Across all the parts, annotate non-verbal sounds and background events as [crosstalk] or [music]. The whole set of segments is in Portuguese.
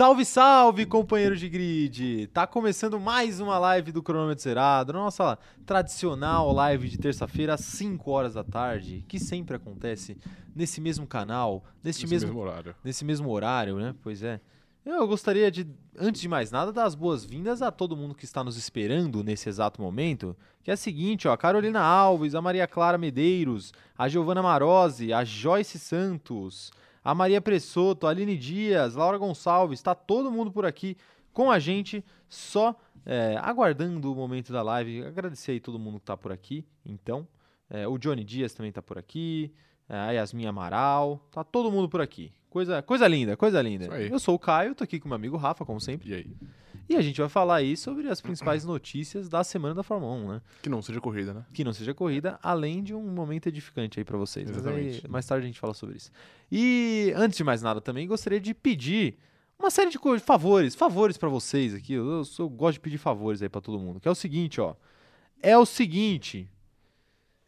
Salve, salve, companheiros de grid! Tá começando mais uma live do Cronômetro Zerado, nossa tradicional live de terça-feira às 5 horas da tarde, que sempre acontece nesse mesmo canal, nesse mesmo, mesmo horário. nesse mesmo horário, né? Pois é. Eu gostaria de, antes de mais nada, dar as boas-vindas a todo mundo que está nos esperando nesse exato momento, que é o seguinte, ó, a Carolina Alves, a Maria Clara Medeiros, a Giovana Marozzi, a Joyce Santos, a Maria Pressoto, a Aline Dias, Laura Gonçalves, tá todo mundo por aqui com a gente, só é, aguardando o momento da live. Agradecer aí todo mundo que tá por aqui, então. É, o Johnny Dias também tá por aqui, é, a Yasmin Amaral, tá todo mundo por aqui. Coisa, coisa linda, coisa linda. Eu sou o Caio, tô aqui com meu amigo Rafa, como sempre. E aí? E a gente vai falar aí sobre as principais notícias da semana da Fórmula 1, né? Que não seja corrida, né? Que não seja corrida, além de um momento edificante aí pra vocês. Mas aí, Exatamente. mais tarde a gente fala sobre isso. E antes de mais nada também, gostaria de pedir uma série de favores, favores pra vocês aqui. Eu, eu sou- eu gosto de pedir favores aí pra todo mundo. Que é o seguinte, ó. É o seguinte.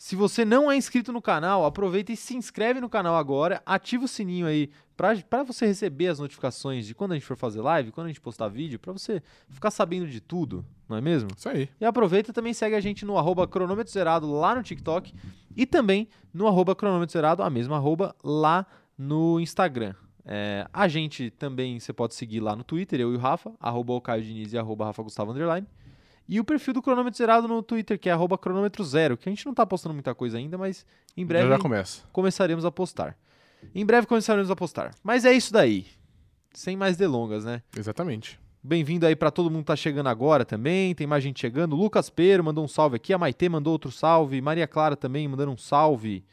Se você não é inscrito no canal, aproveita e se inscreve no canal agora, ativa o sininho aí pra pra você receber as notificações de quando a gente for fazer live, quando a gente postar vídeo, pra você ficar sabendo de tudo, não é mesmo? Isso aí. E aproveita e também segue a gente no arroba cronômetro zerado lá no TikTok e também no arroba cronômetro zerado, a mesma arroba, lá no Instagram. É, a gente também, você pode seguir lá no Twitter, eu e o Rafa, arroba o Caio Diniz e arroba Rafa Gustavo Underline. E o perfil do cronômetro zerado no Twitter, que é arroba cronômetro zero, que a gente não tá postando muita coisa ainda, mas em breve Já já começa. começaremos a postar. Em breve começaremos a postar. Mas é isso daí. Sem mais delongas, né? Exatamente. Bem-vindo aí pra todo mundo que tá chegando agora também. Tem mais gente chegando. Lucas Pero mandou um salve aqui. A Maitê mandou outro salve. Maria Clara também mandando um salve.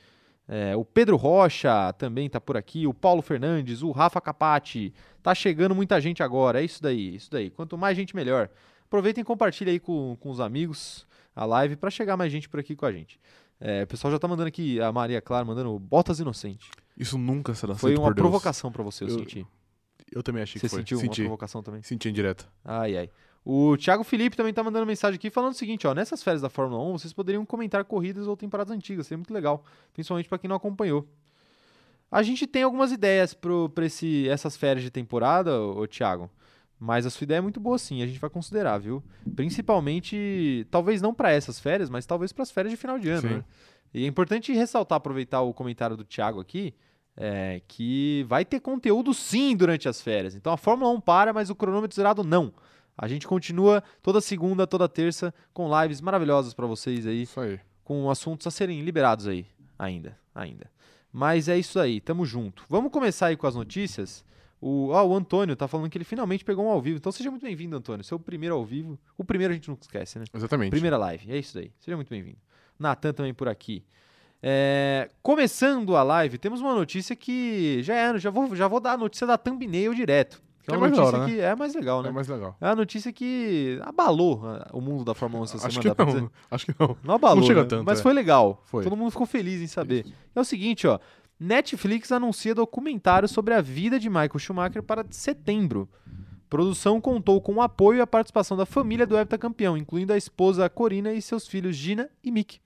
É, o Pedro Rocha também tá por aqui. O Paulo Fernandes, o Rafa Capati. Tá chegando muita gente agora. É isso daí, é isso daí. Quanto mais gente, melhor. Aproveitem e compartilhem aí com, com os amigos a live pra chegar mais gente por aqui com a gente. É, o pessoal já tá mandando aqui, a Maria Clara mandando botas inocente. Isso nunca será Foi uma provocação pra você, eu, Eu- senti. Eu também achei Você que foi. sentiu uma Senti. provocação também? Senti em direta. Ai, ai. O Thiago Felipe também tá mandando mensagem aqui falando o seguinte, ó, nessas férias da Fórmula 1, vocês poderiam comentar corridas ou temporadas antigas, seria muito legal, principalmente pra quem não acompanhou. A gente tem algumas ideias esse, essas férias de temporada, ô Thiago, mas a sua ideia é muito boa sim, a gente vai considerar, viu? Principalmente, talvez não pra essas férias, mas talvez pras férias de final de ano, né? E é importante ressaltar, aproveitar o comentário do Thiago aqui, é, que vai ter conteúdo sim durante as férias. Então a Fórmula 1 para, mas o cronômetro zerado não. A gente continua toda segunda, toda terça com lives maravilhosas pra vocês aí, Isso aí. com assuntos a serem liberados aí ainda, ainda. Mas é isso aí, tamo junto. Vamos começar aí com as notícias. O, ó, o Antônio tá falando que ele finalmente pegou um ao vivo. Então seja muito bem-vindo, Antônio. Seu primeiro ao vivo. O primeiro a gente nunca esquece, né? Exatamente. Primeira live, é isso daí. Seja muito bem-vindo. Natan também por aqui. É, começando a live, temos uma notícia que já é, já vou, já vou dar a notícia da thumbnail direto. Que é É uma da notícia hora, que é mais legal, né? É mais legal. É a notícia que abalou ah, o mundo da Fórmula 1 essa [laughs] Acho semana. que não. Acho que não. Não abalou, Não chega né? tanto, mas é. foi legal. Foi. Todo mundo ficou feliz em saber. É o seguinte, ó. Netflix anuncia documentário sobre a vida de Michael Schumacher para setembro. Produção contou com o apoio e a participação da família do heptacampeão, incluindo a esposa Corina e seus filhos Gina e Mick.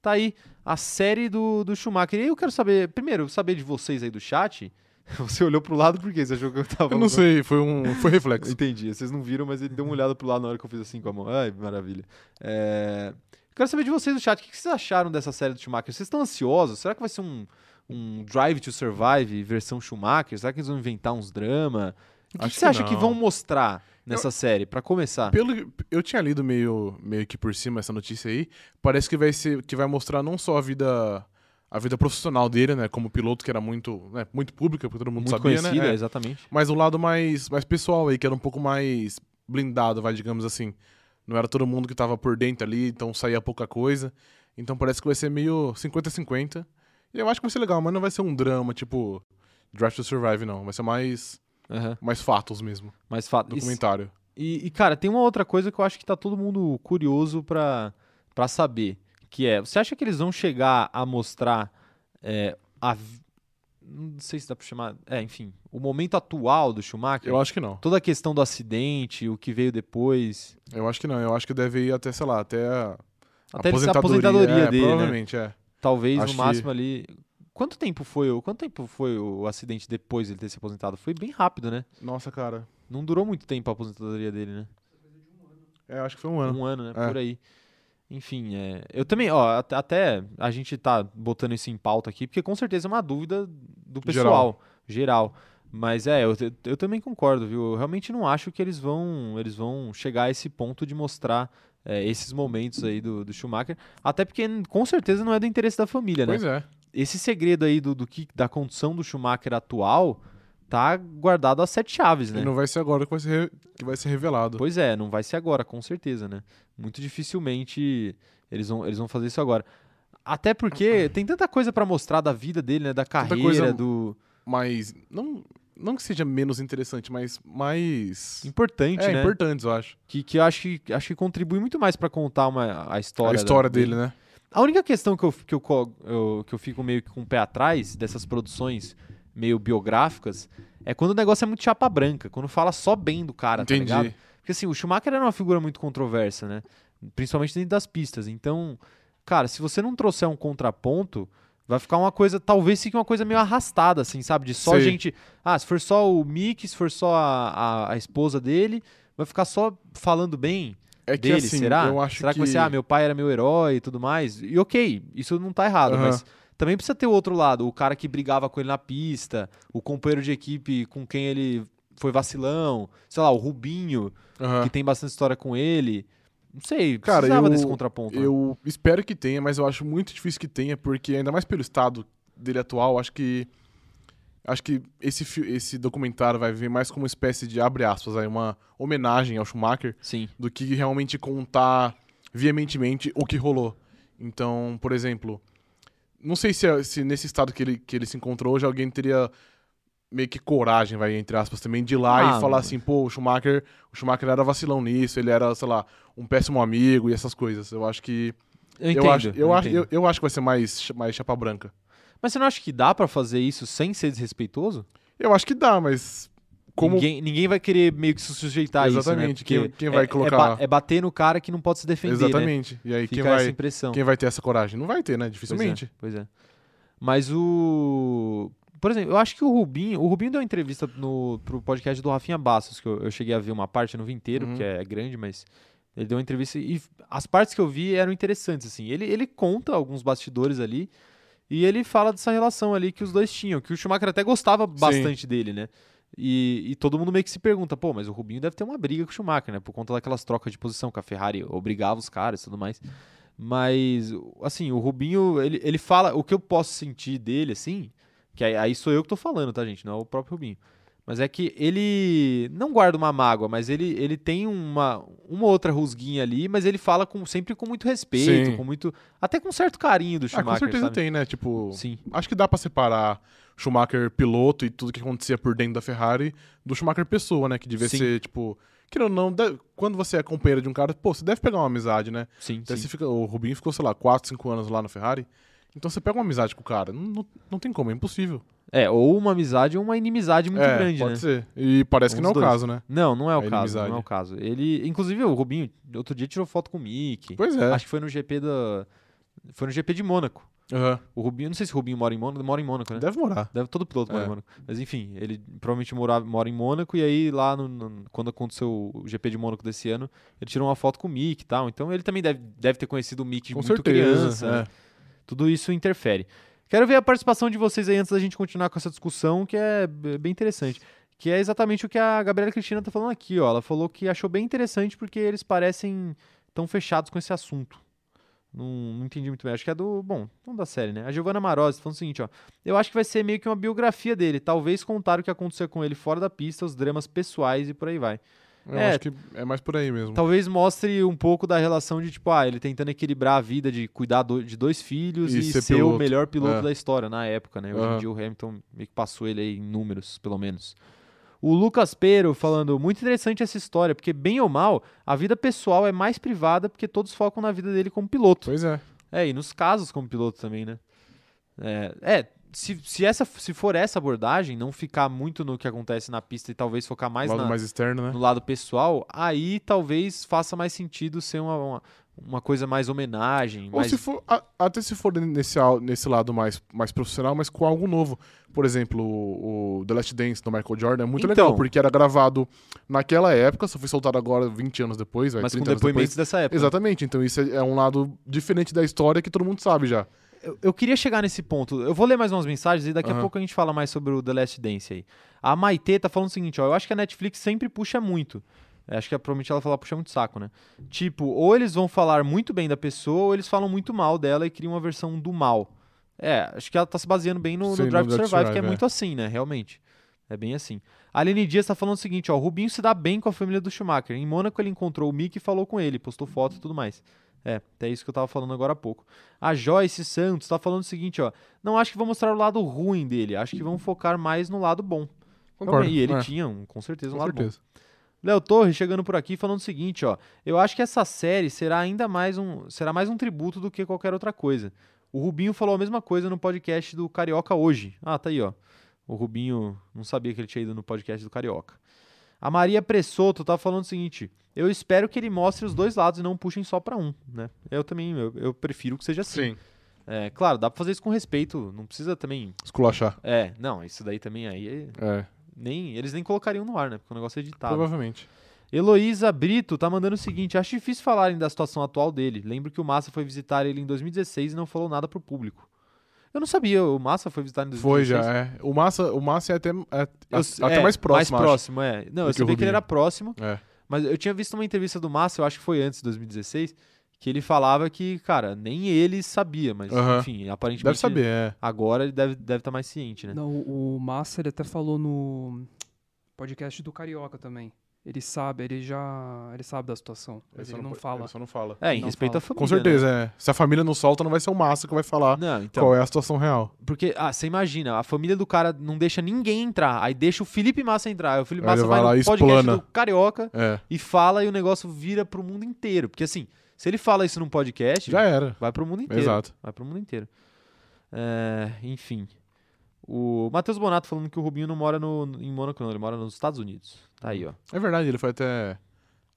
Tá aí a série do, do Schumacher. E aí eu quero saber, primeiro, saber de vocês aí do chat. [laughs] Você olhou pro lado por quê? Você achou que eu tava Eu não sei, foi um. Foi reflexo. [laughs] Entendi. Vocês não viram, mas ele deu uma olhada pro lado na hora que eu fiz assim com a mão. Ai, maravilha. É... Quero saber de vocês do chat. O que vocês acharam dessa série do Schumacher? Vocês estão ansiosos? Será que vai ser um, um Drive to Survive versão Schumacher? Será que eles vão inventar uns drama? O que, que você que acha que vão mostrar nessa série, pra começar? Pelo, eu tinha lido meio, meio que por cima essa notícia aí. Parece que vai ser que vai mostrar não só a vida a vida profissional dele, né, como piloto que era muito, né, muito pública, porque todo mundo Muito sabia, conhecida, né? É. exatamente. Mas o lado mais, mais pessoal aí, que era um pouco mais blindado, vai, digamos assim. Não era todo mundo que tava por dentro ali, então saía pouca coisa. Então parece que vai ser meio 50-50. E eu acho que vai ser legal, mas não vai ser um drama, tipo Drive to Survive, não. Vai ser mais, Aham. mais fatos mesmo. Mas fato. Documentário. E, e, cara, tem uma outra coisa que eu acho que tá todo mundo curioso pra, pra saber. Que é, você acha que eles vão chegar a mostrar é, a. Não sei se dá pra chamar. É, enfim, o momento atual do Schumacher? Eu acho que não. Toda a questão do acidente, o que veio depois. Eu acho que não. Eu acho que deve ir até, sei lá, até a Até a aposentadoria é, dele, né? Provavelmente, é. Talvez Acho no que- máximo ali. quanto tempo foi o quanto tempo foi o acidente depois de ele ter se aposentado? Foi bem rápido, né? Nossa, cara. Não durou muito tempo a aposentadoria dele, né? É, acho que foi um ano. Um ano, né? É. Por aí. Enfim, é, eu também, ó, at- até a gente tá botando isso em pauta aqui, porque com certeza é uma dúvida do pessoal, geral. Mas é, eu, eu também concordo, viu? Eu realmente não acho que eles vão, eles vão chegar a esse ponto de mostrar é, esses momentos aí do, do Schumacher, até porque com certeza não é do interesse da família, né? Pois é. Esse segredo aí do, do que, da condição do Schumacher atual tá guardado às sete chaves, né? E não vai ser agora que vai ser, que vai ser revelado. Pois é, não vai ser agora, com certeza, né? Muito dificilmente eles vão, eles vão fazer isso agora. Até porque [clears throat] tem tanta coisa pra mostrar da vida dele, né? Da carreira, coisa- do. Mas não, não que seja menos interessante, mas mais. Importante, é, né? importantes, eu acho. Que, que eu acho que, acho que contribui muito mais pra contar uma, a história. a da- história dele, né? A única questão que eu, que, eu, eu- que eu fico meio que com o pé atrás dessas produções meio biográficas é quando o negócio é muito chapa branca, quando fala só bem do cara, tá ligado? Entendi. Porque assim, o Schumacher era uma figura muito controversa, né? Principalmente dentro das pistas. Então, cara, se você não trouxer um contraponto, vai ficar uma coisa, talvez fique uma coisa meio arrastada, assim, sabe? De só Sei. gente. Ah, se for só o Mick, se for só a, a, a esposa dele, vai ficar só falando bem É que dele, assim, será? eu acho será que... que. vai ser, ah, meu pai era meu herói e tudo mais? E ok, isso não tá errado, Aham. mas também precisa ter o outro lado, o cara que brigava com ele na pista, o companheiro de equipe com quem ele foi vacilão, sei lá, o Rubinho, Aham. que tem bastante história com ele. Não sei, Cara, precisava eu- desse contraponto. né? Eu espero que tenha, mas eu acho muito difícil que tenha, porque ainda mais pelo estado dele atual, acho que acho que esse esse documentário vai vir mais como uma espécie de abre aspas, aí uma homenagem ao Schumacher Sim, do que realmente contar veementemente o que rolou. Então, por exemplo, não sei se, se nesse estado que ele, que ele se encontrou hoje alguém teria meio que coragem, vai, entre aspas, também, de ir lá Ah, e falar assim, pô, o Schumacher, o Schumacher era vacilão nisso, ele era, sei lá, um péssimo amigo e essas coisas. Eu acho que. eu entendo. eu, acho, eu, acho, entendo. eu, eu acho que vai ser mais, mais chapa branca. Mas você não acha que dá pra fazer isso sem ser desrespeitoso? Eu acho que dá, mas. Como. Ninguém, ninguém vai querer meio que se sujeitar a isso, né? Exatamente, Porque quem- quem vai é- colocar- É, ba- é bater no cara que não pode se defender, né? Exatamente. E aí, Fica quem essa vai, impressão. quem vai ter essa coragem? Não vai ter, né? Pois é, Dificilmente. Pois é. Mas o. Por exemplo, eu acho que o Rubinho. O Rubinho deu uma entrevista no, pro podcast do Rafinha Bastos, que eu, eu cheguei a ver uma parte, eu não vi inteiro, Uhum. porque é grande, mas. Ele deu uma entrevista e as partes que eu vi eram interessantes, assim. Ele, ele conta alguns bastidores ali e ele fala dessa relação ali que os dois tinham, que o Schumacher até gostava bastante dele, né? E, e todo mundo meio que se pergunta, pô, mas o Rubinho deve ter uma briga com o Schumacher, né? Por conta daquelas trocas de posição que a Ferrari obrigava os caras e tudo mais. Mas, assim, o Rubinho, ele, ele fala, o que eu posso sentir dele, assim, que aí, aí sou eu que tô falando, tá, gente? Não é o próprio Rubinho. Mas é que ele não guarda uma mágoa, mas ele, ele tem uma, uma outra rusguinha ali, mas ele fala com, sempre com muito respeito, Sim. com muito. Até com certo carinho do Ah, Schumacher. com certeza sabe? tem, né? Tipo, Sim. acho que dá pra separar Schumacher piloto e tudo que acontecia por dentro da Ferrari do Schumacher pessoa, né? Que devia Sim. ser, tipo. Ou não, deve- quando você é companheiro de um cara, pô, você deve pegar uma amizade, né? Sim, sim. fica, o Rubinho ficou, sei lá, 4, 5 anos lá na Ferrari. Então você pega uma amizade com o cara. Não, não, não tem como, é impossível. É, ou uma amizade ou uma inimizade muito é, grande, pode né? ser. E parece Um que não é o dois. caso, né? Não, não é o A caso. Não inimizade. é o caso. Ele, inclusive, o Rubinho, outro dia tirou foto com o Mickey. Pois é. Acho que foi no GP da. Foi no GP de Mônaco. Aham. O Rubinho, não sei se o Rubinho mora em Mônaco, mora em Mônaco, né? Deve morar. Deve, todo piloto mora É. em Mônaco. Mas enfim, ele provavelmente morava, mora em Mônaco e aí lá no- no- quando aconteceu o GP de Mônaco desse ano, ele tirou uma foto com o Mick e tal. Então ele também deve, deve ter conhecido o Mick Com muito certeza. criança. né? Tudo isso interfere. Quero ver a participação de vocês aí antes da gente continuar com essa discussão, que é bem interessante. Que é exatamente o que a Gabriela Cristina tá falando aqui, ó. Ela falou que achou bem interessante porque eles parecem tão fechados com esse assunto. Não, não entendi muito bem. Acho que é do. Bom, não da série, né? A Giovanna Marozzi falando o seguinte, ó. Eu acho que vai ser meio que uma biografia dele. Talvez contar o que aconteceu com ele fora da pista, os dramas pessoais e por aí vai. Eu É. acho que é mais por aí mesmo. Talvez mostre um pouco da relação de, tipo, ah, ele tentando equilibrar a vida de cuidar do- de dois filhos E e, ser ser, o melhor piloto É. da história na época, né? Hoje Aham. em dia o Hamilton meio que passou ele aí em números, pelo menos. O Lucas Pero falando, muito interessante essa história, porque bem ou mal, a vida pessoal é mais privada porque todos focam na vida dele como piloto. Pois é. É, e nos casos como piloto também, né? É, é, se, se, essa, se for essa abordagem, não ficar muito no que acontece na pista e talvez focar mais lado na, mais externo, né? no lado pessoal, aí talvez faça mais sentido ser uma, uma, uma coisa mais homenagem. Ou mais... se for, a- até se for nesse, nesse lado mais, mais profissional, mas com algo novo. Por exemplo, o, o The Last Dance do Michael Jordan é muito Então. legal, porque era gravado naquela época, só foi soltado agora 20 anos depois, vai, mas com 30 anos depoimentos depois. dessa época. Exatamente, então isso é, é um lado diferente da história que todo mundo sabe já. Eu, eu queria chegar nesse ponto. Eu vou ler mais umas mensagens e daqui a Aham. pouco a gente fala mais sobre o The Last Dance aí. A Maitê tá falando o seguinte, ó. Eu acho que a Netflix sempre puxa muito. É, Acho que provavelmente ela fala puxa muito saco, né? Tipo, ou eles vão falar muito bem da pessoa, ou eles falam muito mal dela e criam uma versão do mal. É, acho que ela tá se baseando bem no, Sim, no Drive to Drive Survive, que é é. muito assim, né? Realmente. É bem assim. A Aline Dias tá falando o seguinte, ó. O Rubinho se dá bem com a família do Schumacher. Em Mônaco ele encontrou o Mick e falou com ele, postou foto e tudo mais. É, até isso que eu tava falando agora há pouco. A Joyce Santos tá falando o seguinte, ó. Não acho que vão mostrar o lado ruim dele, acho que vão focar mais no lado bom. Concordo. E ele é, tinha, um, com certeza, um com lado bom. certeza. Léo Torres chegando por aqui falando o seguinte, ó. Eu acho que essa série será ainda mais um, será mais um tributo do que qualquer outra coisa. O Rubinho falou a mesma coisa no podcast do Carioca hoje. Ah, tá aí, ó. O Rubinho não sabia que ele tinha ido no podcast do Carioca. A Maria Pressoto tá falando o seguinte: eu espero que ele mostre os dois lados e não puxem só pra um, né? Eu também, eu, eu prefiro que seja assim. Sim, É, claro, dá pra fazer isso com respeito, não precisa também. esculachar. É, não, isso daí também aí é- É, nem eles nem colocariam no ar, né? Porque o negócio é editado. provavelmente. Heloísa Brito tá mandando o seguinte: acho difícil falarem da situação atual dele. Lembro que o Massa foi visitar ele em 2016 e não falou nada pro público. Eu não sabia, o Massa foi visitar em 2016. Foi já, é. O Massa, o Massa é até, é, Eu- até é, mais próximo, Mais acho. próximo, é. Não, do eu que o sabia que ele Rubinho. era próximo, É. mas eu tinha visto uma entrevista do Massa, eu acho que foi antes de 2016, que ele falava que, cara, nem ele sabia, mas enfim, aparentemente. Deve saber, é. Agora ele deve estar deve tá mais ciente, né? Não, o Massa ele até falou no podcast do Carioca também. Ele sabe, ele já. Ele sabe da situação. Mas só ele não pode- fala. Ele só não fala. É, em Não respeito fala. à família. Com certeza, é. Se a família não solta, não vai ser o Massa que vai falar Né? Não, então. qual é a situação real. Porque, ah, você imagina, a família do cara não deixa ninguém entrar. Aí deixa o Felipe Massa entrar. Aí o Felipe Aí ele Massa vai vai, lá no e podcast explana. do Carioca É. e fala e o negócio vira pro mundo inteiro. Porque assim, se ele fala isso num podcast, Já era. vai pro mundo inteiro. Exato. Vai pro mundo inteiro. É, enfim. O Matheus Bonato falando que o Rubinho não mora no, em Mônaco, não. Ele mora nos Estados Unidos. Tá aí, ó. É verdade, ele foi até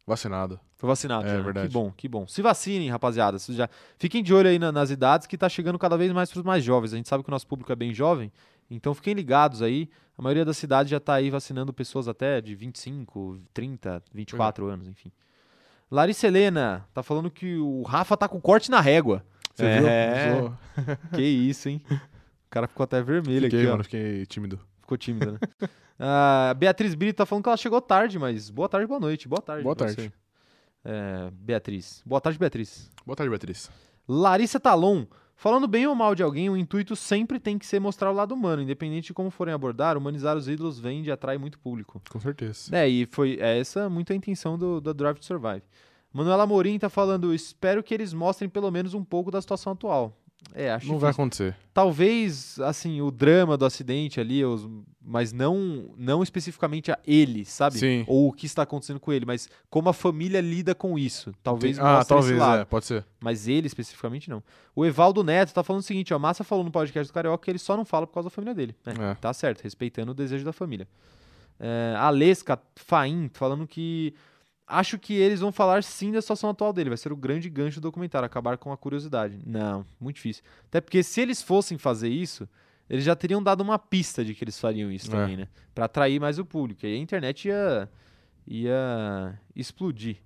vacinado. Foi vacinado É, já. verdade. Que bom, que bom. Se vacinem, rapaziada. Se já... Fiquem de olho aí na- nas idades que tá chegando cada vez mais pros mais jovens. A gente sabe que o nosso público é bem jovem, então fiquem ligados aí. A maioria da cidade já tá aí vacinando pessoas até de 25, 30, 24 anos, enfim. Larissa Helena tá falando que o Rafa tá com corte na régua. Você É. viu? [laughs] Que isso, hein? O cara ficou até vermelho Fiquei, aqui, ó. mano, fiquei tímido. Ficou tímido, né? [laughs] Ah, Beatriz Brito tá falando que ela chegou tarde, mas boa tarde, boa noite. Boa tarde. Boa tarde. É, Beatriz. Boa tarde, Beatriz. Boa tarde, Beatriz. Larissa Talon. Falando bem ou mal de alguém, o intuito sempre tem que ser mostrar o lado humano. Independente de como forem abordar, humanizar os ídolos vende e atrai muito público. Com certeza. É, e foi essa muito a intenção do, do Drive to Survive. Manuela Morim tá falando, espero que eles mostrem pelo menos um pouco da situação atual. É, acho Não vai acontecer. Talvez, assim, o drama do acidente ali, os- mas não, não especificamente a ele, sabe? Sim. Ou o que está acontecendo com ele, mas como a família lida com isso. Talvez ah, mostre esse talvez, é, pode ser. Mas ele especificamente não. O Evaldo Neto tá falando o seguinte, ó, Massa falou no podcast do Carioca que ele só não fala por causa da família dele. É, É. Tá certo, respeitando o desejo da família. É, a Lesca Faim falando que acho que eles vão falar sim da situação atual dele, vai ser o grande gancho do documentário, acabar com a curiosidade. Não, muito difícil. Até porque se eles fossem fazer isso, eles já teriam dado uma pista de que eles fariam isso É. também, né? Pra atrair mais o público. E aí a internet ia, ia explodir.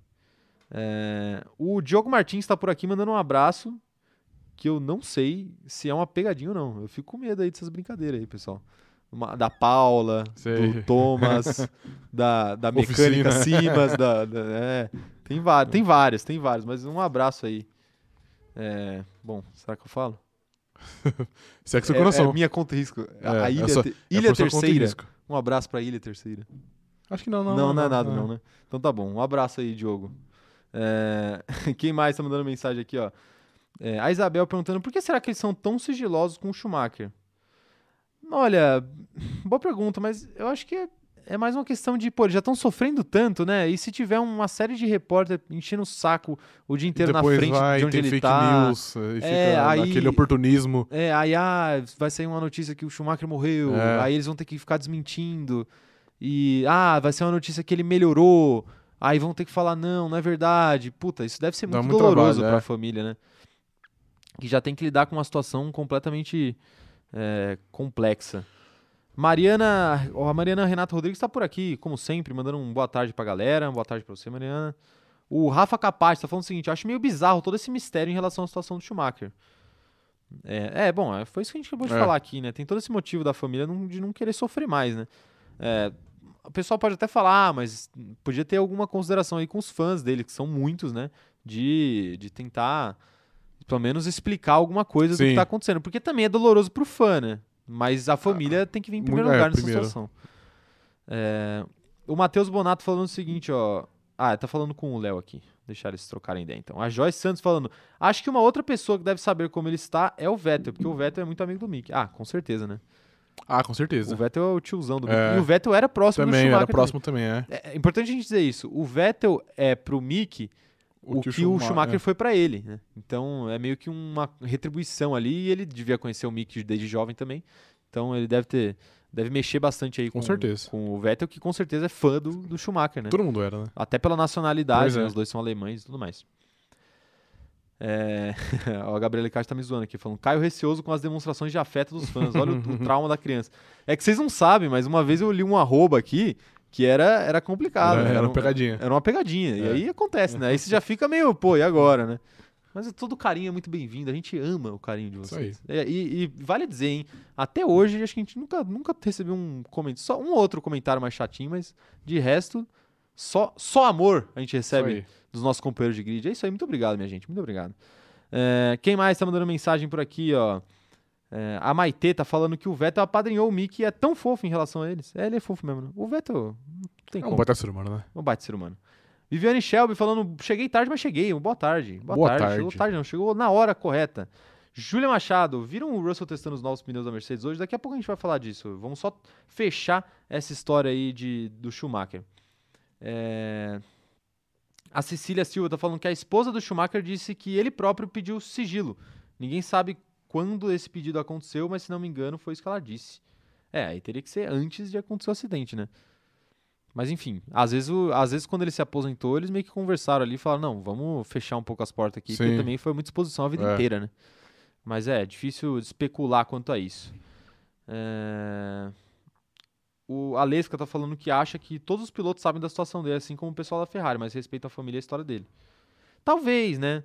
É, o Diogo Martins está por aqui mandando um abraço. Que eu não sei se é uma pegadinha ou não. Eu fico com medo aí dessas brincadeiras aí, pessoal. Uma- da Paula, Sei. do Thomas, [laughs] da, da mecânica Oficina. Simas, da, da- é, tem, vários, tem vários, tem vários, mas um abraço aí. É, bom, será que eu falo? [laughs] Seu É- coração. É, minha conta e risco. A, É, a Ilha, é É Ilha e Terceira. Um abraço pra Ilha Terceira. Acho que não, não. Não, não, é nada, não, né? Então tá bom. Um abraço aí, Diogo. É, [laughs] Quem mais tá mandando mensagem aqui, ó? É, a Isabel perguntando por que será que eles são tão sigilosos com o Schumacher? Olha, boa pergunta, mas eu acho que é, é mais uma questão de, pô, eles já estão sofrendo tanto, né? E se tiver uma série de repórter enchendo o saco o dia inteiro na frente vai, de onde tem ele fake tá. news, e fica É, aí- naquele oportunismo. É, aí ah, vai sair uma notícia que o Schumacher morreu, É. aí eles vão ter que ficar desmentindo. E ah, vai ser uma notícia que ele melhorou. Aí vão ter que falar, não, não é verdade. Puta, isso deve ser muito muito doloroso trabalho, pra é. família, né? Que já tem que lidar com uma situação completamente é, complexa. Mariana, a Mariana Renata Rodrigues está por aqui, como sempre, mandando um boa tarde pra galera. Boa tarde pra você, Mariana. O Rafa Capaz tá falando o seguinte: acho meio bizarro todo esse mistério em relação à situação do Schumacher. É, é, bom, é, foi isso que a gente acabou de É. falar aqui, né? Tem todo esse motivo da família não- de não querer sofrer mais, né? É, o pessoal pode até falar, ah, mas podia ter alguma consideração aí com os fãs dele, que são muitos, né? De, de tentar, pelo menos, explicar alguma coisa do que Sim. tá acontecendo. Porque também é doloroso pro fã, né? Mas a família tem que vir em primeiro é, lugar nessa primeiro. situação. É, o Matheus Bonato falando o seguinte, ó. Ah, tá falando com o Léo aqui. Deixar eles trocarem ideia, então. A Joyce Santos falando. Acho que uma outra pessoa que deve saber como ele está é o Vettel, porque o Vettel é muito amigo do Mick. Ah, com certeza, né? Ah, com O certeza. Vettel é o tiozão do Mick. É. E o Vettel era próximo do Também, Schumacher. era próximo também, é. também. É, é importante a gente dizer isso. O Vettel é pro Mick o, que, o Schumacher é. foi pra ele, né? Então é meio que uma retribuição ali e ele devia conhecer o Mick desde jovem também. Então ele deve ter deve mexer bastante aí com, Com certeza. com o Vettel, que com certeza é fã do, do Schumacher, né? Todo mundo era, né? Até pela nacionalidade, Pois né? é. os dois são alemães e tudo mais. É... [laughs] A Gabriela Castro tá me zoando aqui, falando Caio receoso com as demonstrações de afeto dos fãs. Olha o, o [laughs] trauma da criança. É que vocês não sabem, mas uma vez eu li um arroba aqui que era, era complicado. Era, né? era um- uma pegadinha. era uma pegadinha. E É. aí acontece, né? Aí você já fica meio, pô, e agora, né? Mas todo carinho é muito bem-vindo. A gente ama o carinho de Isso vocês. É, E, e vale dizer, hein? Até hoje, acho que a gente nunca, nunca recebeu um comentário. Só um outro comentário mais chatinho, mas de resto, só, só amor a gente recebe dos nossos companheiros de grid. É isso aí. Muito obrigado, minha gente. Muito obrigado. É, quem mais tá mandando mensagem por aqui, ó? É, a Maitê tá falando que o Vettel apadrinhou o Mickey e é tão fofo em relação a eles. É, ele é fofo mesmo. Né? O Vettel não tem É como. um baita ser humano, né? Um baita ser humano. Viviane Shelby falando, cheguei tarde, mas cheguei. Boa tarde. Boa, Boa tarde. tarde. Chegou tarde não, chegou na hora correta. Júlia Machado, viram o Russell testando os novos pneus da Mercedes hoje? Daqui a pouco a gente vai falar disso. Vamos só fechar essa história aí de, do Schumacher. É, A Cecília Silva tá falando que a esposa do Schumacher disse que ele próprio pediu sigilo. Ninguém sabe quando esse pedido aconteceu, mas se não me engano foi isso que ela disse. É, aí teria que ser antes de acontecer o acidente, né? Mas enfim, às vezes, o- às vezes quando ele se aposentou, eles meio que conversaram ali e falaram, não, vamos fechar um pouco as portas aqui, porque Sim. também foi muita exposição a vida É. inteira, né? Mas é, difícil especular quanto a isso. É... O Alesca tá falando que acha que todos os pilotos sabem da situação dele, assim como o pessoal da Ferrari, mas respeita a família e a história dele. Talvez, né?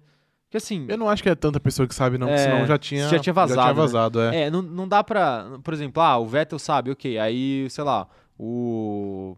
Porque assim, Eu não acho que é tanta pessoa que sabe, não, É, senão já tinha, já tinha vazado, né? vazado, é. É, não, não dá pra. Por exemplo, ah, o Vettel sabe, ok. Aí, sei lá, o.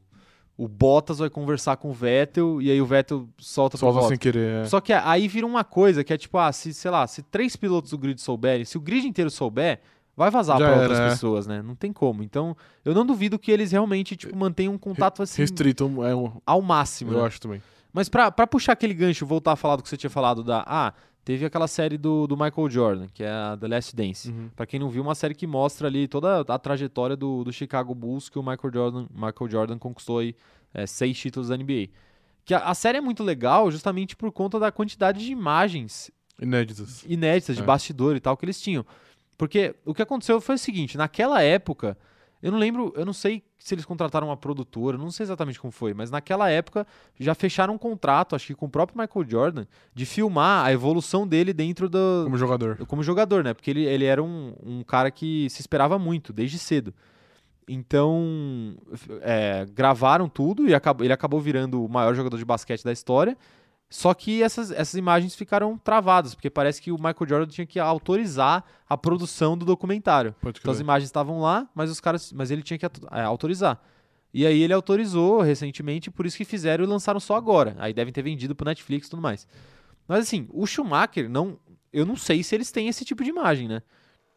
O Bottas vai conversar com o Vettel e aí o Vettel solta Solta sem querer. é. Só que aí vira uma coisa que é tipo, ah, se, sei lá, se três pilotos do grid souberem, se o grid inteiro souber, vai vazar Já pra era, outras é. pessoas, né? Não tem como. Então, eu não duvido que eles realmente, tipo, mantenham um contato assim Restrito é um, ao máximo. eu né? acho também. Mas pra, pra puxar aquele gancho, voltar a falar do que você tinha falado da. Ah, teve aquela série do, do Michael Jordan, que é a The Last Dance. Uhum. Pra quem não viu, uma série que mostra ali toda a trajetória do, do Chicago Bulls que o Michael Jordan, Michael Jordan conquistou aí é, seis títulos da NBA. Que a, a série é muito legal justamente por conta da quantidade de imagens Inéditas. inéditas de É. bastidor e tal que eles tinham. Porque o que aconteceu foi o seguinte, naquela época, eu não lembro, eu não sei se eles contrataram uma produtora, não sei exatamente como foi, mas naquela época já fecharam um contrato, acho que com o próprio Michael Jordan, de filmar a evolução dele dentro do, Como jogador. como jogador, né? Porque ele, ele era um, um cara que se esperava muito, desde cedo. Então, é, gravaram tudo e acabou- ele acabou virando o maior jogador de basquete da história. Só que essas, essas imagens ficaram travadas, porque parece que o Michael Jordan tinha que autorizar a produção do documentário. Então as imagens estavam lá, mas os caras, mas ele tinha que é, autorizar. E aí ele autorizou recentemente, por isso que fizeram e lançaram só agora. Aí devem ter vendido pro Netflix e tudo mais. Mas assim, o Schumacher não, eu não sei se eles têm esse tipo de imagem, né?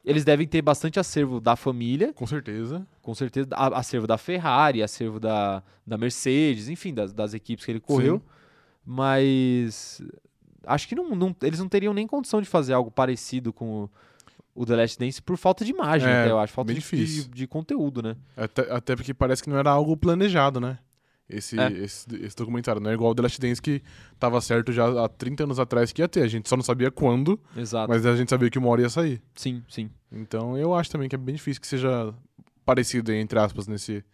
Eles devem ter bastante acervo da família, Com certeza. com certeza, acervo da Ferrari, acervo da, da Mercedes, enfim, das, das equipes que ele correu. Sim. Mas acho que não, não- eles não teriam nem condição de fazer algo parecido com o, o The Last Dance por falta de imagem, É, até, eu acho. Falta de, de, de conteúdo, né? Até, até porque parece que não era algo planejado, né? Esse, É. esse, esse documentário. Não é igual o The Last Dance que tava certo já há 30 anos atrás que ia ter. A gente só não sabia quando, Exato. mas a gente sabia que uma hora ia sair. Sim, sim. Então eu acho também que é bem difícil que seja parecido, entre aspas, nesse,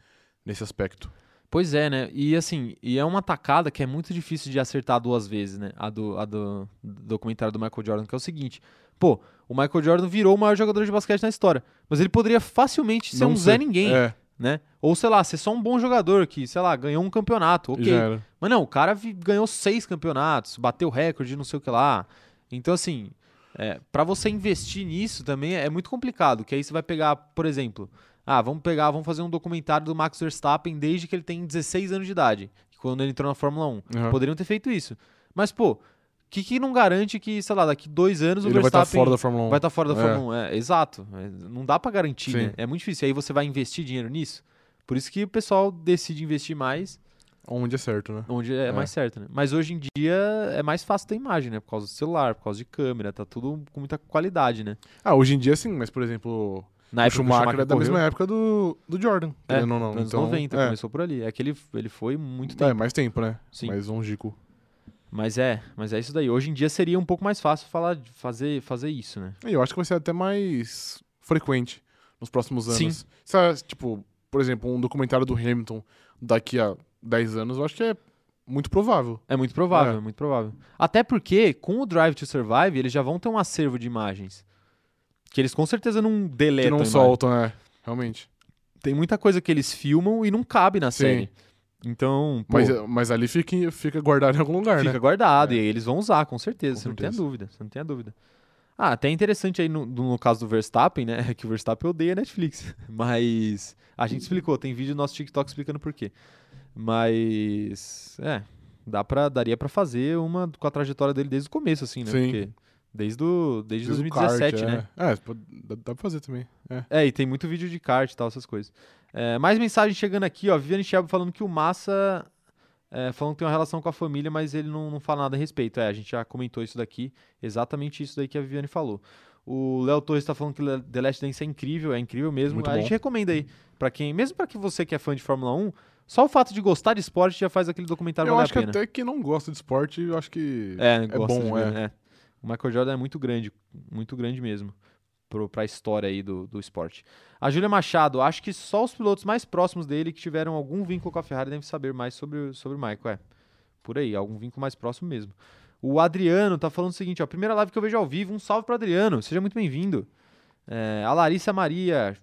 nesse aspecto. Pois é, né? E assim, e é uma tacada que é muito difícil de acertar duas vezes, né? A do, a do, do documentário do Michael Jordan, que é o seguinte: pô, o Michael Jordan virou o maior jogador de basquete na história, mas ele poderia facilmente ser Não um sei. Zé Ninguém, É, né? Ou sei lá, ser só um bom jogador que, sei lá, ganhou um campeonato, ok. Mas não, o cara ganhou seis campeonatos, bateu recorde, não sei o que lá. Então, assim, é, para você investir nisso também é muito complicado. Que aí você vai pegar, por exemplo, ah, vamos pegar, vamos fazer um documentário do Max Verstappen desde que ele tem 16 anos de idade, quando ele entrou na Fórmula 1. Aham. Poderiam ter feito isso. Mas, pô, o que, que não garante que, sei lá, daqui dois anos o Ele vai estar Verstappen fora da Fórmula 1. vai estar fora da É. Fórmula 1? É, exato. É, não dá pra garantir, né? É muito difícil. Aí você vai investir dinheiro nisso. Por isso que o pessoal decide investir mais Onde é certo, né? onde é, É. mais certo, né? Mas hoje em dia é mais fácil ter imagem, né? Por causa do celular, por causa de câmera, tá tudo com muita qualidade, né? Ah, hoje em dia sim, mas por exemplo, Na o época que Schumacher, é da correu, mesma época do, do Jordan. É, não. anos Então, 90, é, começou por ali. É que ele, ele foi muito é, tempo. mais tempo, né? Sim. Mais longínquo. Mas é, mas é isso daí. Hoje em dia seria um pouco mais fácil falar, fazer, fazer isso, né? Eu acho que vai ser até mais frequente nos próximos Sim. anos. Sabe, tipo, por exemplo, um documentário do Hamilton daqui a 10 anos, eu acho que é muito provável. É muito provável, É. é muito provável. Até porque, com o Drive to Survive, eles já vão ter um acervo de imagens. Que eles com certeza não Que deletam. não a imagem. soltam, né? Realmente. Tem muita coisa que eles filmam e não cabe na Sim. série. Então, pô, Mas, mas ali fica, fica guardado em algum lugar, Fica né? guardado É. e aí eles vão usar, com certeza. Com você não tem a certeza. dúvida. Você não tem a dúvida. Ah, até interessante aí no, no caso do Verstappen, né? É [laughs] que o Verstappen odeia Netflix. [laughs] Mas a gente explicou, tem vídeo no nosso TikTok explicando por quê. Mas é, dá pra, daria pra fazer uma com a trajetória dele desde o começo, assim, né? Sim. Porque desde, do, desde, Desde o 2017, kart, né? É, É, dá, dá pra fazer também. É. É, e tem muito vídeo de kart e tal, essas coisas. É, mais mensagem chegando aqui, ó. Viviane Shelby falando que o Massa. É, falando que tem uma relação com a família, mas ele não, não fala nada a respeito. É, a gente já comentou isso daqui. Exatamente isso daí que a Viviane falou. O Léo Torres tá falando que The Last Dance é incrível, é incrível mesmo. Muito a bom. gente recomenda aí. para quem, mesmo para que você que é fã de Fórmula 1, só o fato de gostar de esporte já faz aquele documentário eu valer acho a que pena. até quem não gosta de esporte, eu acho que É, gosta bom, de ver, é. O Michael Jordan é muito grande, muito grande mesmo pro, pra história aí do, do esporte. A Júlia Machado, acho que só os pilotos mais próximos dele que tiveram algum vínculo com a Ferrari devem saber mais sobre, sobre o Michael, é. Por aí, algum vínculo mais próximo mesmo. O Adriano tá falando o seguinte, ó, primeira live que eu vejo ao vivo, um salve pro Adriano, seja muito bem-vindo. É, a Larissa Maria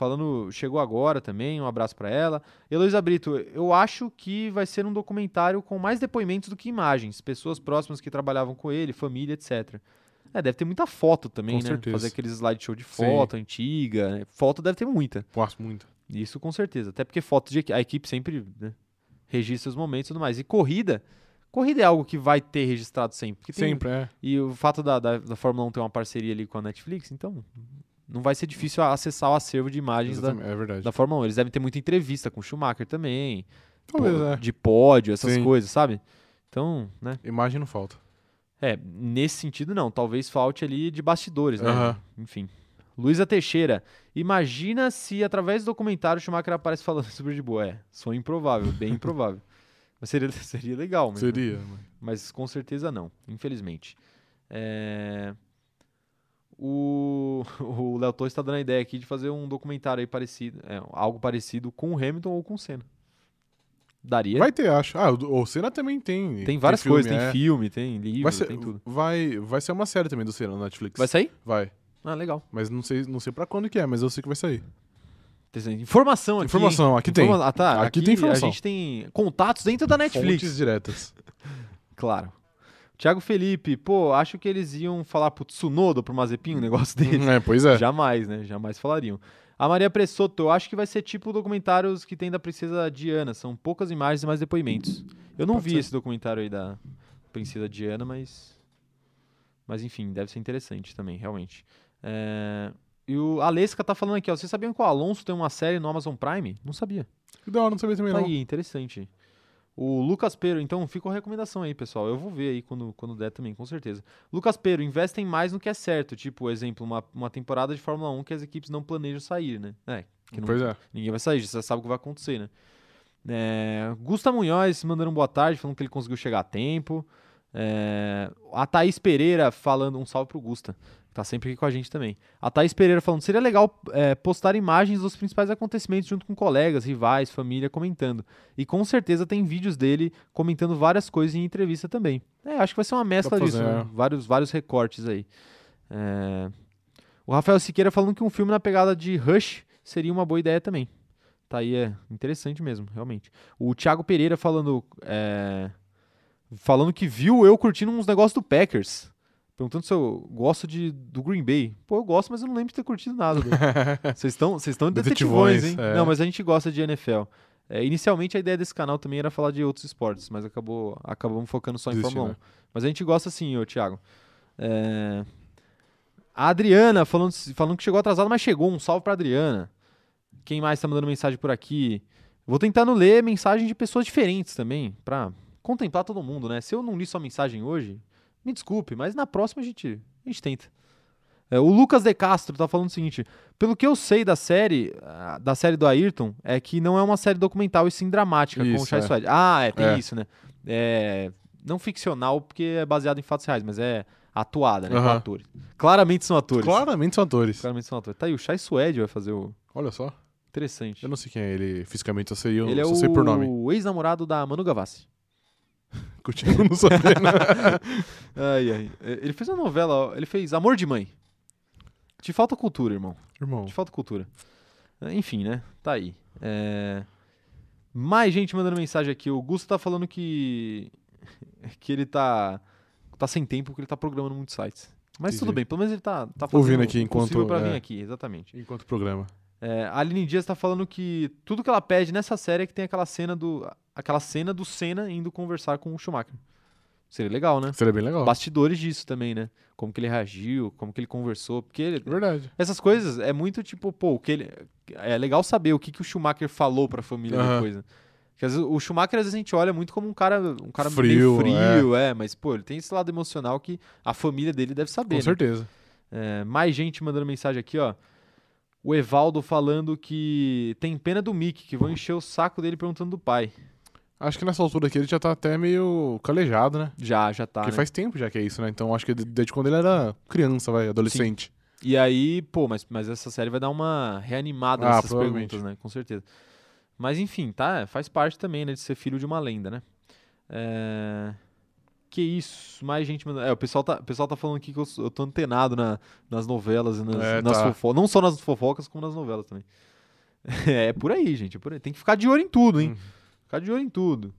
falando, chegou agora também, um abraço pra ela. Heloísa Brito, eu acho que vai ser um documentário com mais depoimentos do que imagens, pessoas próximas que trabalhavam com ele, família, etc. É, deve ter muita foto também, Com né? certeza. Fazer aqueles slideshow de Sim. foto antiga, né? foto deve ter muita. Gosto muito. Isso com certeza. Até porque foto de a equipe sempre né, registra os momentos e tudo mais. E corrida, corrida é algo que vai ter registrado sempre. tem- Sempre, é. e o fato da, da, da Fórmula 1 ter uma parceria ali com a Netflix, então não vai ser difícil acessar o acervo de imagens da, é da Fórmula 1. Eles devem ter muita entrevista com o Schumacher também, Talvez, pô, é. de pódio, essas Sim. coisas, sabe? Então, né? Imagem não falta. É, nesse sentido não. Talvez falte ali de bastidores, né? Aham. Enfim. Luísa Teixeira, imagina se através do documentário o Schumacher aparece falando [laughs] sobre de boa. É, sonho improvável, bem improvável. Mas seria, [laughs] seria legal, mas, Seria. mas- mas com certeza não, infelizmente. É, O [laughs] o Léo Torres está dando a ideia aqui de fazer um documentário aí parecido, é, algo parecido com o Hamilton ou com o Senna. Daria? Vai ter, acho. Ah, o o Senna também tem. tem várias filme, coisas, tem é. filme, tem livro, Vai ser, tem tudo. vai, vai ser uma série também do Senna na Netflix. Vai sair? Vai. Ah, legal. Mas não sei, não sei pra quando que é, mas eu sei que vai sair. Tem Informação aqui. Informação, aqui tem. Informa- Ah, tá. Aqui tem informação. A gente tem contatos dentro da Netflix. Fontes diretas. [laughs] Claro. Tiago Felipe, pô, acho que eles iam falar pro Tsunoda, pro Mazepin, um negócio desse. é, pois é. Jamais, né? Jamais falariam. A Maria Pressoto, eu acho que vai ser tipo documentários que tem da Princesa Diana. São poucas imagens e mais depoimentos. Eu não Pode vi ser. esse documentário aí da Princesa Diana, mas. Mas enfim, deve ser interessante também, realmente. É, E o Alesca tá falando aqui, ó. Vocês sabiam que o Alonso tem uma série no Amazon Prime? Não sabia. Que da hora, não sabia também Tá não. aí, interessante. O Lucas Pero, então fica a recomendação aí, pessoal. Eu vou ver aí quando, quando der também, com certeza. Lucas Pero, investem mais no que é certo. Tipo, exemplo, uma, uma temporada de Fórmula 1 que as equipes não planejam sair, né? É, que não- Pois é. ninguém vai sair, já sabe o que vai acontecer, né? É, Gusta Munhoz mandando um boa tarde, falando que ele conseguiu chegar a tempo. É, a Thaís Pereira falando, um salve pro Gusta, que tá sempre aqui com a gente também. A Thaís Pereira falando, seria legal é, postar imagens dos principais acontecimentos junto com colegas, rivais, família, comentando. E com certeza tem vídeos dele comentando várias coisas em entrevista também. É, acho que vai ser uma mescla disso, né? é. vários, vários recortes aí. É, O Rafael Siqueira falando que um filme na pegada de Rush seria uma boa ideia também. Tá aí, é interessante mesmo, realmente. O Thiago Pereira falando. Falando que viu eu curtindo uns negócios do Packers. Perguntando se eu gosto de, do Green Bay. Pô, eu gosto, mas eu não lembro de ter curtido nada. [laughs] Vocês estão vocês estão detetivões, hein? É. Não, mas a gente gosta de NFL. É, inicialmente a ideia desse canal também era falar de outros esportes, mas acabou acabamos focando só em Fórmula 1. né? Mas a gente gosta sim, ô Thiago. É, A Adriana falando, falando que chegou atrasado, mas chegou. Um salve pra Adriana. Quem mais tá mandando mensagem por aqui? Vou tentando ler mensagem de pessoas diferentes também, pra contemplar todo mundo, né? Se eu não li sua mensagem hoje, me desculpe, mas na próxima a gente, a gente tenta. É, o Lucas De Castro tá falando o seguinte: pelo que eu sei da série, ah, da série do Ayrton, é que não é uma série documental e sim dramática, com o Isso, Chai é. Suede. Ah, é, tem É. isso, né? É, não ficcional, porque é baseado em fatos reais, mas é atuada, né? Com Aham. atores. Claramente são atores. Claramente são atores. Claramente são atores. Tá aí, o Chai Suede vai fazer o. Olha só. Interessante. Eu não sei quem é ele fisicamente, eu sei, eu Ele é sei por nome. o ex-namorado da Manu Gavassi. [laughs] Continuo não sabendo. [laughs] Ai, ai. É, Ele fez uma novela, ele fez Amor de Mãe. Te falta cultura, irmão. Irmão. Te falta cultura. É, Enfim, né? Tá aí. É, Mais gente mandando mensagem aqui. O Gusto tá falando que. [laughs] que ele tá. tá sem tempo porque ele tá programando muitos sites. Mas Entendi. tudo bem, pelo menos ele tá, tá fazendo Ouvindo aqui enquanto- pra vir é. aqui, exatamente. Enquanto programa. É, a Aline Dias tá falando que tudo que ela pede nessa série é que tem aquela cena do. Aquela cena do Senna indo conversar com o Schumacher. Seria legal, né? Seria bem legal. Bastidores disso também, né? Como que ele reagiu, como que ele conversou. Porque ele- Verdade. essas coisas é muito tipo, pô, o que ele, é legal saber o que, que o Schumacher falou pra família Aham. depois, né? Porque às vezes, o Schumacher às vezes a gente olha muito como um cara, um cara Frio, meio frio, é. mas pô, ele tem esse lado emocional que a família dele deve saber, Com né? certeza. É, mais gente mandando mensagem aqui, ó. O Evaldo falando que tem pena do Mickey, que vão encher o saco dele perguntando do pai. Acho que nessa altura aqui ele já tá até meio calejado, né? Já, já tá. Porque né? faz tempo já que é isso, né? Então acho que de- desde quando ele era criança, vai, adolescente. E aí, pô, mas, mas essa série vai dar uma reanimada Ah, nessas perguntas, né? Com certeza. Mas enfim, tá? Faz parte também, né? De ser filho de uma lenda, né? É... Que isso, mais gente mandando. É, o pessoal tá, o pessoal tá falando aqui que eu, eu tô antenado na- nas novelas e nas, É, nas tá. fofocas. Não só nas fofocas, como nas novelas também. [laughs] É por aí, gente. É por aí. Tem que ficar de olho em tudo, hein? Uhum. Ficar de olho em tudo.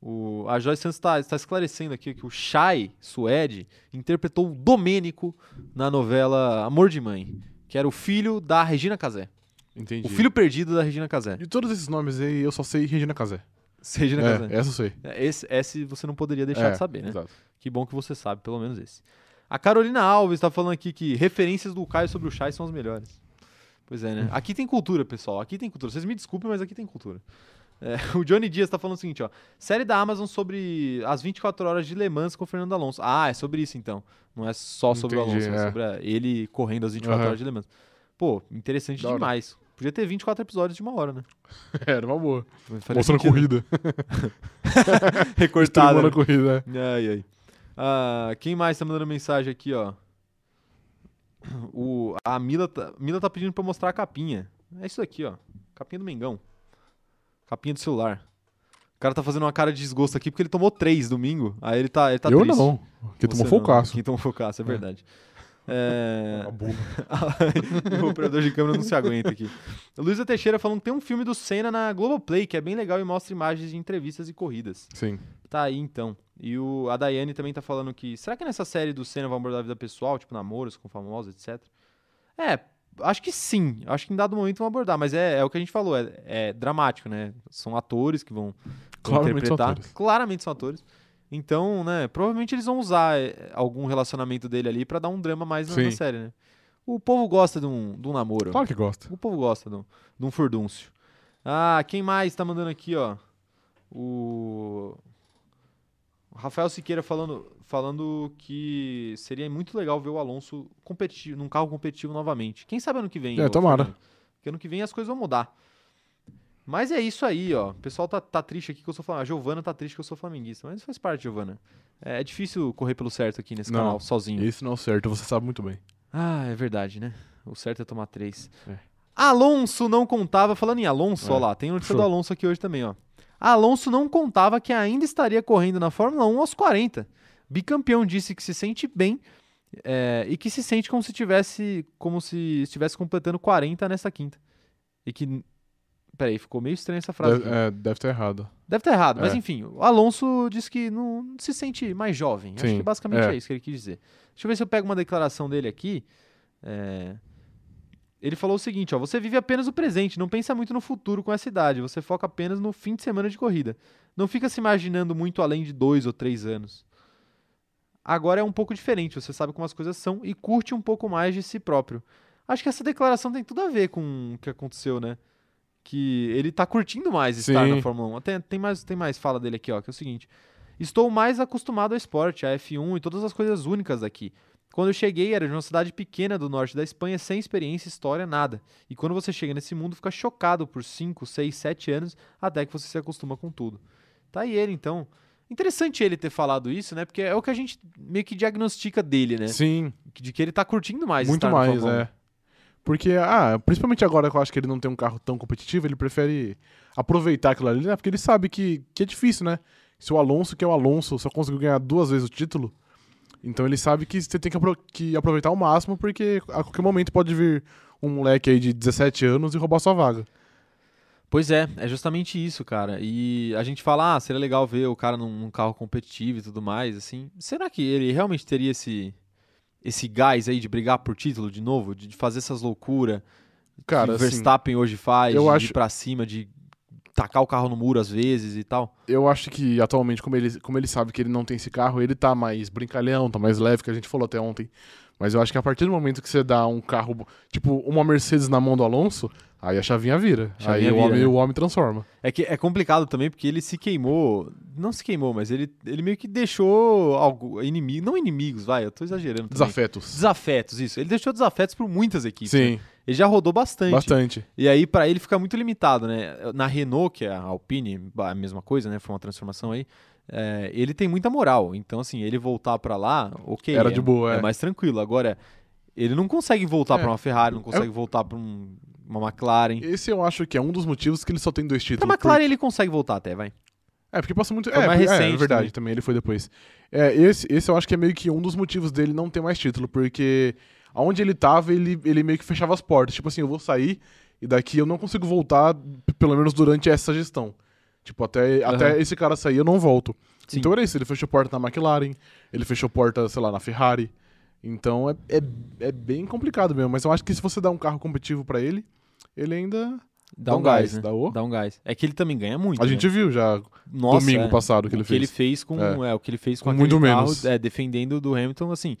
O, a Joyce Santos está, está esclarecendo aqui que o Shai Suede interpretou o Domênico na novela Amor de Mãe, que era o filho da Regina Casé. Entendi. O filho perdido da Regina Casé. De todos esses nomes aí, eu só sei Regina Casé. [laughs] Regina É, Casé. essa eu sei. Esse, esse você não poderia deixar É, de saber, né? Exato. Que bom que você sabe, pelo menos esse. A Carolina Alves está falando aqui que referências do Caio sobre o Shai são as melhores. Pois é, né? Aqui tem cultura, pessoal. Aqui tem cultura. Vocês me desculpem, mas aqui tem cultura. É, [laughs] o Johnny Dias tá falando o seguinte, ó. Série da Amazon sobre as 24 horas de Le Mans com o Fernando Alonso. Ah, é sobre isso então. Não é só sobre o Entendi, Alonso, é é. sobre ele correndo as 24 Aham. horas de Le Mans. Pô, interessante Da hora. demais. Podia ter 24 episódios de uma hora, né? [laughs] Era uma boa. Mostrando corrida. [laughs] Recortada. Streamando né? corrida, é. Ai, ai. Ah, quem mais tá mandando mensagem aqui, ó? O, a Mila tá, Mila tá pedindo pra eu mostrar a capinha. É isso aqui, ó. Capinha do Mengão. Capinha do celular. O cara tá fazendo uma cara de desgosto aqui porque ele tomou três domingo. Aí ele tá, ele tá eu triste. não. Que Você tomou não, focaço. Quem tomou focaço, é verdade. É... A bula. [laughs] o operador de câmera não se aguenta aqui. Luísa Teixeira falando que tem um filme do Senna na Globoplay, que é bem legal e mostra imagens de entrevistas e corridas. Sim. Tá aí então. E o, a Daiane também tá falando que. Será que nessa série do Senna vão abordar a vida pessoal, tipo namoros com famosos, etc? É, acho que sim. Acho que em dado momento vão abordar, mas é, é o que a gente falou, é, é dramático, né? São atores que vão, vão são interpretar. atores. Claramente são atores. Então, né, provavelmente eles vão usar é, algum relacionamento dele ali pra dar um drama mais na, na série, né? O povo gosta de um, de um namoro. Claro que gosta. O povo gosta de um, de um furdúncio. Ah, quem mais tá mandando aqui, ó? O Rafael Siqueira falando, falando que seria muito legal ver o Alonso competitivo, num carro competitivo novamente. Quem sabe ano que vem? É, ô tomara. Fernando? Porque ano que vem as coisas vão mudar. Mas é isso aí, ó. O pessoal tá, tá triste aqui que eu sou flamenguista. A Giovana tá triste que eu sou flamenguista. Mas faz parte, Giovana. É, é difícil correr pelo certo aqui nesse Não. canal, sozinho. Esse não é o certo, você sabe muito bem. Ah, é verdade, né? O certo é tomar três. É. Alonso não contava. Falando em Alonso, É, ó lá, tem notícia show. do Alonso aqui hoje também, ó. Alonso não contava que ainda estaria correndo na Fórmula 1 aos 40. Bicampeão disse que se sente bem é, e que se sente como se tivesse como se estivesse completando 40 nessa quinta. E que. Peraí, ficou meio estranha essa frase. Deve, é, deve estar errado. Deve estar errado, mas É. enfim, o Alonso disse que não se sente mais jovem. Acho Sim, que basicamente é. é. isso que ele quis dizer. Deixa eu ver se eu pego uma declaração dele aqui. É, Ele falou o seguinte: ó, você vive apenas o presente, não pensa muito no futuro com essa idade, você foca apenas no fim de semana de corrida. Não fica se imaginando muito além de dois ou três anos. Agora é um pouco diferente, você sabe como as coisas são e curte um pouco mais de si próprio. Acho que essa declaração tem tudo a ver com o que aconteceu, né? Que ele tá curtindo mais estar Sim. na Fórmula 1. Até, tem, mais, tem mais fala dele aqui, ó, que é o seguinte. Estou mais acostumado ao esporte, a F1 e todas as coisas únicas daqui. Quando eu cheguei, era de uma cidade pequena do norte da Espanha, sem experiência, história, nada. E quando você chega nesse mundo, fica chocado por 5, 6, 7 anos, até que você se acostuma com tudo. Tá aí ele, então. Interessante ele ter falado isso, né? Porque é o que a gente meio que diagnostica dele, né? Sim, De que ele tá curtindo mais muito mais, Fórmula 1. é. Porque, ah, principalmente agora que eu acho que ele não tem um carro tão competitivo, ele prefere aproveitar aquilo ali, né? Porque ele sabe que, que é difícil, né? Se o Alonso, que é o Alonso, só conseguiu ganhar duas vezes o título, então ele sabe que você tem que, apro- que aproveitar ao máximo, porque a qualquer momento pode vir um moleque aí de 17 anos e roubar sua vaga. Pois é, é justamente isso, cara. E a gente fala, ah, seria legal ver o cara num, num carro competitivo e tudo mais, assim. Será que ele realmente teria esse esse gás aí de brigar por título de novo, de de fazer essas loucuras que o assim, Verstappen hoje faz, eu de acho- ir pra cima, de tacar o carro no muro às vezes e tal? eu acho que atualmente, como ele, como ele sabe que ele não tem esse carro, ele tá mais brincalhão, tá mais leve, que a gente falou até ontem. Mas eu acho que a partir do momento que você dá um carro, tipo, uma Mercedes na mão do Alonso, aí a chavinha vira. Chavinha aí o, vira, homem, né? o homem transforma. É que é complicado também porque ele se queimou, não se queimou, mas ele, ele meio que deixou algo inimigo, não inimigos, vai, eu tô exagerando também. Desafetos. Desafetos, isso. Ele deixou desafetos por muitas equipes. né? Ele já rodou bastante. bastante. E aí, pra ele fica muito limitado, né? Na Renault, que é a Alpine, a mesma coisa, né? Foi uma transformação aí. é, ele tem muita moral. Então, assim, ele voltar pra lá, ok. Era é, de boa, é. mais tranquilo. Agora, ele não consegue voltar É. pra uma Ferrari, não consegue voltar pra um- uma McLaren. Esse eu acho que é um dos motivos que ele só tem dois Pra títulos. McLaren ele consegue voltar até, vai. É, porque passa muito. Foi é, mais é, recente é verdade, também. também. ele foi depois. É, esse, esse eu acho que é meio que um dos motivos dele não ter mais título, porque aonde ele tava, ele, ele meio que fechava as portas. Tipo assim, eu vou sair e daqui eu não consigo voltar, pelo menos durante essa gestão. Tipo, até, até esse cara sair eu não volto. Sim. Então era isso, ele fechou porta na McLaren, ele fechou porta, sei lá, na Ferrari. Então é, é, é bem complicado mesmo, mas eu acho que se você dá um carro competitivo pra ele, ele ainda Dá um gás, né? dá o- Dá um gás. É que ele também ganha muito. A né? gente viu já Nossa, domingo é. passado que ele o que ele fez. com É. é, o que ele fez com, Com muito carro, menos. é, defendendo do Hamilton assim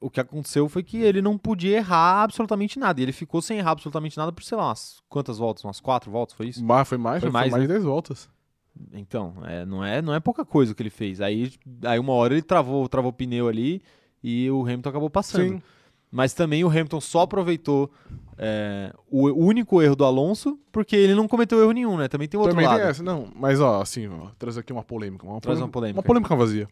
o que aconteceu foi que ele não podia errar absolutamente nada e ele ficou sem errar absolutamente nada por sei lá umas quantas voltas umas quatro voltas foi isso Mas foi mais, Foi foi mais, mais, né? de 10 voltas. então é, não é não é pouca coisa o que ele fez aí aí uma hora ele travou travou o pneu ali e o Hamilton acabou passando Sim. mas também o Hamilton só aproveitou é, o único erro do Alonso porque ele não cometeu erro nenhum né também tem outro Também lado tem essa. Não, mas ó, assim, ó, traz aqui uma polêmica. Uma Traz polêmica, uma polêmica. Uma polêmica vazia.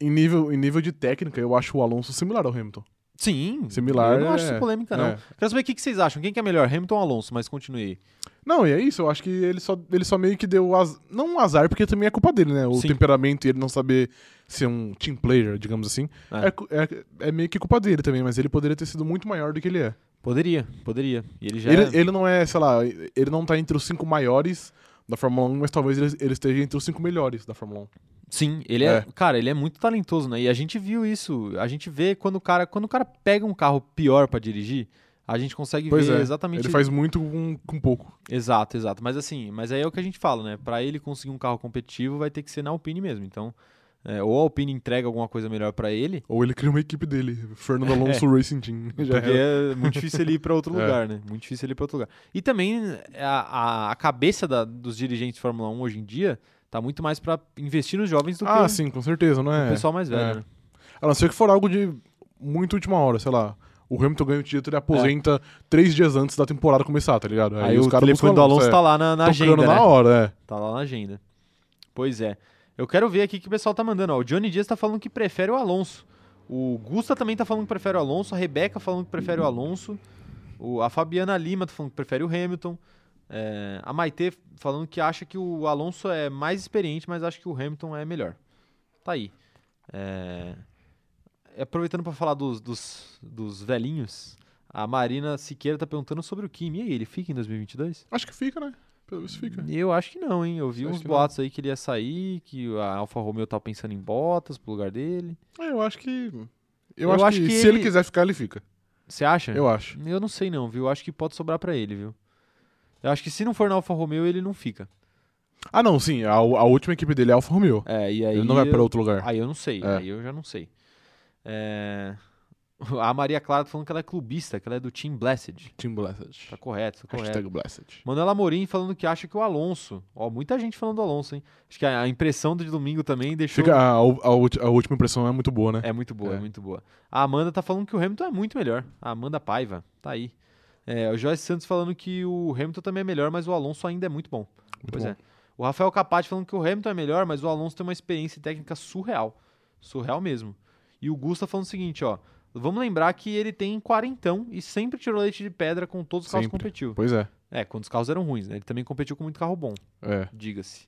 Em nível, em nível de técnica, eu acho o Alonso similar ao Hamilton. sim Similar, eu não acho é- isso polêmica não é. Quero saber o que que vocês acham. Quem que é melhor, Hamilton ou Alonso? Mas continuei. Não, e é isso, eu acho que ele só, ele só meio que deu az... não um azar, porque também é culpa dele, né? O Sim. temperamento e ele não saber ser um team player, digamos assim. É. É. é- é meio que culpa dele também, mas ele poderia ter sido muito maior do que ele é. Poderia, poderia. E ele já Ele, é- ele não é, sei lá, ele não tá entre os cinco maiores da Fórmula 1, mas talvez ele, ele esteja entre os cinco melhores da Fórmula 1. Sim, ele é, É. cara, ele é muito talentoso, né? E a gente viu isso. A gente vê quando o cara, quando o cara pega um carro pior pra dirigir, a gente consegue Pois ver é, exatamente Ele faz muito com, com pouco. Exato, exato. Mas assim, mas aí é o que a gente fala, né? Pra ele conseguir um carro competitivo, vai ter que ser na Alpine mesmo. Então, é, ou a Alpine entrega alguma coisa melhor pra ele, Ou ele cria uma equipe dele, Fernando [laughs] Alonso Racing Team. [laughs] Já porque era. é muito difícil ele ir pra outro [laughs] É. lugar, né? Muito difícil ele ir pra outro lugar. E também a, a, a cabeça da- dos dirigentes de Fórmula 1 hoje em dia tá muito mais pra investir nos jovens do Ah, que sim, com certeza, não o é? pessoal mais velho, é. né? A não ser que for algo de muito última hora, sei lá. O Hamilton ganha o título e aposenta três dias antes da temporada começar, tá ligado? Aí, os o caras telefone do Alonso é, tá lá na, na agenda, na né? hora, é. Tá lá na agenda. Pois é. Eu quero ver aqui o que o pessoal tá mandando. Ó, o Johnny Dias tá falando que prefere o Alonso. O Gusta também tá falando que prefere o Alonso. A Rebeca falando que prefere o Alonso. O- a Fabiana Lima tá falando que prefere o Hamilton. É, a Maitê falando que acha que o Alonso é mais experiente, mas acha que o Hamilton é melhor. Tá aí. É, aproveitando para falar dos, dos, dos velhinhos, a Marina Siqueira tá perguntando sobre o Kimi. E aí, ele fica em 2022? Acho que fica, né? Pelo visto fica. Eu acho que não, hein? Eu vi uns que não? boatos aí que ele ia sair, que a Alfa Romeo tá pensando em botas pro lugar dele. É, eu acho que. Eu, Eu acho, acho que, que se ele ele- quiser ficar, ele fica. Você acha? Eu acho. Eu não sei não, viu? Eu acho que pode sobrar pra ele, viu? Eu acho que se não for na Alfa Romeo, ele não fica. Ah, não, sim. A, a última equipe dele é Alfa Romeo. É, e aí... ele não vai pra eu- outro lugar. Aí eu não sei, É. aí eu já não sei. É, [laughs] A Maria Clara tá falando que ela é clubista, que ela é do Team Blessed. Team Blessed. Tá correto, tá correto. Hashtag Blessed. Manuela Morim falando que acha que o Alonso... Ó, muita gente falando do Alonso, hein? Acho que a a impressão de domingo também deixou... Fica, a, a, a última impressão é muito boa, né? É muito boa, é. É. muito boa. A Amanda tá falando que o Hamilton é muito melhor. A Amanda Paiva, tá aí. É, o Joyce Santos falando que o Hamilton também é melhor, mas o Alonso ainda é muito bom. Muito pois bom. é. O Rafael Capati falando que o Hamilton é melhor, mas o Alonso tem uma experiência técnica surreal. Surreal mesmo. E o Gusta falando o seguinte, ó. Vamos lembrar que ele tem quarentão e sempre tirou leite de pedra com todos os carros que Sempre. competiu. Pois é. É, quando os carros eram ruins, né? Ele também competiu com muito carro bom, É. diga-se.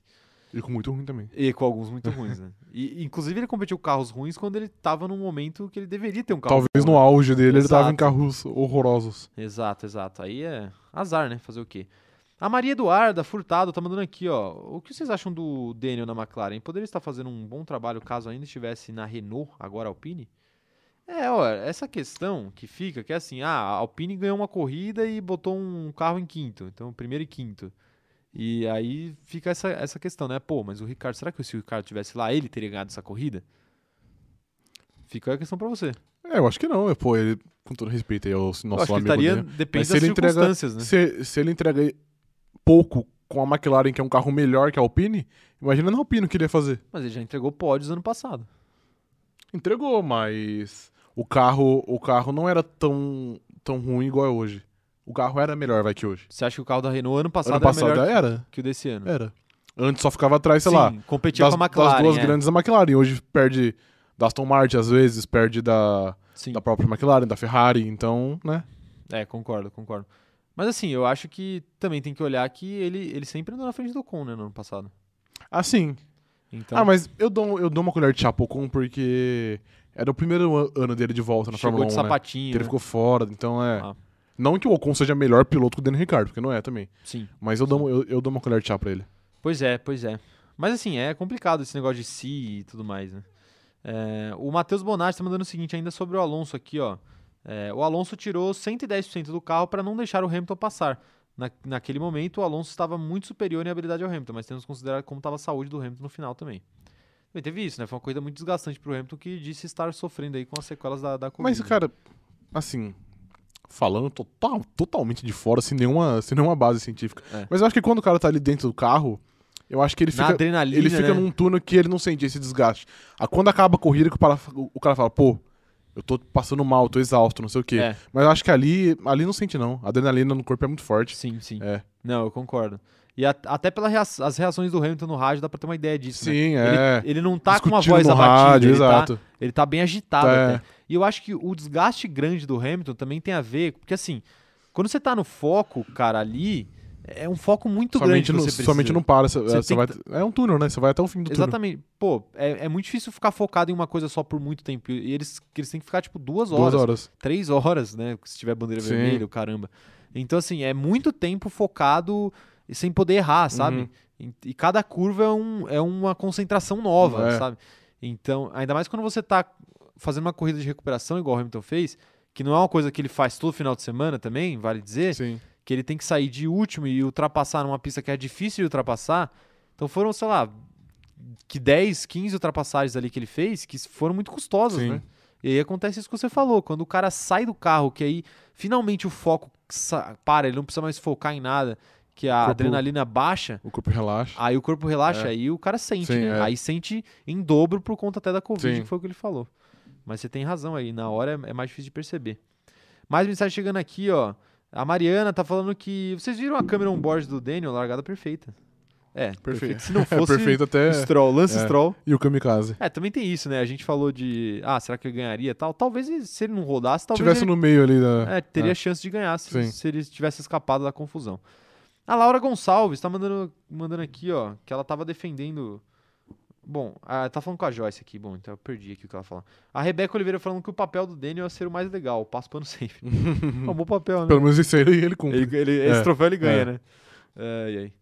E com muito ruim também. E com alguns muito ruins, né? E, inclusive, ele competiu com carros ruins quando ele tava num momento que ele deveria ter um carro Talvez bom, no né? auge dele ele tava em Exato. carros horrorosos. Exato, exato. Aí é azar, né? Fazer o quê? A Maria Eduarda Furtado tá mandando aqui, ó. O que vocês acham do Daniel na McLaren? Poderia estar fazendo um bom trabalho caso ainda estivesse na Renault, agora Alpine? É, ó, essa questão que fica, que é assim, ah, a Alpine ganhou uma corrida e botou um carro em quinto, então primeiro e quinto. E aí fica essa, essa questão, né? Pô, mas o Ricardo, será que se o Ricardo tivesse lá, ele teria ganhado essa corrida? Fica a questão pra você. É, eu acho que não. Pô, ele, com todo respeito aí ao Eu nosso acho que amigo estaria, Daniel. depende Mas se das ele entrega- circunstâncias, né? Se, se ele entrega pouco com a McLaren, que é um carro melhor que a Alpine, imagina na Alpine o que ele ia fazer. Mas ele já entregou pódios ano passado. Entregou, mas o carro, o carro não era tão, tão ruim igual é hoje. O carro era melhor, vai, que hoje. Você acha que o carro da Renault ano passado, ano passado era melhor era. que o desse ano? Era. Antes só ficava atrás, sei Sim, lá, competia das, com a McLaren. das duas é. grandes da McLaren. Hoje perde da Aston Martin às vezes, perde da, Sim, da própria McLaren, da Ferrari, então, né? é, concordo, concordo. Mas assim, eu acho que também tem que olhar que ele, ele sempre andou na frente do Ocon, né, no ano passado. Assim. Então, Ah, mas eu dou, eu dou uma colher de chá pro Ocon porque era o primeiro an- ano dele de volta na chegou Fórmula 1, de né? sapatinho, ele né? ficou fora, então é... Ah. Não que o Ocon seja melhor piloto que o Daniel Ricciardo, porque não é também. Sim, Mas eu dou, eu, eu dou uma colher de chá pra ele. pois é, pois é. Mas assim, é complicado esse negócio de si e tudo mais, né? É, o Matheus Bonatti tá mandando o seguinte ainda sobre o Alonso aqui, ó. É, o Alonso tirou 110% do carro para não deixar o Hamilton passar. Na, naquele momento, o Alonso estava muito superior em habilidade ao Hamilton, mas temos que considerar como estava a saúde do Hamilton no final também. Também teve isso, né? Foi uma corrida muito desgastante pro Hamilton que disse estar sofrendo aí com as sequelas da, da corrida. Mas, cara, assim, falando total, totalmente de fora, sem nenhuma, sem nenhuma base científica. É. Mas eu acho que quando o cara tá ali dentro do carro, eu acho que ele fica, adrenalina, ele fica né? num túnel que ele não sente esse desgaste. Ah, quando acaba a corrida, que o cara, o cara fala, pô, eu tô passando mal, tô exausto, não sei o quê. É, Mas eu acho que ali, ali não sente, não. A adrenalina no corpo é muito forte. sim, sim. É. Não, eu concordo. E a- até pelas as reações do Hamilton no rádio dá pra ter uma ideia disso, né? Sim, é. Ele, ele não tá com uma voz no abatida, rádio, ele, tá, exato. ele tá bem agitado É. até. E eu acho que o desgaste grande do Hamilton também tem a ver, porque assim, quando você tá no foco, cara, ali, é um foco muito grande Somente que não, você somente não para. Você, Você tem vai, é um túnel, né? Você vai até o fim do túnel. Exatamente. Pô, é, é muito difícil ficar focado em uma coisa só por muito tempo. E eles, eles têm que ficar, tipo, duas horas, Duas horas. três horas, né? Se tiver bandeira Sim. vermelha, caramba. Então, assim, é muito tempo focado e sem poder errar, sabe? Uhum. E, e cada curva é, um, é uma concentração nova, É. sabe? Então, ainda mais quando você tá fazendo uma corrida de recuperação, igual o Hamilton fez, que não é uma coisa que ele faz todo final de semana também, vale dizer, Sim. que ele tem que sair de último e ultrapassar numa pista que é difícil de ultrapassar. Então foram, sei lá, que 10, 15 ultrapassagens ali que ele fez, que foram muito custosas, Sim. né? E aí acontece isso que você falou, quando o cara sai do carro, que aí finalmente o foco para, ele não precisa mais focar em nada, que a Corpo- adrenalina baixa, O corpo relaxa. aí o corpo relaxa, É. aí o cara sente, Sim, né? é. Aí sente em dobro por conta até da Covid, Sim. que foi o que ele falou. Mas você tem razão aí, na hora é, é mais difícil de perceber. Mais mensagem chegando aqui, ó. A Mariana tá falando que. Vocês viram a câmera on-board do Daniel? Largada perfeita. É, perfeito. Se não [laughs] fosse Perfeito até. Stroll, Lance é. Stroll. E o Kamikaze. É, também tem isso, né? A gente falou de. Ah, será que ele ganharia e tal? Talvez se ele não rodasse, talvez. Tivesse ele- no meio ali da. É, teria É. chance de ganhar se, se ele tivesse escapado da confusão. A Laura Gonçalves tá mandando, mandando aqui, ó, que ela tava defendendo. Bom, ah, tá falando com a Joyce aqui, bom, então eu perdi aqui o que ela falou. A Rebeca Oliveira falando que o papel do Daniel é ser o mais legal, passo pano sempre. [laughs] é um bom papel, né? Pelo menos isso aí ele cumpre. Ele, ele- esse É, troféu ele ganha, é. né? É, e aí?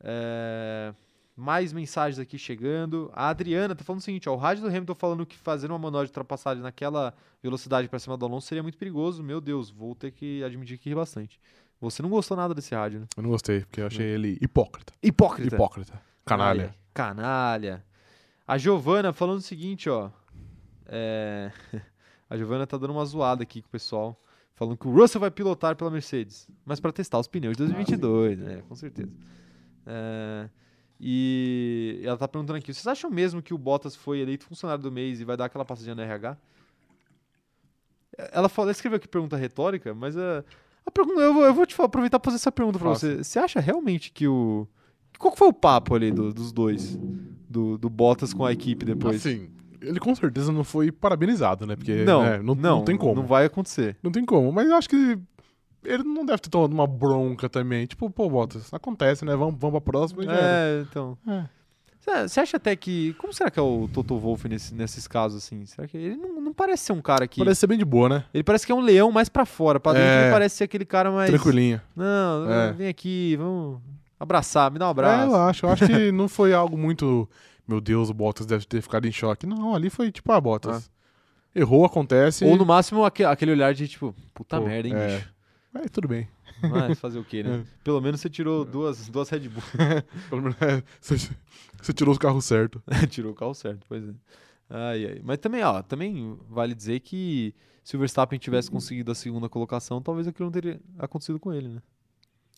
É, mais mensagens aqui chegando. A Adriana tá falando o seguinte: ó, o rádio do Hamilton falando que fazer uma manobra de ultrapassagem naquela velocidade pra cima do Alonso seria muito perigoso. Meu Deus, vou ter que admitir que ri bastante. Você não gostou nada desse rádio, né? Eu não gostei, porque eu achei ele hipócrita. Hipócrita. Hipócrita. Canalha. Canalha. A Giovana falando o seguinte, ó. É, [laughs] A Giovana tá dando uma zoada aqui com o pessoal. Falando que o Russell vai pilotar pela Mercedes. Mas pra testar os pneus de 2022, né? Com certeza. É, E ela tá perguntando aqui: vocês acham mesmo que o Bottas foi eleito funcionário do mês e vai dar aquela passadinha no RH? Ela, falou, ela escreveu aqui pergunta retórica, mas a pergunta, eu, vou, eu vou te aproveitar pra fazer essa pergunta Faça. você. Você acha realmente que o. Qual foi o papo ali do- dos dois? Do, do Bottas com a equipe depois? Assim, ele com certeza não foi parabenizado, né? Porque não, né, não, não, não tem como. Não vai acontecer. Não tem como. Mas eu acho que ele não deve ter tomado uma bronca também. Tipo, pô, Bottas, acontece, né? Vamos, vamos pra próxima e. É, então. É. Você- acha até que. Como será que é o Toto Wolff nesse- nesses casos, assim? Será que. Ele não, não parece ser um cara que. Parece ser bem de boa, né? Ele parece que é um leão mais pra fora. Pra dentro É. ele parece ser aquele cara mais. Tranquilinho. Não, É. vem aqui, vamos abraçar, me dá um É, abraço. eu acho. Eu acho que [laughs] não foi algo muito. Meu Deus, o Bottas deve ter ficado em choque. Não, ali foi tipo, ah, Bottas. Errou, acontece. Ou no máximo aque- aquele olhar de tipo, puta Pô, merda, hein, é. bicho. É, tudo bem. Mas fazer o quê, né? É. Pelo menos você tirou duas, duas Red Bull. [laughs] Pelo menos, é, você, você tirou os carros certos. [laughs] tirou o carro certo, pois é. Ai, ai. Mas também, ó, também vale dizer que se o Verstappen tivesse conseguido a segunda colocação, talvez aquilo não teria acontecido com ele, né?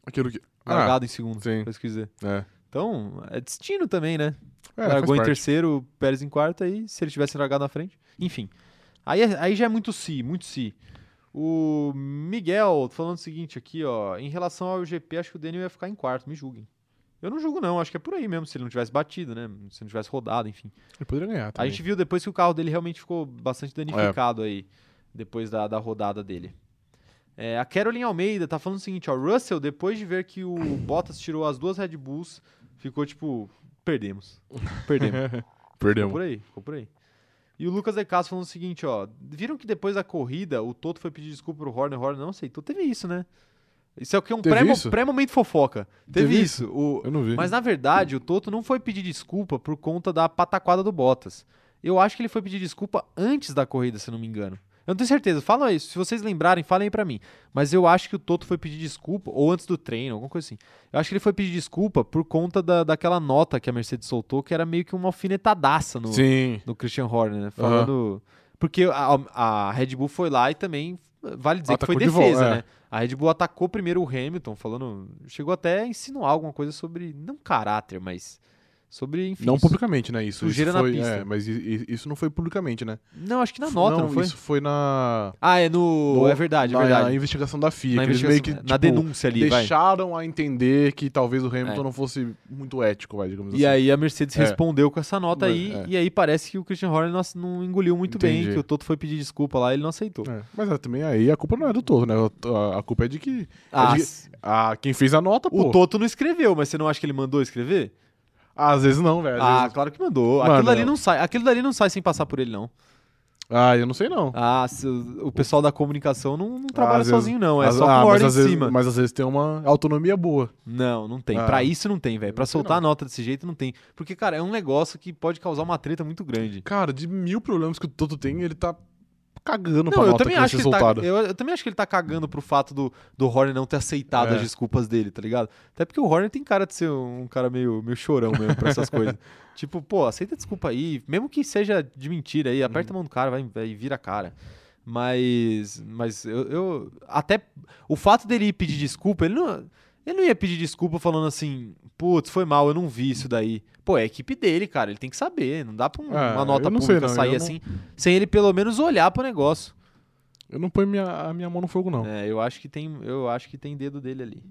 Aquilo que. Ah, Largado em segundo, sim. pra isso quiser. é. Então, é destino também, né? É, Largou em parte. terceiro, Pérez em quarto, aí se ele tivesse largado na frente. Enfim. Aí, é- aí já é muito si, muito si. O Miguel falando o seguinte aqui, ó. Em relação ao GP, acho que o Daniel ia ficar em quarto, me julguem. Eu não julgo, não. Acho que é por aí mesmo, se ele não tivesse batido, né? Se não tivesse rodado, enfim. Ele poderia ganhar A também. gente viu depois que o carro dele realmente ficou bastante danificado aí, depois da, da rodada dele. É, a Caroline Almeida tá falando o seguinte, ó. Russell, depois de ver que o Bottas tirou as duas Red Bulls, ficou tipo, perdemos. Perdemos. [laughs] Ficou Perdemos. por aí, ficou por aí. E o Lucas Ecasso falando o seguinte, ó. Viram que depois da corrida, o Toto foi pedir desculpa pro Horner, o Horner não aceitou. Teve isso, né? Isso é o que? Um isso? pré-momento fofoca. Teve, Teve isso. O, Eu não vi. mas na verdade, o Toto não foi pedir desculpa por conta da pataquada do Bottas. Eu acho que ele foi pedir desculpa antes da corrida, se não me engano. Eu não tenho certeza, falam isso. Se vocês lembrarem, falem aí pra mim. Mas eu acho que o Toto foi pedir desculpa, ou antes do treino, alguma coisa assim. Eu acho que ele foi pedir desculpa por conta da, daquela nota que a Mercedes soltou, que era meio que uma alfinetadaça no, Sim. no Christian Horner, né? Falando. Porque a, a Red Bull foi lá e também vale dizer Atacou que de foi defesa, volta, é. né? A Red Bull atacou primeiro o Hamilton, falando. Chegou até a insinuar alguma coisa sobre. Não caráter, mas. Sobre, enfim. Não publicamente, né? Isso, isso na foi, pista. é, mas isso não foi publicamente, né? Não, acho que na nota, não, foi? Isso foi na, Ah, é no. no- é verdade, é na, verdade. investigação da FIA. Na, que eles meio que, na tipo, denúncia ali, vai. deixaram a entender que talvez o Hamilton É. não fosse muito ético, vai, digamos E assim. aí a Mercedes É. respondeu com essa nota aí, é. e aí parece que o Christian Horner não, não engoliu muito bem, Entendi. que o Toto foi pedir desculpa lá ele não aceitou. É, Mas é, também aí a culpa não é do todo, né? A, a culpa é de que. Ah, de- a, quem fez a nota, pô. o Toto não escreveu, mas você não acha que ele mandou escrever? Às vezes não, velho. Ah, vezes- claro que mandou. Mano, aquilo dali não. não sai. Aquilo dali não sai sem passar por ele, não. Ah, eu não sei não. Ah, se- o pessoal da comunicação não, não trabalha vezes- sozinho, não. É Às- só com ah, ordem em vezes- cima. Mas às vezes tem uma autonomia boa. Não, não tem. Ah. Pra isso não tem, velho. Pra soltar a nota desse jeito não tem. Porque, cara, é um negócio que pode causar uma treta muito grande. Cara, de mil problemas que o Toto tem, ele tá cagando Não, pra eu nota também, acho que ser ele tá, eu, eu também acho que ele tá cagando pro fato do, do Horner não ter aceitado É. as desculpas dele, tá ligado? Até porque o Horner tem cara de ser um cara meio, meio chorão mesmo pra essas [laughs] coisas. Tipo, pô, aceita desculpa aí, mesmo que seja de mentira aí, aperta a mão do cara, vai, vai vira a cara. Mas, mas eu, eu- até o fato dele ir pedir desculpa, ele não, ele não ia pedir desculpa falando assim, putz, foi mal, eu não vi isso daí. Pô, é a equipe dele, cara, ele tem que saber, não dá pra um- É, uma nota não sei, pública não, sair eu não- assim, sem ele pelo menos olhar pro negócio. Eu não ponho minha, a minha mão no fogo, não. É, eu acho que tem, eu acho que tem dedo dele ali.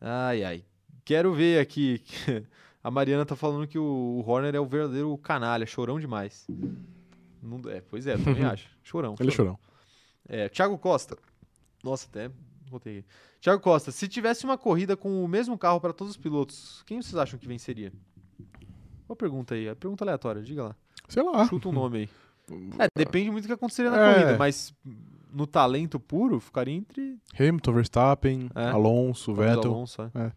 Ai, ai. Quero ver aqui. [laughs] A Mariana tá falando que o, Horner é o verdadeiro canalha, chorão demais. Não, é, pois é, também [laughs] acho. Chorão. Ele é chorão. É, Thiago Costa. Nossa, até botei aqui. Thiago Costa, se tivesse uma corrida com o mesmo carro para todos os pilotos, quem vocês acham que venceria? Qual pergunta aí? É pergunta aleatória, diga lá. Sei lá. Chuta um nome aí. [laughs] É, depende muito do que aconteceria na É. corrida, mas no talento puro, ficaria entre Hamilton, Verstappen, É. Alonso, Vettel. Alonso, é. É.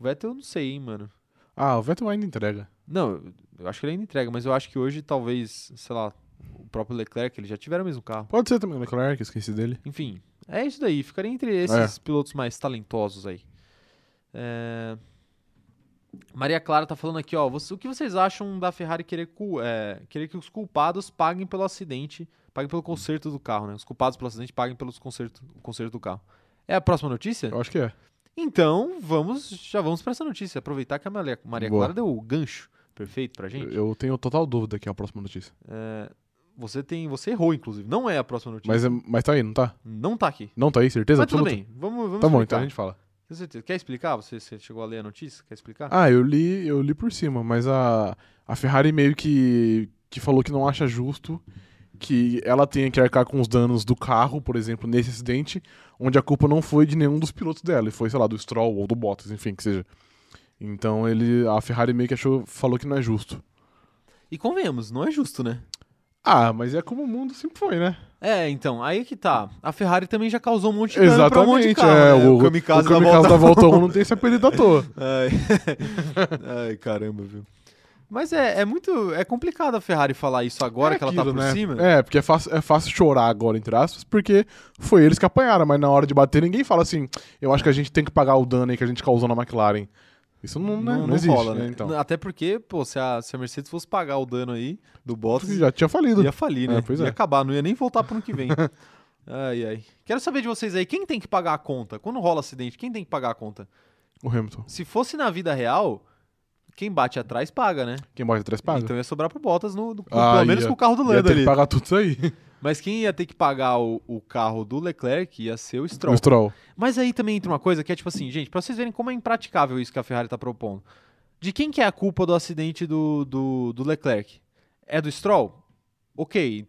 O Vettel eu não sei, hein, mano. Ah, o Vettel ainda entrega. Não, eu acho que ele ainda entrega, mas eu acho que hoje talvez, sei lá, o próprio Leclerc, eles já tiveram o mesmo carro. Pode ser também o Leclerc, esqueci dele. Enfim, é isso daí. Ficaria entre esses pilotos mais talentosos aí. É, Maria Clara tá falando aqui, ó. o que vocês acham da Ferrari querer, é, querer que os culpados paguem pelo acidente, paguem pelo conserto do carro, né? Os culpados pelo acidente paguem pelo conserto, conserto do carro. É a próxima notícia? Eu acho que é. Então, vamos, já vamos pra essa notícia. Aproveitar que a Maria, Maria. Clara deu o gancho perfeito pra gente. Eu tenho total dúvida que é a próxima notícia. É, você tem, você errou, inclusive. Não é a próxima notícia. Mas, é- mas tá aí, não tá? Não tá aqui. Não tá aí, certeza Mas tudo bem. Vamos, vamos Tá bom, explicar. então a gente fala. Tem certeza. Quer explicar? Você, você chegou a ler a notícia? Quer explicar? Ah, eu li, eu li por cima, mas a, a Ferrari meio que, que falou que não acha justo que ela tenha que arcar com os danos do carro, por exemplo, nesse acidente, onde a culpa não foi de nenhum dos pilotos dela, e foi, sei lá, do Stroll ou do Bottas, enfim, que seja. Então ele, a Ferrari meio que achou, falou que não é justo. E convenhamos, não é justo, né? Ah, mas é como o mundo sempre foi, né? É, então, aí que tá. A Ferrari também já causou um monte de dano pra um monte de Exatamente, carro, é, né? o, o Kamikaze, o kamikaze da volta 1 não tem esse apelido à toa. [laughs] Ai. [laughs] Ai, caramba, viu? Mas é, é muito. É complicado a Ferrari falar isso agora É que ela tá aquilo, por né? cima. É, porque é fácil, é fácil chorar agora, entre aspas, porque foi eles que apanharam, mas na hora de bater ninguém fala assim, eu acho que a gente tem que pagar o dano aí que a gente causou na McLaren. Isso não, né, não, existe, rola, né? né? Então. Até porque, pô, se a, se a Mercedes fosse pagar o dano aí do Bottas, Já tinha falido. ia falir, né? É, ia é. acabar, não ia nem voltar pro ano que vem. [laughs] ai, ai. Quero saber de vocês aí, quem tem que pagar a conta? Quando rola acidente, quem tem que pagar a conta? O Hamilton. Se fosse na vida real, quem bate atrás paga, né? Quem bate atrás paga. Então ia sobrar pro Bottas, no, no- Ah, pelo menos ia- com o carro do Ia Lando ter ali. que pagar tudo isso aí. [laughs] Mas quem ia ter que pagar o, o carro do Leclerc ia ser o Stroll. O Stroll. Mas aí também entra uma coisa que é tipo assim, gente, pra vocês verem como é impraticável isso que a Ferrari tá propondo. De quem que é a culpa do acidente do, do, do Leclerc? É do Stroll? Ok.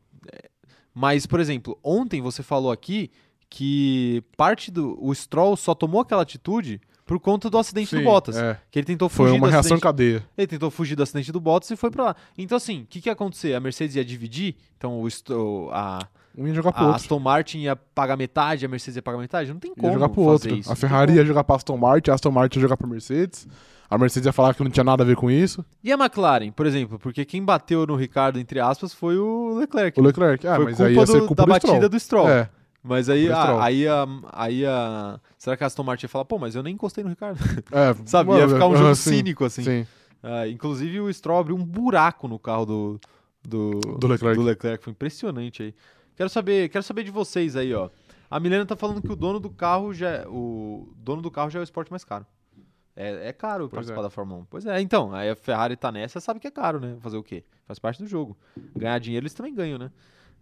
Mas, por exemplo, ontem você falou aqui que parte do. O Stroll só tomou aquela atitude por conta do acidente do Sim, Bottas. é. Que ele tentou Foi fugir uma do reação acidente. cadeia. Ele tentou fugir do acidente do Bottas e foi pra lá. Então, assim, o que, que ia acontecer? A Mercedes ia dividir, então o, a, Um ia jogar pro a outro. Aston Martin ia pagar metade, a Mercedes ia pagar metade? Não tem Ia como jogar pro outro. isso. A Ferrari ia jogar pra Aston Martin, a Aston Martin ia jogar pra Mercedes. A Mercedes ia falar que não tinha nada a ver com isso. E a McLaren, por exemplo, porque quem bateu no Ricardo, entre aspas, foi o Leclerc. O Leclerc. Ah, foi mas aí ia ser do- culpa da do batida Stroll. do Stroll. É. Mas aí, a, aí, a, aí a. Será que a Aston Martin ia falar, pô, mas eu nem encostei no Ricardo? [laughs] É, [laughs] Sabe? mano, ia ficar um [laughs] jogo ah, sim, cínico, assim. Sim. Ah, inclusive, o Stroll abriu um buraco no carro do, do, Do Leclerc. do Leclerc. Foi impressionante aí. Quero saber, quero saber de vocês aí, ó. A Milena tá falando que o dono do carro já é, o dono do carro já é o esporte mais caro. É, é caro Pois participar é. da Fórmula 1. Pois é, então, aí a Ferrari tá nessa, sabe que é caro, né? Fazer o quê? Faz parte do jogo. Ganhar dinheiro eles também ganham, né?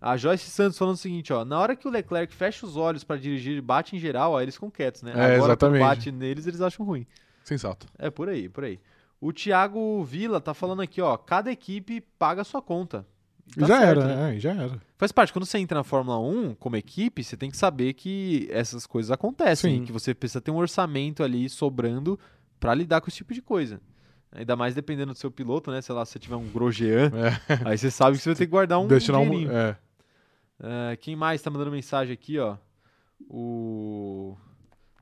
A Joyce Santos falando o seguinte, ó, na hora que o Leclerc fecha os olhos pra dirigir e bate em geral, aí eles ficam quietos, né? É, Agora exatamente. bate neles, eles acham ruim. Sensato. É, por aí, por aí. O Thiago Vila tá falando aqui, ó, cada equipe paga a sua conta. Tá já certo, era, né? é, já era. Faz parte, quando você entra na Fórmula 1 como equipe, você tem que saber que essas coisas acontecem, Sim. que você precisa ter um orçamento ali sobrando pra lidar com esse tipo de coisa. Ainda mais dependendo do seu piloto, né? Sei lá, se você tiver um Grosjean, É. aí você sabe que você vai ter que guardar um Destinar um, é. É, quem mais tá mandando mensagem aqui, ó? O...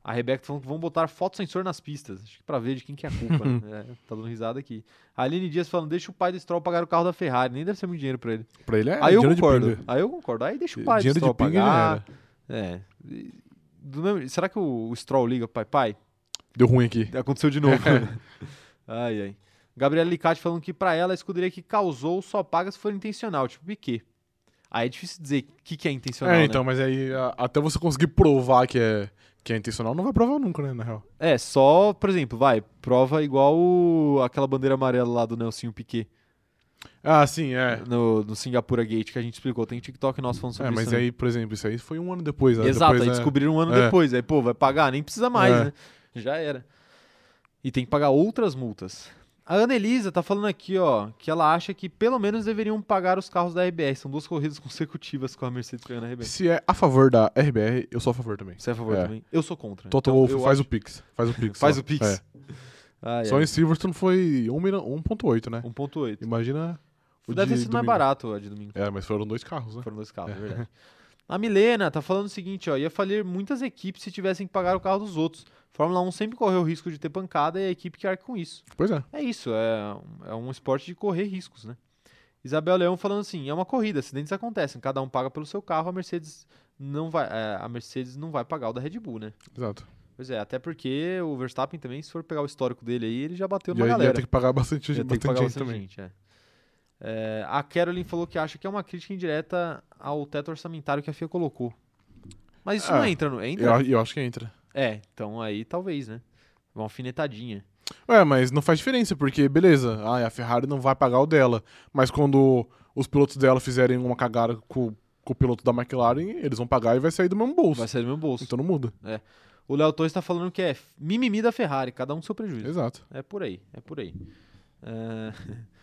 A Rebeca tá falando que vão botar foto sensor nas pistas. Acho que pra ver de quem que é a culpa. né? [laughs] É, tá dando risada aqui. A Aline Dias falando, deixa o pai do Stroll pagar o carro da Ferrari. Nem deve ser muito dinheiro pra ele. Pra ele é aí eu concordo. Aí eu concordo. Aí deixa o pai do Dinheiro de Stroll pinga já pagar. É. Do mesmo- Será que o, o Stroll liga pro pai? Pai, Deu ruim aqui. aconteceu de novo. [laughs] ai, ai. Gabriela Licati falando que pra ela a escuderia que causou só paga se for intencional, tipo Piquet. Aí é difícil dizer o que, que é intencional, É, né? então, mas aí a- até você conseguir provar que é, que é intencional, não vai provar nunca, né, na real. É, só, por exemplo, vai, prova igual o- aquela bandeira amarela lá do Nelsinho Piquet. Ah, sim, é. no, no Singapura Gate, que a gente explicou. Tem TikTok nosso falando É, sobre mas isso. também. aí, por exemplo, isso aí foi um ano depois. né? Exato, Depois, aí é- descobriram um ano É. depois. Aí, pô, vai pagar? Nem precisa mais, É. né? Já era. E tem que pagar outras multas. A Ana Elisa tá falando aqui, ó, que ela acha que pelo menos deveriam pagar os carros da RBR. São duas corridas [laughs] consecutivas com a Mercedes pegando a RBR. Se é a favor da RBR, eu sou a favor também. Você é a favor É. também? Eu sou contra. Toto Então, Wolff faz acho- o Pix. Faz o Pix. [laughs] Faz só. o Pix. É. [laughs] Ah, Só é. em Silverstone foi 1 milhão- 1.8, né? 1.8. Imagina o Deve ter sido mais domingo. barato a de domingo. É, mas foram dois carros, né? Foram dois carros, é verdade. A Milena tá falando o seguinte, ó, ia falir muitas equipes se tivessem que pagar o carro dos outros. Fórmula 1 sempre correu o risco de ter pancada e a equipe que arca com isso. Pois é. É isso, é, é um esporte de correr riscos, né? Isabel Leão falando assim, é uma corrida, acidentes acontecem, cada um paga pelo seu carro, a Mercedes não vai, é, a Mercedes não vai pagar o da Red Bull, né? Exato. Pois é, até porque o Verstappen também, se for pegar o histórico dele aí, ele já bateu numa aí ia galera. ter que pagar bastante, Ia bastante pagar gente bastante também. gente, é. É, a Carolyn falou que acha que é uma crítica indireta ao teto orçamentário que a FIA colocou. Mas isso não Ah, entra, no, entra? Eu, eu acho que entra. É, então aí talvez, né? Uma alfinetadinha. Ué, mas não faz diferença, porque beleza, ah, a Ferrari não vai pagar o dela. Mas quando os pilotos dela fizerem uma cagada com, com o piloto da McLaren, eles vão pagar e vai sair do mesmo bolso. Vai sair do meu bolso. Então não muda. O Léo Torres tá falando que é mimimi da Ferrari, cada um seu prejuízo. Exato. É por aí, é por aí. É, [laughs]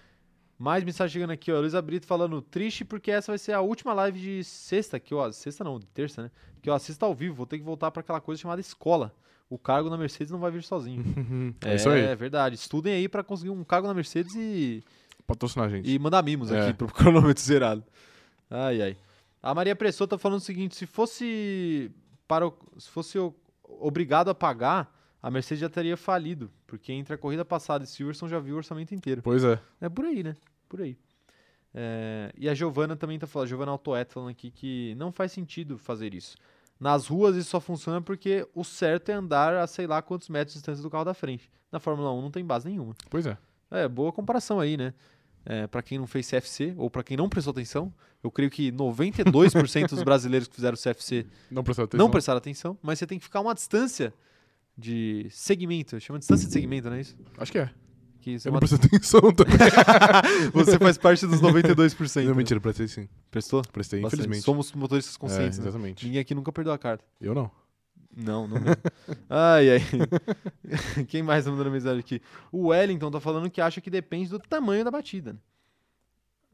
Mais mensagem chegando aqui, ó. Luísa Brito falando, triste porque essa vai ser a última live de sexta, que eu, sexta não, de terça, né? Que eu assisto ao vivo, vou ter que voltar pra aquela coisa chamada escola. O cargo na Mercedes não vai vir sozinho. [laughs] É isso aí. É verdade. Estudem aí pra conseguir um cargo na Mercedes e, Patrocinar a gente. e mandar mimos É. aqui pro [laughs] cronômetro zerado. Ai, ai. A Maria Pressou tá falando o seguinte: se fosse para o- se fosse obrigado a pagar, a Mercedes já teria falido, porque entre a corrida passada e Silverstone já viu o orçamento inteiro. Pois é. É por aí, né? Por aí. É, e a Giovana também tá falando, a Giovana Altoet falando aqui que não faz sentido fazer isso. Nas ruas isso só funciona porque o certo é andar a sei lá quantos metros de distância do carro da frente. Na Fórmula 1 não tem base nenhuma. Pois é. É, boa comparação aí, né? É, para quem não fez CFC ou para quem não prestou atenção, eu creio que 92% dos brasileiros que fizeram CFC Não prestar atenção. não prestaram atenção, mas você tem que ficar uma distância de segmento, chama distância de segmento, não é isso? Acho que é. Que você, Eu é não uma- prestei atenção também. [laughs] você faz parte dos 92%. não, mentira, prestei sim. Prestou? Prestei, Bastante. infelizmente. Somos motoristas conscientes, é, né? exatamente. Ninguém aqui nunca perdeu a carta. Eu não. Não, não mesmo. ai, ai. [laughs] Quem mais tá mandando mensagem aqui? O Wellington tá falando que acha que depende do tamanho da batida. né?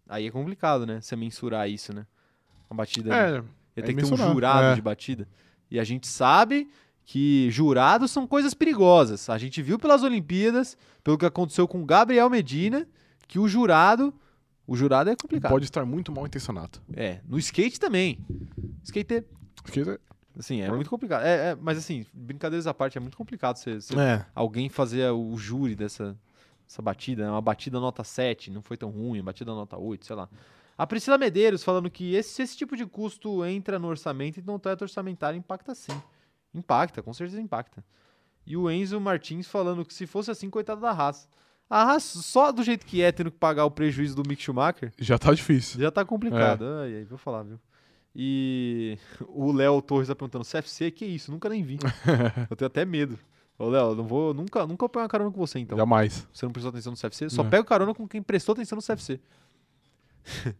Aí é complicado, né? Você mensurar isso, né? A batida. É, Ia é ter que ter um jurado é. de batida. E a gente sabe que jurados são coisas perigosas. A gente viu pelas Olimpíadas, pelo que aconteceu com o Gabriel Medina, que o jurado. O jurado é complicado. pode estar muito mal intencionado. É, no skate também. Skate, Porque, assim, é muito complicado. É, é, mas assim, brincadeiras à parte, é muito complicado você, você- é, alguém fazer o júri dessa essa batida, né? uma batida nota 7, não foi tão ruim, uma batida nota 8, sei lá. A Priscila Medeiros falando que esse, se esse tipo de custo entra no orçamento, então o teto orçamentário impacta sim. Impacta, com certeza impacta. E o Enzo Martins falando que se fosse assim, coitado da Haas. A Haas, só do jeito que é, tendo que pagar o prejuízo do Mick Schumacher, já tá difícil. já tá complicado. Ai, ai, vou falar, viu? E [laughs] o Léo Torres tá perguntando, CFC, que isso? Nunca nem vi. [laughs] eu tenho até medo. Ô, Léo, não vou, nunca, nunca pegar uma carona com você, então. Jamais. Você não prestou atenção no CFC? Só Não. pego carona com quem prestou atenção no CFC. [laughs]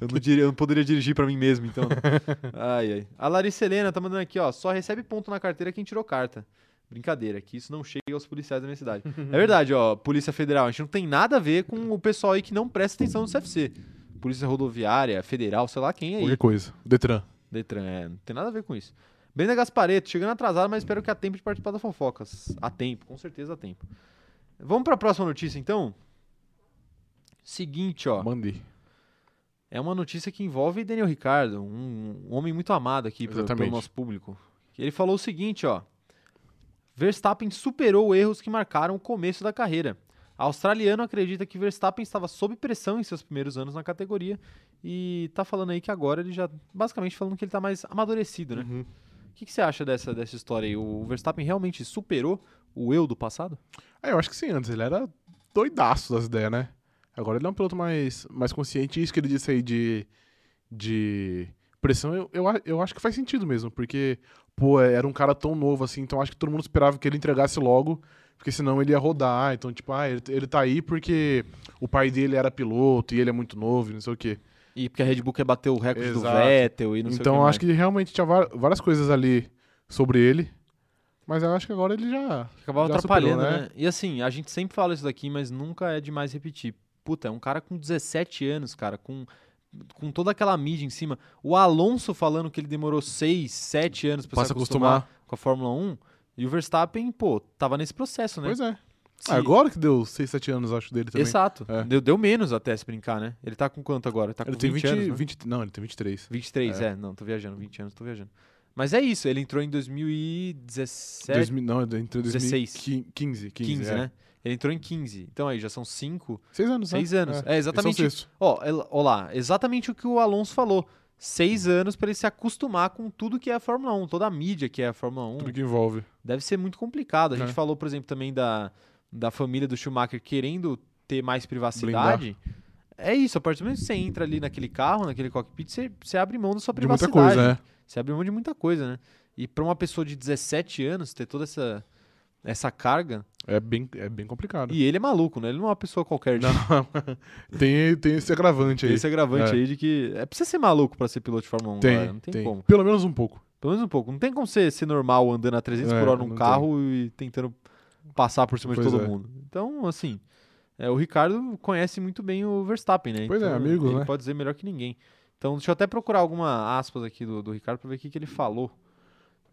eu, não diria, eu não poderia dirigir pra mim mesmo, então. [laughs] ai, ai. A Larissa Helena tá mandando aqui, ó. Só recebe ponto na carteira quem tirou carta. Brincadeira, que isso não chega aos policiais da minha cidade. é verdade, ó. Polícia Federal, a gente não tem nada a ver com o pessoal aí que não presta atenção no CFC. Polícia Rodoviária, Federal, sei lá quem é aí. Qualquer coisa. Detran. Detran, é, não tem nada a ver com isso. Brenda Gaspareto, chegando atrasado, mas espero que há tempo de participar das fofocas. Há tempo, com certeza há tempo. Vamos para a próxima notícia, então? Seguinte, ó. Mandei. É uma notícia que envolve Daniel Ricardo, um, um homem muito amado aqui pelo, pelo nosso público. Ele falou o seguinte, ó. Verstappen superou erros que marcaram o começo da carreira. A australiano acredita que Verstappen estava sob pressão em seus primeiros anos na categoria e tá falando aí que agora ele já basicamente falando que ele tá mais amadurecido, né? Uhum. O que, que você acha dessa, dessa história aí? O Verstappen realmente superou o eu do passado? Ah, eu acho que sim, antes ele era doidaço das ideias, né? Agora ele é um piloto mais, mais consciente. E isso que ele disse aí de, de pressão, eu, eu, eu acho que faz sentido mesmo, porque, pô, era um cara tão novo assim, então acho que todo mundo esperava que ele entregasse logo, porque senão ele ia rodar. Então, tipo, ah, ele, ele tá aí porque o pai dele era piloto e ele é muito novo e não sei o quê. E porque a Red Bull quer bater o recorde do Exato. Vettel e não sei o então, que mais. acho que realmente tinha várias coisas ali sobre ele. Mas eu acho que agora ele já. Acabava Já atrapalhando, superou, né? E assim, a gente sempre fala isso daqui, mas nunca é demais repetir. Puta, é um cara com 17 anos, cara, com, com toda aquela mídia em cima. O Alonso falando que ele demorou 6, 7 anos pra Pra se acostumar, acostumar. com a Fórmula 1. E o Verstappen, pô, tava nesse processo, né? Pois é. Ah, agora que deu 6, 7 anos, acho, dele também. Exato. É. Deu, deu menos até se brincar, né? Ele tá com quanto agora? Ele tá com Ele tem 20, 20, anos, né? 20 Não, ele tem 23. 23, é. Não, tô viajando. 20 anos, tô viajando. Mas é isso, ele entrou em 2017, 2000, não, entre 16. 2015. 15, 15, é. né? Ele entrou em 15. Então aí já são 5, 6 anos, né? Seis anos. É, exatamente. É o sexto. Ó, ó lá, exatamente o que o Alonso falou. Seis anos pra ele se acostumar com tudo que é a Fórmula 1, toda a mídia que é a Fórmula 1. Tudo que envolve. Deve ser muito complicado. A gente É. falou, por exemplo, também da, da família do Schumacher querendo ter mais privacidade. É isso, a partir do momento que você entra ali naquele carro, naquele cockpit, você, você abre mão da sua De privacidade. muita coisa, né? Você abre mão de muita coisa, né? E pra uma pessoa de 17 anos ter toda essa, essa carga. É bem, é bem complicado. E ele é maluco, né? Ele não é uma pessoa qualquer. de- [laughs] tem, tem esse agravante aí. Esse agravante É. aí de que é precisa ser maluco pra ser piloto de Fórmula 1, Tem, não tem, tem. como. Pelo menos um pouco. Pelo menos um pouco. Não tem como ser, ser normal andando a 300 É, por hora num não carro e tentando passar por cima de Pois todo é. mundo. Então, assim, é, o Ricardo conhece muito bem o Verstappen, né? Pois é, Então, amigos, ele né? pode dizer melhor que ninguém. Então, deixa eu até procurar alguma aspas aqui do, do Ricardo pra ver o que, que ele falou.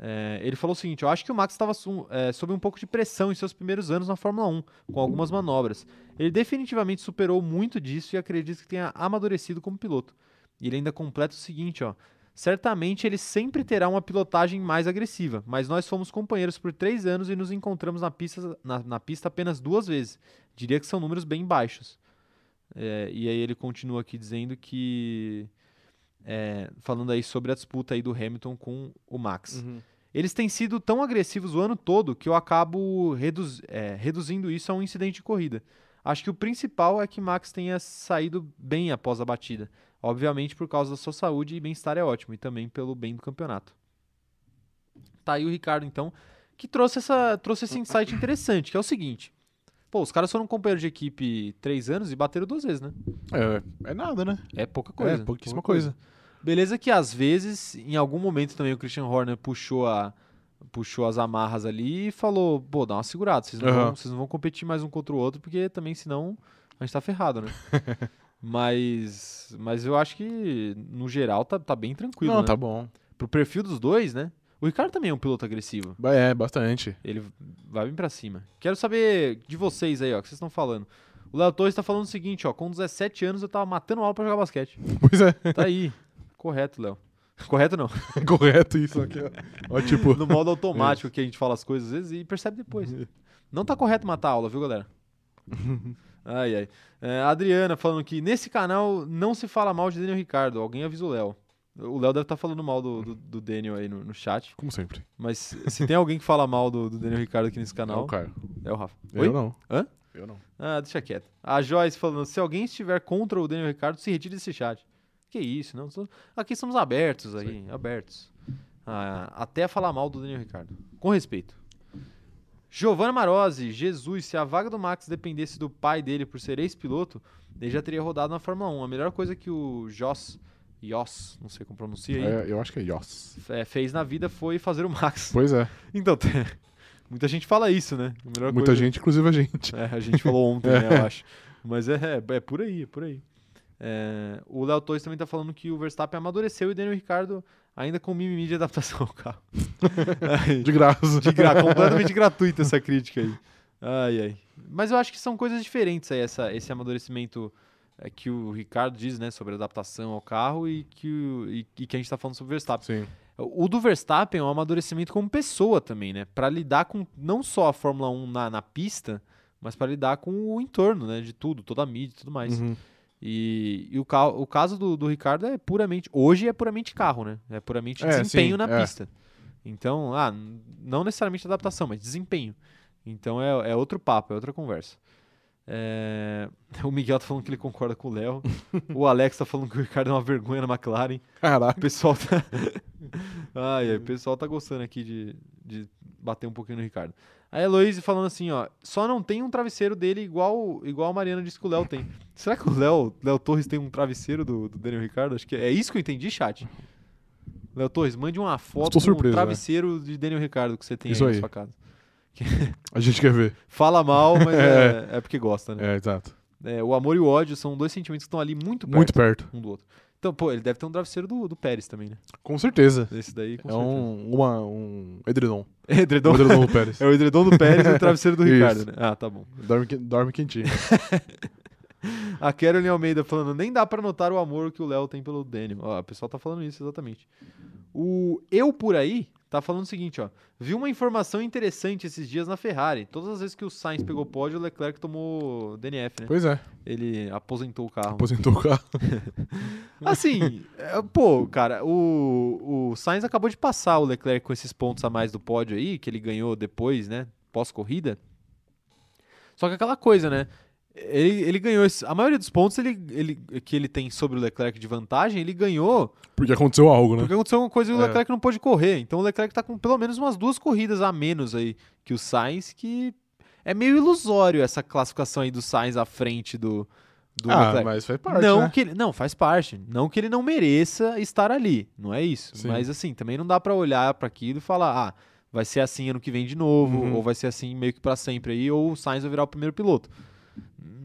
É, ele falou o seguinte: Eu acho que o Max estava sob um pouco de pressão em seus primeiros anos na Fórmula 1, com algumas manobras. Ele definitivamente superou muito disso e acredito que tenha amadurecido como piloto. E ele ainda completa o seguinte: ó. Certamente ele sempre terá uma pilotagem mais agressiva, mas nós fomos companheiros por três anos e nos encontramos na pista, na, na pista apenas duas vezes. Diria que são números bem baixos. É, e aí ele continua aqui dizendo que. É, falando aí sobre a disputa aí do Hamilton com o Max. Eles têm sido tão agressivos o ano todo que eu acabo reduz- é, reduzindo isso a um incidente de corrida. Acho que o principal é que Max tenha saído bem após a batida. Obviamente por causa da sua saúde e bem-estar é ótimo, e também pelo bem do campeonato. Tá aí o Ricardo, então, que trouxe, essa, trouxe esse insight interessante, que é o seguinte. Pô, os caras foram companheiros de equipe três anos e bateram duas vezes, né? É, é nada, né? É pouca coisa. é, pouquíssima pouca coisa. Beleza que às vezes, em algum momento também o Christian Horner puxou, a, puxou as amarras ali e falou, pô, dá uma segurada, vocês não, Aham. vão, vocês não vão competir mais um contra o outro, porque também senão a gente tá ferrado, né? [laughs] mas, mas eu acho que, no geral, tá, tá bem tranquilo, Não, né? tá bom. Pro perfil dos dois, né? O Ricardo também é um piloto agressivo. É, bastante. Ele vai bem pra cima. Quero saber de vocês aí, ó, o que vocês estão falando. O Léo Torres tá falando o seguinte, ó, com 17 anos eu tava matando aula pra jogar basquete. [laughs] Pois é, Tá aí. Correto, Léo. Correto não. [laughs] correto isso aqui, ó. Ó, tipo, No modo automático [laughs] que a gente fala as coisas às vezes e percebe depois. Não tá correto matar a aula, viu, galera? Ai, ai. É, a Adriana falando que nesse canal não se fala mal de Daniel Ricardo. Alguém avisa o Léo. O Léo deve estar falando mal do, do, do Daniel aí no, no chat. como sempre. Mas se tem alguém que fala mal do, do Daniel Ricardo aqui nesse Não, canal, cara. é o Rafa. Oi? Eu não. Hã? Eu não. Ah, deixa quieto. A Joyce falando, se alguém estiver contra o Daniel Ricardo, se retire desse chat. Que isso, não? Aqui somos abertos aí, abertos. Ah, até falar mal do Daniel Ricardo. Com respeito. Giovanna Marozzi, Jesus, se a vaga do Max dependesse do pai dele por ser ex-piloto, ele já teria rodado na Fórmula 1. A melhor coisa que o Joss, Joss, não sei como pronuncia aí, É, eu acho que é Yoss. é, fez na vida foi fazer o Max. Pois é. [laughs] Então, muita gente fala isso, né? Muita coisa- gente, inclusive a gente. é, a gente falou ontem, [laughs] né, eu acho. Mas é, é, é por aí, é por aí. É, o Léo Torres também tá falando que o Verstappen amadureceu e o Daniel Ricardo ainda com mimimi de adaptação ao carro. [laughs] De graça. de gra completamente gratuita essa crítica aí. Ai, ai. Mas eu acho que são coisas diferentes aí, essa, esse amadurecimento é, que o Ricardo diz, né, sobre adaptação ao carro e que, o- e, e que a gente tá falando sobre o Verstappen. Sim. O do Verstappen é um amadurecimento como pessoa também, né? Para lidar com não só a Fórmula 1 na, na pista, mas para lidar com o entorno, né? De tudo, toda a mídia e tudo mais. Uhum. E, e o, ca- o caso do, do Ricardo é puramente. Hoje é puramente carro, né? É puramente É, desempenho sim, na é. pista. Então, ah, não necessariamente adaptação, mas desempenho. Então é, é outro papo, é outra conversa. É, [laughs] O Miguel tá falando que ele concorda com o Léo. o Alex tá falando que o Ricardo é uma vergonha na McLaren. O Caraca. pessoal tá. [laughs] ai, ai, o pessoal tá gostando aqui de, de bater um pouquinho no Ricardo. A Heloise falando assim, ó, só não tem um travesseiro dele igual, igual a Mariana disse que o Léo tem. Será que o Léo, Léo Torres tem um travesseiro do, do Daniel Ricardo? Acho que é, é isso que eu entendi, chat. Léo Torres, mande uma foto surpreso, um né? travesseiro de Daniel Ricardo que você tem Isso aí, na sua casa. [laughs] A gente quer ver. Fala mal, mas [laughs] é, é porque gosta, né? É, exato. É, o amor e o ódio são dois sentimentos que estão ali muito perto, Muito perto. um do outro. Então, pô, ele deve ter um travesseiro do, do Pérez também, né? Com certeza. Esse daí, com É certeza. um, uma, um edredom. edredom. Um edredom do Pérez. [laughs] É o edredom do Pérez e o travesseiro do. Ricardo, né? Ah, tá bom. Dorme, dorme quentinho. A Caroline Almeida falando, nem dá pra notar o amor que o Léo tem pelo Daniel. Ó, o pessoal tá falando isso, exatamente. O Eu Por Aí tá falando o seguinte, ó. Vi uma informação interessante esses dias na Ferrari. Todas as vezes que o Sainz pegou pódio, o Leclerc tomou DNF, né? Pois é, Ele aposentou o carro. aposentou o carro. [laughs] Assim, é, pô, cara, o, o Sainz acabou de passar o Leclerc com esses pontos a mais do pódio aí, que ele ganhou depois, né? Pós-corrida. Só que aquela coisa, né? Ele, ele ganhou. esse- a maioria dos pontos ele, ele, que ele tem sobre o Leclerc de vantagem, ele ganhou Porque aconteceu algo, né? porque aconteceu alguma coisa e o É. Leclerc não pôde correr. Então o Leclerc tá com pelo menos umas duas corridas a menos aí que o Sainz, que é meio ilusório essa classificação aí do Sainz à frente do, do ah, Leclerc. mas faz parte, não né? que ele, não faz parte, não que ele não mereça estar ali, não é isso. Sim. Mas assim, também não dá pra olhar pra aquilo e falar, ah, vai ser assim ano que vem de novo, Uhum. ou vai ser assim meio que pra sempre aí, ou o Sainz vai virar o primeiro piloto.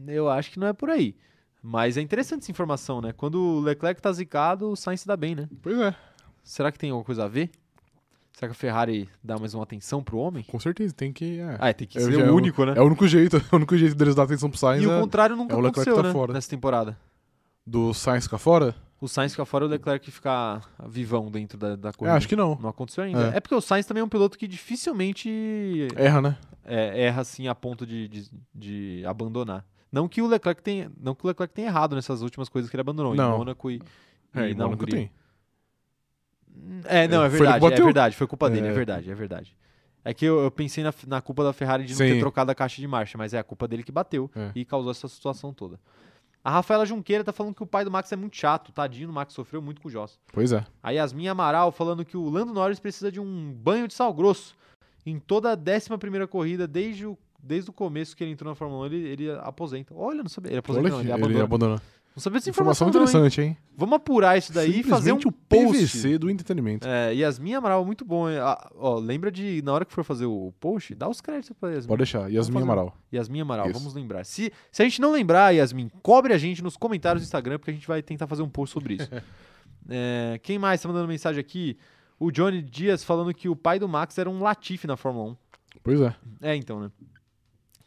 Eu acho que não é por aí. Mas é interessante essa informação, né? Quando o Leclerc tá zicado, o Sainz se dá bem, né? Pois é, Será que tem alguma coisa a ver? Será que a Ferrari dá mais uma atenção pro homem? com certeza. Tem que. É, Ah, tem que É, ser já o é o- único, né? é o único jeito. É [laughs] o único jeito deles dar atenção pro Sainz. E o é contrário nunca é o Leclerc aconteceu, tá né? fora. Nessa temporada. Do Sainz ficar fora? O Sainz ficar fora e o Leclerc ficar vivão dentro da, da É, corrida. acho que não. Não aconteceu ainda. É. É. porque o Sainz também é um piloto que dificilmente Erra, né? É, erra assim a ponto de, de, de abandonar. Não que o Leclerc tenha, não que o Leclerc tenha errado nessas últimas coisas que ele abandonou, Não. em Mônaco e, É, e na Mônaco Hungria. tem. É, não, é verdade, é verdade, foi culpa dele, é É. verdade, é verdade. É que eu, eu pensei na, na culpa da Ferrari de não ter Sim. trocado a caixa de marcha, mas é a culpa dele que bateu É. e causou essa situação toda. A Rafaela Junqueira tá falando que o pai do Max é muito chato, tadinho, o Max sofreu muito com o Joss. Pois é. A Yasmin Amaral falando que o Lando Norris precisa de um banho de sal grosso. Em toda a 11 primeira corrida, desde o, desde o começo que ele entrou na Fórmula 1, ele, ele aposenta. Olha, não sabia. Ele aposenta, Olha não, ele ele abandonou. Não sabia dessa Informação informação, não, hein? interessante, hein? Vamos apurar isso daí e fazer um Simplesmente post. o PVC do entretenimento. É, Yasmin Amaral, muito bom. Ah, ó, lembra de, na hora que for fazer o post, dá os créditos pra Yasmin. Pode deixar. Yasmin. Amaral. Yasmin Amaral, Isso. vamos lembrar. Se, se a gente não lembrar, Yasmin, cobre a gente nos comentários do Instagram, porque a gente vai tentar fazer um post sobre isso. [laughs] É, quem mais tá mandando mensagem aqui? O Johnny Dias falando que o pai do Max era um Latifi na Fórmula 1. Pois é. É, então, né?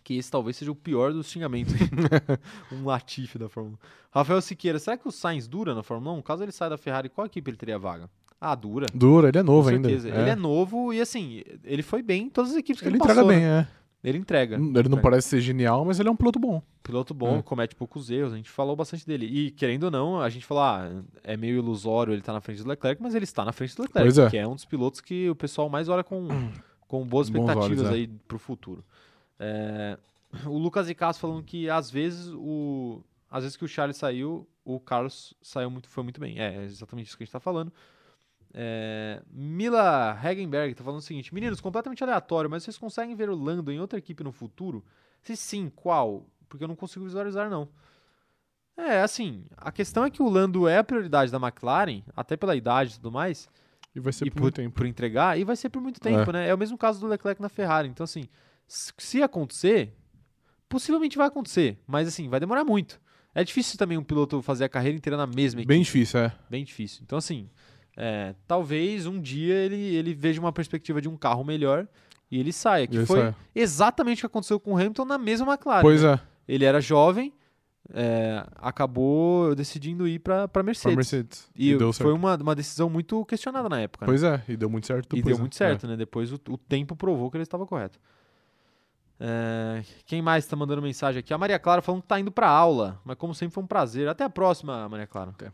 Que esse talvez seja o pior dos xingamentos. [laughs] um Latifi da Fórmula 1. Rafael Siqueira, será que o Sainz dura na Fórmula 1? Caso ele saia da Ferrari, qual equipe ele teria vaga? Ah, dura. Dura, ele é novo ainda. certeza. Ele é novo e assim, ele foi bem em todas as equipes que ele, Ele entrega passou, bem, né? é. Ele entrega. Ele não Entrega. parece ser genial, mas ele é um piloto bom. Piloto bom, É. comete poucos erros, a gente falou bastante dele. E querendo ou não, a gente falou, ah, é meio ilusório ele estar na frente do Leclerc, mas ele está na frente do Leclerc, é. que é um dos pilotos que o pessoal mais olha com, [clears throat] com boas expectativas olhos, é. aí pro futuro. É, o Lucas Icasso falando que às vezes o às vezes que o Charles saiu, o Carlos saiu muito, foi muito bem. É, é exatamente isso que a gente tá falando. É, Mila Hagenberg tá falando o seguinte: Meninos, completamente aleatório, mas vocês conseguem ver o Lando em outra equipe no futuro? Se sim, qual? Porque eu não consigo visualizar, não. É, assim, a questão é que o Lando é a prioridade da McLaren, até pela idade e tudo mais, E vai ser e por muito tempo. por entregar, e vai ser por muito tempo, né? É o mesmo caso do Leclerc na Ferrari. Então, assim, se acontecer, possivelmente vai acontecer, mas assim, vai demorar muito. É difícil também um piloto fazer a carreira inteira na mesma equipe. Bem difícil, é. Bem difícil. Então, assim, é, talvez um dia ele, ele veja uma perspectiva de um carro melhor e ele saia. Que Ele foi sai. exatamente o que aconteceu com o Hamilton na mesma McLaren. Pois né? é, Ele era jovem, é, acabou decidindo ir para pra Mercedes. Mercedes. E, deu foi certo. uma, uma decisão muito questionada na época. né? Pois é, e deu muito certo. E deu muito né? certo, né? Depois o, o tempo provou que ele estava correto. É, quem mais está mandando mensagem aqui? A Maria Clara falando que tá indo para aula, mas como sempre foi um prazer. Até a próxima, Maria Clara. Até.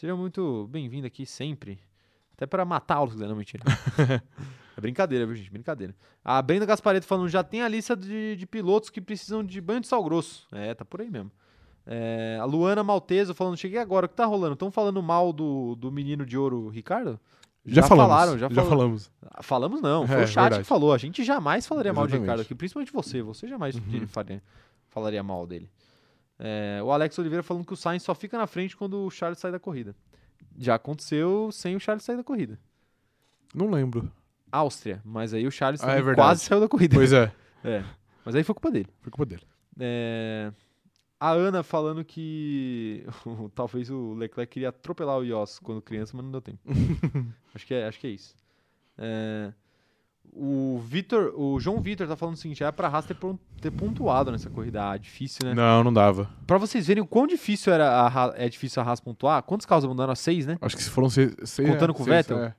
Seja muito bem-vinda aqui sempre. Até para matar los não mentira. [laughs] é brincadeira, viu, gente? Brincadeira. A Brenda Gaspareto falando, já tem a lista de, de pilotos que precisam de banho de sal grosso. É, tá por aí mesmo. É, a Luana Malteso falando, cheguei agora, o que tá rolando? Estão falando mal do, do menino de ouro Ricardo? Já, Já falamos. falaram, já falaram. falamos. Falamos não, foi É, o chat verdade. que falou. A gente jamais falaria mal de Exatamente. Ricardo aqui, principalmente você. Você jamais Uhum. faria, falaria mal dele. É, o Alex Oliveira falando que o Sainz só fica na frente quando o Charles sai da corrida. Já aconteceu sem o Charles sair da corrida. Não lembro. Áustria, mas aí o Charles Ah, é quase saiu da corrida. Pois é, [laughs] É, mas aí foi culpa dele. foi culpa dele. É, a Ana falando que [laughs] talvez o Leclerc queria atropelar o Yoss quando criança, mas não deu tempo. [laughs] acho, que é, acho que é isso. É, o Vitor, o João Vitor tá falando o seguinte: é pra Haas ter, ter pontuado nessa corrida. Ah, difícil, né? Não, não dava. Pra vocês verem o quão difícil era a Haas- é difícil a Haas pontuar, quantos carros abandonaram? Seis, né? Acho que se foram seis. seis Contando é, com o Vettel? é.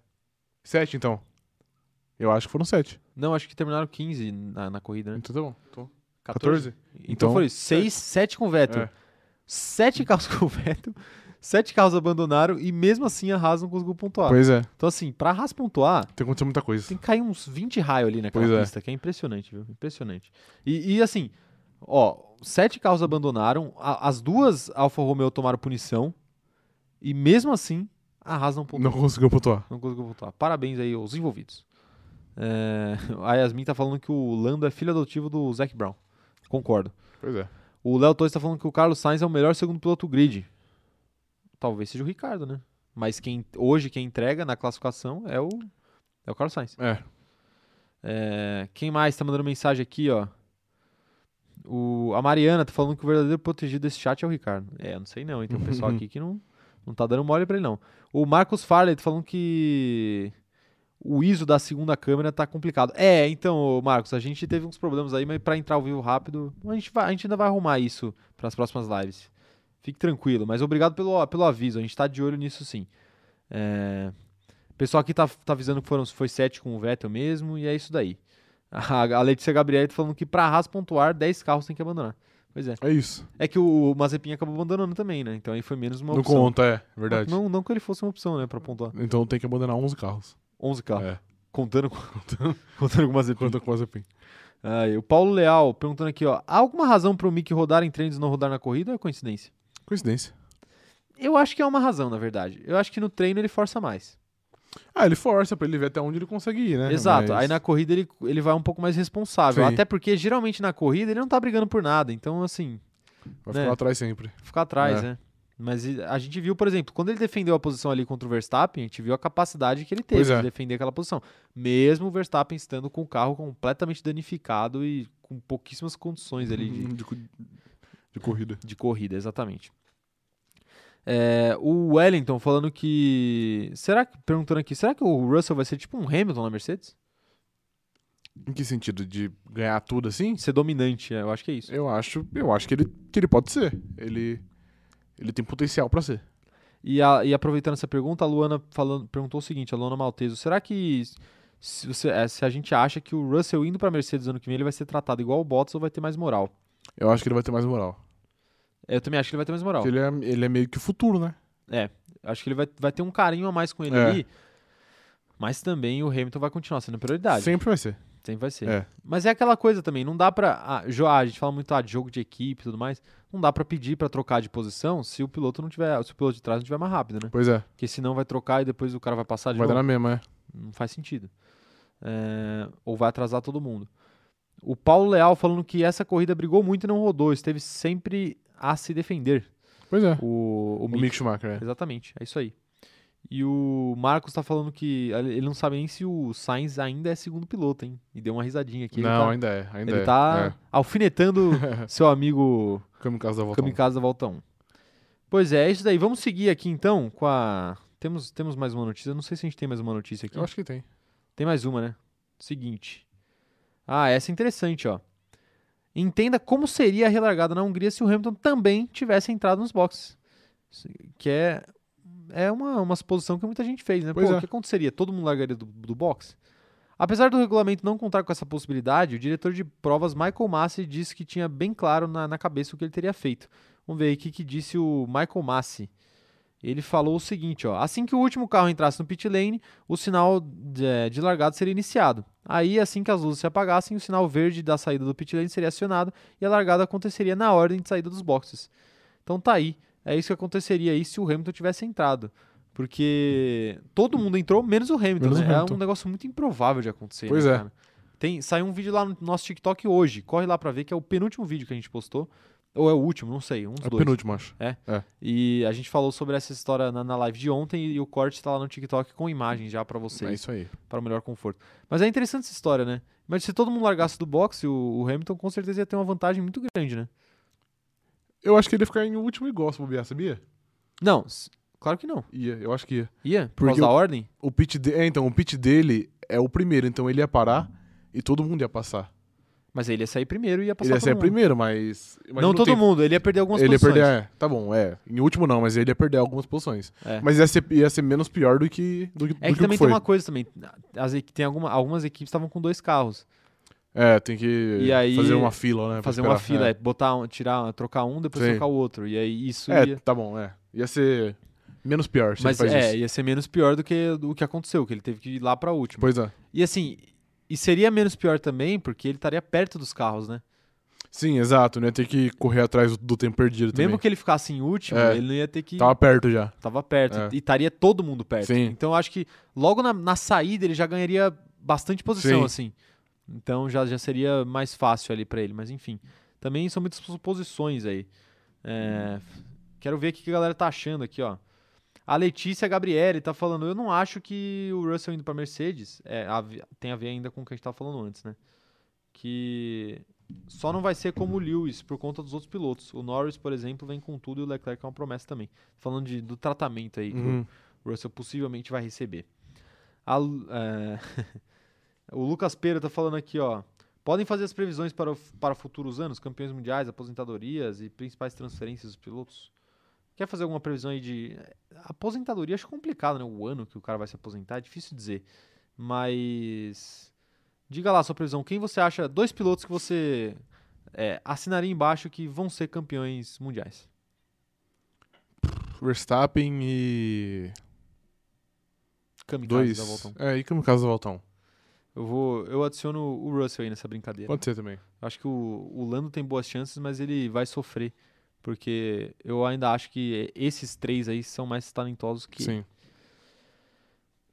Sete, então. Eu acho que foram sete. Não, acho que terminaram 15 na, na corrida, né? Então tá bom. Então, 14? 14? Então, Então, foi 6, 7 com o Vettel. É. Sete carros [laughs] com o Vettel, sete carros abandonaram e mesmo assim a Haas não conseguiu pontuar. Pois é, Então, assim, pra Haas pontuar, tem que acontecer muita coisa. tem que cair uns 20 raios ali naquela Pois é. pista, que é impressionante, viu? Impressionante. E, e, assim, ó, sete carros abandonaram, a- as duas Alfa Romeo tomaram punição e mesmo assim a Haas não pontuou. Não conseguiu pontuar. Não conseguiu pontuar. Parabéns aí aos envolvidos. É, [laughs] a Yasmin tá falando que o Lando é filho adotivo do Zac Brown. Concordo. Pois é. O Léo Torres tá falando que o Carlos Sainz é o melhor segundo piloto grid. Talvez seja o Ricardo, né? Mas quem hoje quem entrega na classificação é o é o Carlos Sainz. É. É, quem mais tá mandando mensagem aqui, ó? O, a Mariana tá falando que o verdadeiro protegido desse chat é o Ricardo. É, não sei não? Tem um pessoal aqui que não, não tá dando mole pra ele não. O Marcos Farley tá falando que o ISO da segunda câmera tá complicado. É, então, Marcos, a gente teve uns problemas aí, mas pra entrar ao vivo rápido, a gente, vai, a gente ainda vai arrumar isso pras próximas lives. Fique tranquilo, mas obrigado pelo, pelo aviso, a gente tá de olho nisso sim. É, o pessoal aqui tá, tá avisando que foram, foi 7 com o Vettel mesmo, e é isso daí. [laughs] A, a Letícia Gabriel tá falando que pra Haas pontuar, 10 carros tem que abandonar. Pois é. É isso. É que o Mazepin acabou abandonando também, né? Então aí foi menos uma Não opção. conta, é. Verdade. Não, não que ele fosse uma opção, né, pra pontuar. Então tem que abandonar 11 carros. 11 carros. É. Contando com, [laughs] contando com o Mazepin. Conta com o Mazepin. Aí, o Paulo Leal perguntando aqui, ó. Há alguma razão pro Mick rodar em treinos e não rodar na corrida ou é coincidência? Coincidência. Eu acho que é uma razão, na verdade. Eu acho que no treino ele força mais. Ah, ele força pra ele ver até onde ele consegue ir, né? Exato. Mas- Aí na corrida ele, ele vai um pouco mais responsável. Sim. Até porque geralmente na corrida ele não tá brigando por nada. Então, assim, Vai né? ficar atrás sempre. ficar atrás, É. né? Mas a gente viu, por exemplo, quando ele defendeu a posição ali contra o Verstappen, a gente viu a capacidade que ele teve é. de defender aquela posição. Mesmo o Verstappen estando com o carro completamente danificado e com pouquíssimas condições ali de, [laughs] de, de corrida. de corrida, exatamente. É, o Wellington falando que. Será que. Perguntando aqui, será que o Russell vai ser tipo um Hamilton na Mercedes? Em que sentido? De ganhar tudo assim? Ser dominante, é, eu acho que é isso. Eu acho, eu acho que ele, que ele pode ser. Ele, ele tem potencial pra ser. E, a- e aproveitando essa pergunta, a Luana falando, perguntou o seguinte: a Luana Malteso, será que se, você- é, se a gente acha que o Russell indo pra Mercedes ano que vem ele vai ser tratado igual o Bottas ou vai ter mais moral? Eu acho que ele vai ter mais moral. É, Eu também acho que ele vai ter mais moral. Porque ele é, ele é meio que o futuro, né? Acho que ele vai, vai ter um carinho a mais com ele É. ali. Mas também o Hamilton vai continuar sendo prioridade. Sempre vai ser. Sempre vai ser. É. Mas é aquela coisa também, não dá pra. Ah, ah, a gente fala muito ah, de jogo de equipe e tudo mais. Não dá pra pedir pra trocar de posição se o piloto não tiver. Se o piloto de trás não tiver mais rápido, né? Pois é. Porque senão vai trocar e depois o cara vai passar de Vai dar novo. na mesma, é. Não faz sentido. É, ou vai atrasar todo mundo. O Paulo Leal falando que essa corrida brigou muito e não rodou. Esteve sempre a se defender. Pois é. O, o, O Mick. Mick Schumacher, é. Exatamente, é isso aí. E o Marcos tá falando que ele não sabe nem se o Sainz ainda é segundo piloto, hein? E deu uma risadinha aqui. Não, tá- ainda é. Ainda ele é. tá alfinetando [laughs] seu amigo É. Kamikaze da volta. Kamikaze da Volta 1. Pois é, é isso daí. Vamos seguir aqui então com a. Temos, temos mais uma notícia. Eu não sei se a gente tem mais uma notícia aqui. Eu acho que tem. Tem mais uma, né? Seguinte. Ah, essa é interessante, ó. Entenda como seria a relargada na Hungria se o Hamilton também tivesse entrado nos boxes. Que é, é uma, uma suposição que muita gente fez, né? Pois Pô, é. o que aconteceria? Todo mundo largaria do, do box? Apesar do regulamento não contar com essa possibilidade, o diretor de provas Michael Massi disse que tinha bem claro na, na cabeça o que ele teria feito. Vamos ver aí o que, que disse o Michael Massi. Ele falou o seguinte, ó. Assim que o último carro entrasse no pit lane, o sinal de, de largada seria iniciado. Aí, assim que as luzes se apagassem, o sinal verde da saída do pit lane seria acionado e a largada aconteceria na ordem de saída dos boxes. Então tá aí. É isso que aconteceria aí se o Hamilton tivesse entrado. Porque todo mundo entrou, menos o Hamilton, Menos né? o É Hamilton. um negócio muito improvável de acontecer, Pois né, é. cara? Tem, saiu um vídeo lá no nosso TikTok hoje. Corre lá pra ver, que é o penúltimo vídeo que a gente postou. Ou é o último, não sei, um dos É o dois. penúltimo, acho. E a gente falou sobre essa história na, na live de ontem e o corte tá lá no TikTok com imagens já pra É vocês, isso aí. para o melhor conforto. Mas é interessante essa história, né? Mas se todo mundo largasse do boxe, o, o Hamilton com certeza ia ter uma vantagem muito grande, né? Eu acho que ele ia ficar em último igual, se bobear, sabia? Não, claro que não. Ia, eu acho que ia. Ia, por Porque causa da o- ordem. O pit de... É, então, o pit dele é o primeiro, então ele ia parar e todo mundo ia passar. Mas ele ia sair primeiro e ia passar ele ia todo ser mundo. primeiro, mas... imagina Não todo tempo. mundo, ele ia perder algumas Ele ia posições. perder, é, tá bom, é. Em último não, mas ele ia perder algumas posições. É. Mas ia ser, ia ser menos pior do que do, que- É do que também que foi. tem uma coisa também. As, tem alguma, algumas equipes estavam com dois carros. É, tem que E aí- fazer uma fila, né? fazer uma fila, é. botar, um- tirar, trocar um, depois Sim. trocar o outro. E aí isso É, ia. tá bom, é. Ia ser menos pior se Mas ele faz é, isso. ia ser menos pior do que o que aconteceu, que ele teve que ir lá pra última. Pois é. E assim, e seria menos pior também, porque ele estaria perto dos carros, né? Sim, exato. Não ia ter que correr atrás do, tempo perdido Mesmo também. que ele ficasse em último, É. ele não ia ter que. Tava perto já. Tava perto. É. E estaria todo mundo perto. Sim. Então eu acho que logo na, na saída ele já ganharia bastante posição, Sim. assim. Então já, já seria mais fácil ali pra ele. Mas enfim. Também são muitas suposições aí. É, quero ver o que a galera tá achando aqui, ó. A Letícia Gabriele tá falando, eu não acho que o Russell indo pra Mercedes é, tem a ver ainda com o que a gente tava falando antes, né? Que só não vai ser como o Lewis por conta dos outros pilotos. O Norris, por exemplo, vem com tudo e o Leclerc é uma promessa também. Falando de, do tratamento aí que Uhum. o Russell possivelmente vai receber. A é, [laughs] o Lucas Pera tá falando aqui, ó. Podem fazer as previsões para, para futuros anos, campeões mundiais, aposentadorias e principais transferências dos pilotos? Quer fazer alguma previsão aí de. Aposentadoria acho complicado, né? O ano que o cara vai se aposentar, é difícil dizer. Mas. Diga lá a sua previsão. Quem você acha, dois pilotos que você é, assinaria embaixo que vão ser campeões mundiais? Verstappen e. Kamikaze Dois. da Voltão. É, e Kamikaze da Voltão. Eu vou. Eu adiciono o Russell aí nessa brincadeira. Pode ser também. Acho que o, o Lando tem boas chances, mas ele vai sofrer. Porque eu ainda acho que esses três aí são mais talentosos que. Sim.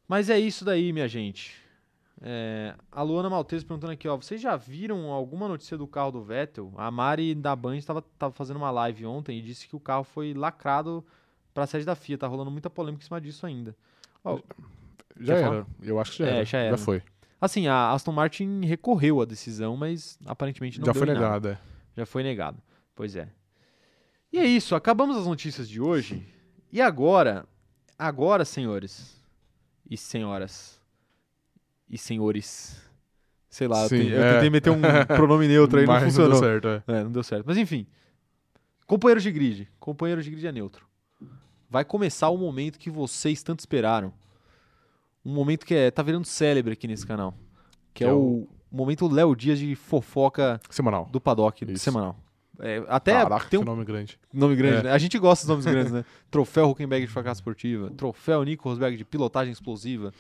Mas é isso daí, minha gente. É, a Luana Maltese perguntando aqui, ó. Vocês já viram alguma notícia do carro do Vettel? A Mari da Band estava tava fazendo uma live ontem e disse que o carro foi lacrado pra sede da FIA. Tá rolando muita polêmica em cima disso ainda. Ó, Já era. Eu acho que já É, era. já era. foi. assim, a Aston Martin recorreu à decisão, mas aparentemente não já deu foi negado, é. Já foi negado. Pois é. E é isso, acabamos as notícias de hoje. E agora, agora, senhores e senhoras e senhores. Sei lá, eu, Sim, eu é. tentei meter um pronome neutro aí, não [laughs] Mas funcionou. deu certo, é. É, não deu certo. Mas enfim. Companheiros de grid. Companheiros de grid é neutro. Vai começar o momento que vocês tanto esperaram. Um momento que é, tá virando célebre aqui nesse canal. Que, é, é o, momento Léo Dias de fofoca Semanal. do paddock Isso. semanal. É, até Caraca, tem um nome grande. nome grande, É. né? A gente gosta dos nomes [laughs] grandes, né? Troféu Huckenberg de fracasso esportiva, troféu Nico Rosberg de pilotagem explosiva.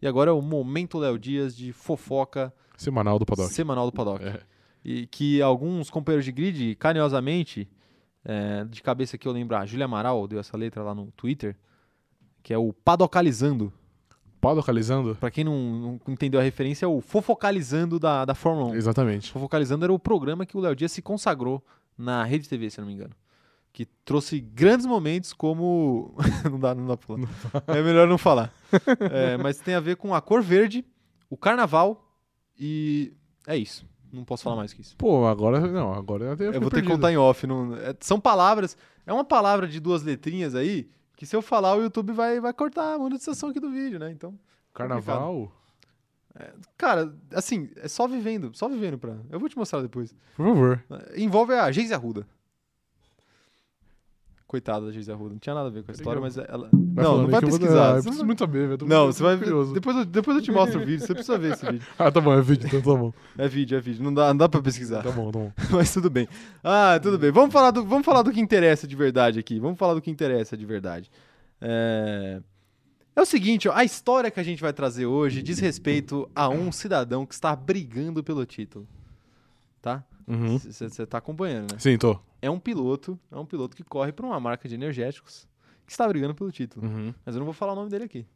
E agora é o momento Léo Dias de fofoca Semanal do Paddock. semanal do paddock. É. E que alguns companheiros de grid, carinhosamente, é, de cabeça que eu lembro, a Júlia Amaral deu essa letra lá no Twitter, que é o padocalizando. Padocalizando? Pra quem não, não entendeu a referência, é o fofocalizando da, da Fórmula 1. Exatamente. Fofocalizando era o programa que o Léo Dias se consagrou na Rede TV, se eu não me engano. Que trouxe grandes momentos como. [laughs] não dá, não dá pra falar. É melhor não falar. É, mas tem a ver com a cor verde, o carnaval e. É isso. Não posso falar mais que isso. Pô, agora não, agora eu, Eu vou ter que contar em off. Não, é- são palavras. É uma palavra de duas letrinhas aí que se eu falar o YouTube vai, vai cortar a monetização aqui do vídeo, né? Então. Carnaval? Cara, assim, é só vivendo. Só vivendo pra. Eu vou te mostrar depois. Por favor. Envolve a Geise Arruda. Coitada da Geise Arruda. Não tinha nada a ver com a história, mas ela. Vai Não, não vai eu vou- pesquisar. Eu preciso muito saber, velho. Não, você vai. curioso. Depois, eu- depois eu te mostro o vídeo. Você precisa ver esse vídeo. [laughs] Ah, tá bom, é vídeo, então tá bom. É vídeo, é vídeo. Não dá, não dá pra pesquisar. Tá bom, tá bom. [laughs] Mas tudo bem. Ah, tudo bem. Vamos falar, do, vamos falar do que interessa de verdade aqui. Vamos falar do que interessa de verdade. É, é o seguinte, ó, a história que a gente vai trazer hoje diz respeito a um [laughs] cidadão que está brigando pelo título. Tá? Uhum. Você tá acompanhando, né? Sim, tô. É um piloto, é um piloto que corre para uma marca de energéticos que está brigando pelo título. Uhum. Mas eu não vou falar o nome dele aqui.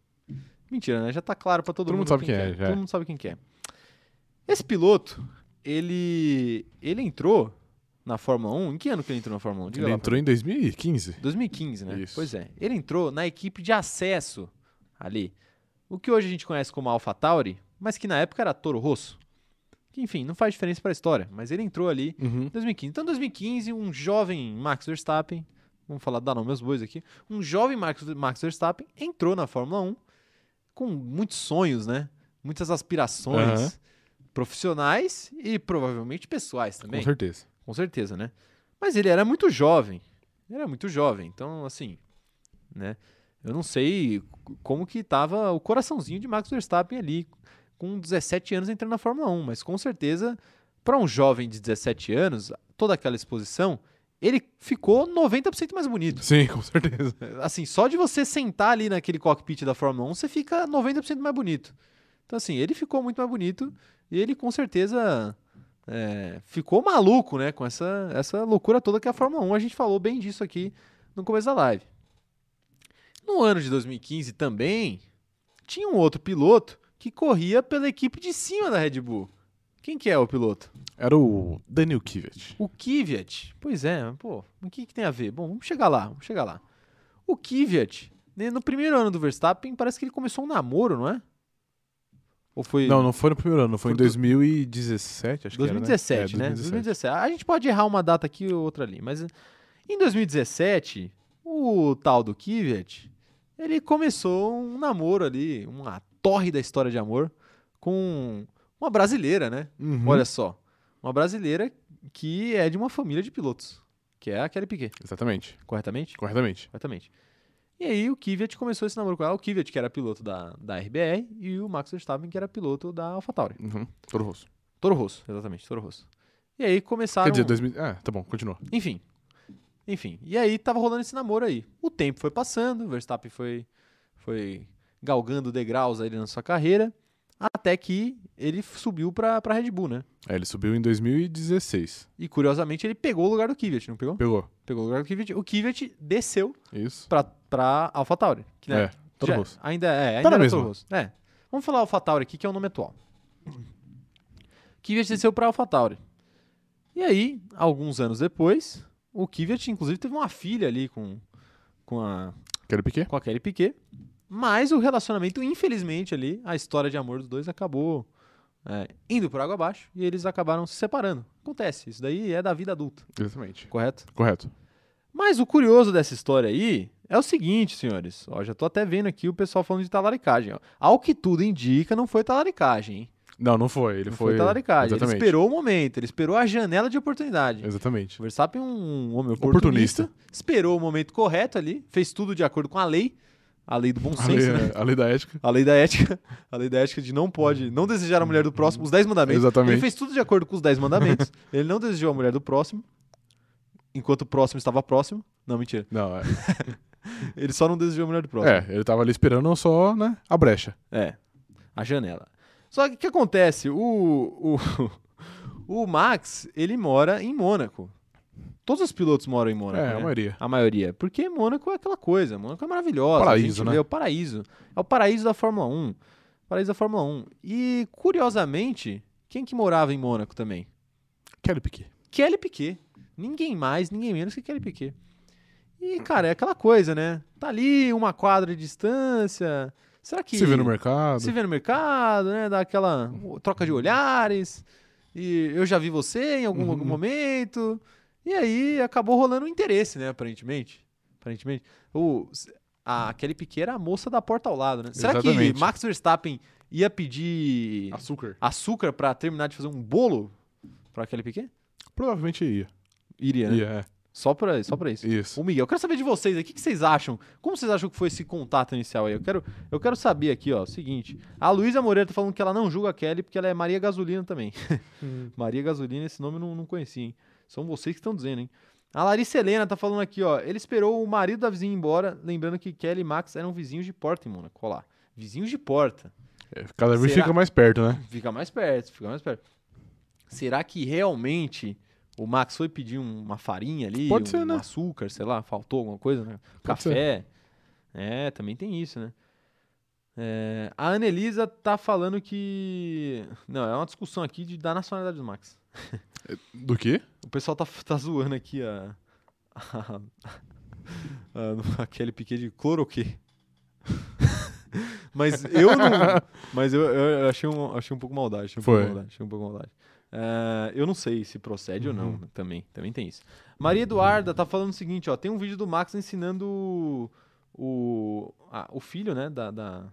Mentira, né? Já tá claro pra todo, Todo mundo. sabe quem quem é, já. Todo mundo sabe quem que é. Esse piloto, ele ele entrou na Fórmula 1. Em que ano que ele entrou na Fórmula 1? Diga Ele entrou em 2015. 2015, né? Isso. Pois é. Ele entrou na equipe de acesso ali. O que hoje a gente conhece como AlphaTauri, mas que na época era Toro Rosso. Que, enfim, não faz diferença para a história, mas ele entrou ali Uhum. em 2015. Então, em 2015, um jovem Max Verstappen, vamos falar, dar nome aos bois aqui, um jovem Max, Max Verstappen entrou na Fórmula 1 com muitos sonhos, né? Muitas aspirações Aham. profissionais e provavelmente pessoais também. Com certeza. Com certeza, né? Mas ele era muito jovem. Ele era muito jovem. Então, assim, né? Eu não sei como que tava o coraçãozinho de Max Verstappen ali, com 17 anos entrando na Fórmula 1. Mas com certeza, para um jovem de 17 anos, toda aquela exposição, ele ficou 90% mais bonito. Sim, com certeza. [laughs] Assim, só de você sentar ali naquele cockpit da Fórmula 1, você fica 90% mais bonito. Então, assim, ele ficou muito mais bonito e ele com certeza é, ficou maluco, né? Com essa, essa loucura toda que é a Fórmula 1. A gente falou bem disso aqui no começo da live. No ano de 2015 também, tinha um outro piloto que corria pela equipe de cima da Red Bull. Quem que é o piloto? Era o Daniel Kivet. O Kvyat. Pois é, pô, o que, que tem a ver? Bom, vamos chegar lá, vamos chegar lá. O Kvyat, né, no primeiro ano do Verstappen, parece que ele começou um namoro, não é? Ou foi... Não, não foi no primeiro ano, foi, Foi em do- 2017, acho 2017, que era, né? É, 2017. A gente pode errar uma data aqui ou outra ali, mas em 2017, o tal do Kvyat, ele começou um namoro ali, uma torre da história de amor com uma brasileira, né? Uhum. Olha só, uma brasileira que é de uma família de pilotos, que é a Kelly Piquet, Exatamente, corretamente? corretamente. Corretamente. E aí o Kvyat começou esse namoro com ela, o Kvyat que era piloto da, da RBR e o Max Verstappen que era piloto da AlphaTauri. Uhum. Toro Rosso. Toro Rosso, exatamente, Toro Rosso. E aí começaram... Quer dizer, 2000... Ah, tá bom, continua. Enfim. Enfim. E aí tava rolando esse namoro aí. O tempo foi passando, o Verstappen foi, foi galgando degraus aí na sua carreira, até que ele subiu pra, pra Red Bull, né? É, ele subiu em 2016. E curiosamente ele pegou o lugar do Kvyat, não pegou? Pegou. Pegou o lugar do Kvyat. O Kvyat desceu Isso. pra, pra AlphaTauri. Que, né, É, Toro Rosso. Ainda é, ainda Tá na era mesma. Toro Rosso. É. Vamos falar AlphaTauri aqui, que é o nome atual. Kvyat desceu pra AlphaTauri. E aí, alguns anos depois, o Kvyat inclusive teve uma filha ali com, com, a, Quero Piquet? com a Kelly Piquet. Mas o relacionamento, infelizmente, ali, a história de amor dos dois acabou é, indo por água abaixo e eles acabaram se separando. Acontece, isso daí é da vida adulta, Exatamente. correto? Correto. Mas o curioso dessa história aí é o seguinte, senhores. Ó, já tô até vendo aqui o pessoal falando de talaricagem. Ó. Ao que tudo indica, não foi talaricagem, hein? Não, não foi. Ele não foi. foi talaricagem. Ele Exatamente. esperou o momento, ele esperou a janela de oportunidade. Exatamente. O Verstappen é um homem Oportunista. oportunista, esperou o momento correto ali, fez tudo de acordo com a lei, a lei do bom A lei, senso, né? a lei da ética. A lei da ética, [laughs] a lei da ética de não pode, não desejar a mulher do próximo, os 10 mandamentos. Exatamente. Ele fez tudo de acordo com os 10 mandamentos. [laughs] ele não desejou a mulher do próximo, enquanto o próximo estava próximo. Não, mentira. Não, é. [laughs] Ele só não desejou a mulher do próximo. é, ele tava ali esperando só, né, a brecha. É, a janela. Só que o que acontece? O, o, [laughs] o Max, ele mora em Mônaco. Todos os pilotos moram em Mônaco, é, né? a maioria. A maioria. Porque Mônaco é aquela coisa. Mônaco é maravilhosa. Paraíso, né? vê o paraíso. É o paraíso da Fórmula 1. Paraíso da Fórmula 1. E, curiosamente, quem que morava em Mônaco também? Kelly Piquet. Kelly Piquet. Ninguém mais, ninguém menos que Kelly Piquet. E, cara, é aquela coisa, né? Tá ali, uma quadra de distância. Será que. Se vê no mercado. Se vê no mercado, né? Dá aquela troca de olhares. E eu já vi você em algum, Uhum. algum momento. E aí acabou rolando um interesse, né? Aparentemente. Aparentemente. O, a Kelly Piquet era a moça da porta ao lado, né? Será que Exatamente. Max Verstappen ia pedir Açúcar. açúcar pra terminar de fazer um bolo pra Kelly Piquet? Provavelmente ia. Iria, né? Ia, é. Só, pra, só pra isso. Isso. O Miguel, eu quero saber de vocês aí, o que, que vocês acham? Como vocês acham que foi esse contato inicial aí? Eu quero, eu quero saber aqui, ó, o seguinte. A Luísa Moreira tá falando que ela não julga a Kelly porque ela é Maria Gasolina também. [laughs] Maria Gasolina, esse nome eu não, não conhecia, hein? São vocês que estão dizendo, hein? A Larissa Helena tá falando aqui, ó. Ele esperou o marido da vizinha ir embora, lembrando que Kelly e Max eram vizinhos de porta em Mônaco. Olha lá. Vizinhos de porta. É, Cada vez Será? fica mais perto, né? Fica mais perto, fica mais perto. Será que realmente o Max foi pedir um- uma farinha ali, Pode um ser, né? açúcar, sei lá, faltou alguma coisa, né? Café. É, também tem isso, né? É, a Anelisa tá falando que. Não, é uma discussão aqui de, da nacionalidade do Max. Do quê? O pessoal tá, tá zoando aqui a. a, a aquele piquet de cloroquê. mas eu não. Mas eu, eu achei, um, achei um pouco maldade. Achei um Foi. pouco maldade. Achei um pouco maldade. É, eu não sei se procede ou não, Uhum. também. Também tem isso. Maria Eduarda tá falando o seguinte, ó. Tem um vídeo do Max ensinando o, o, a- o filho, né, da, da,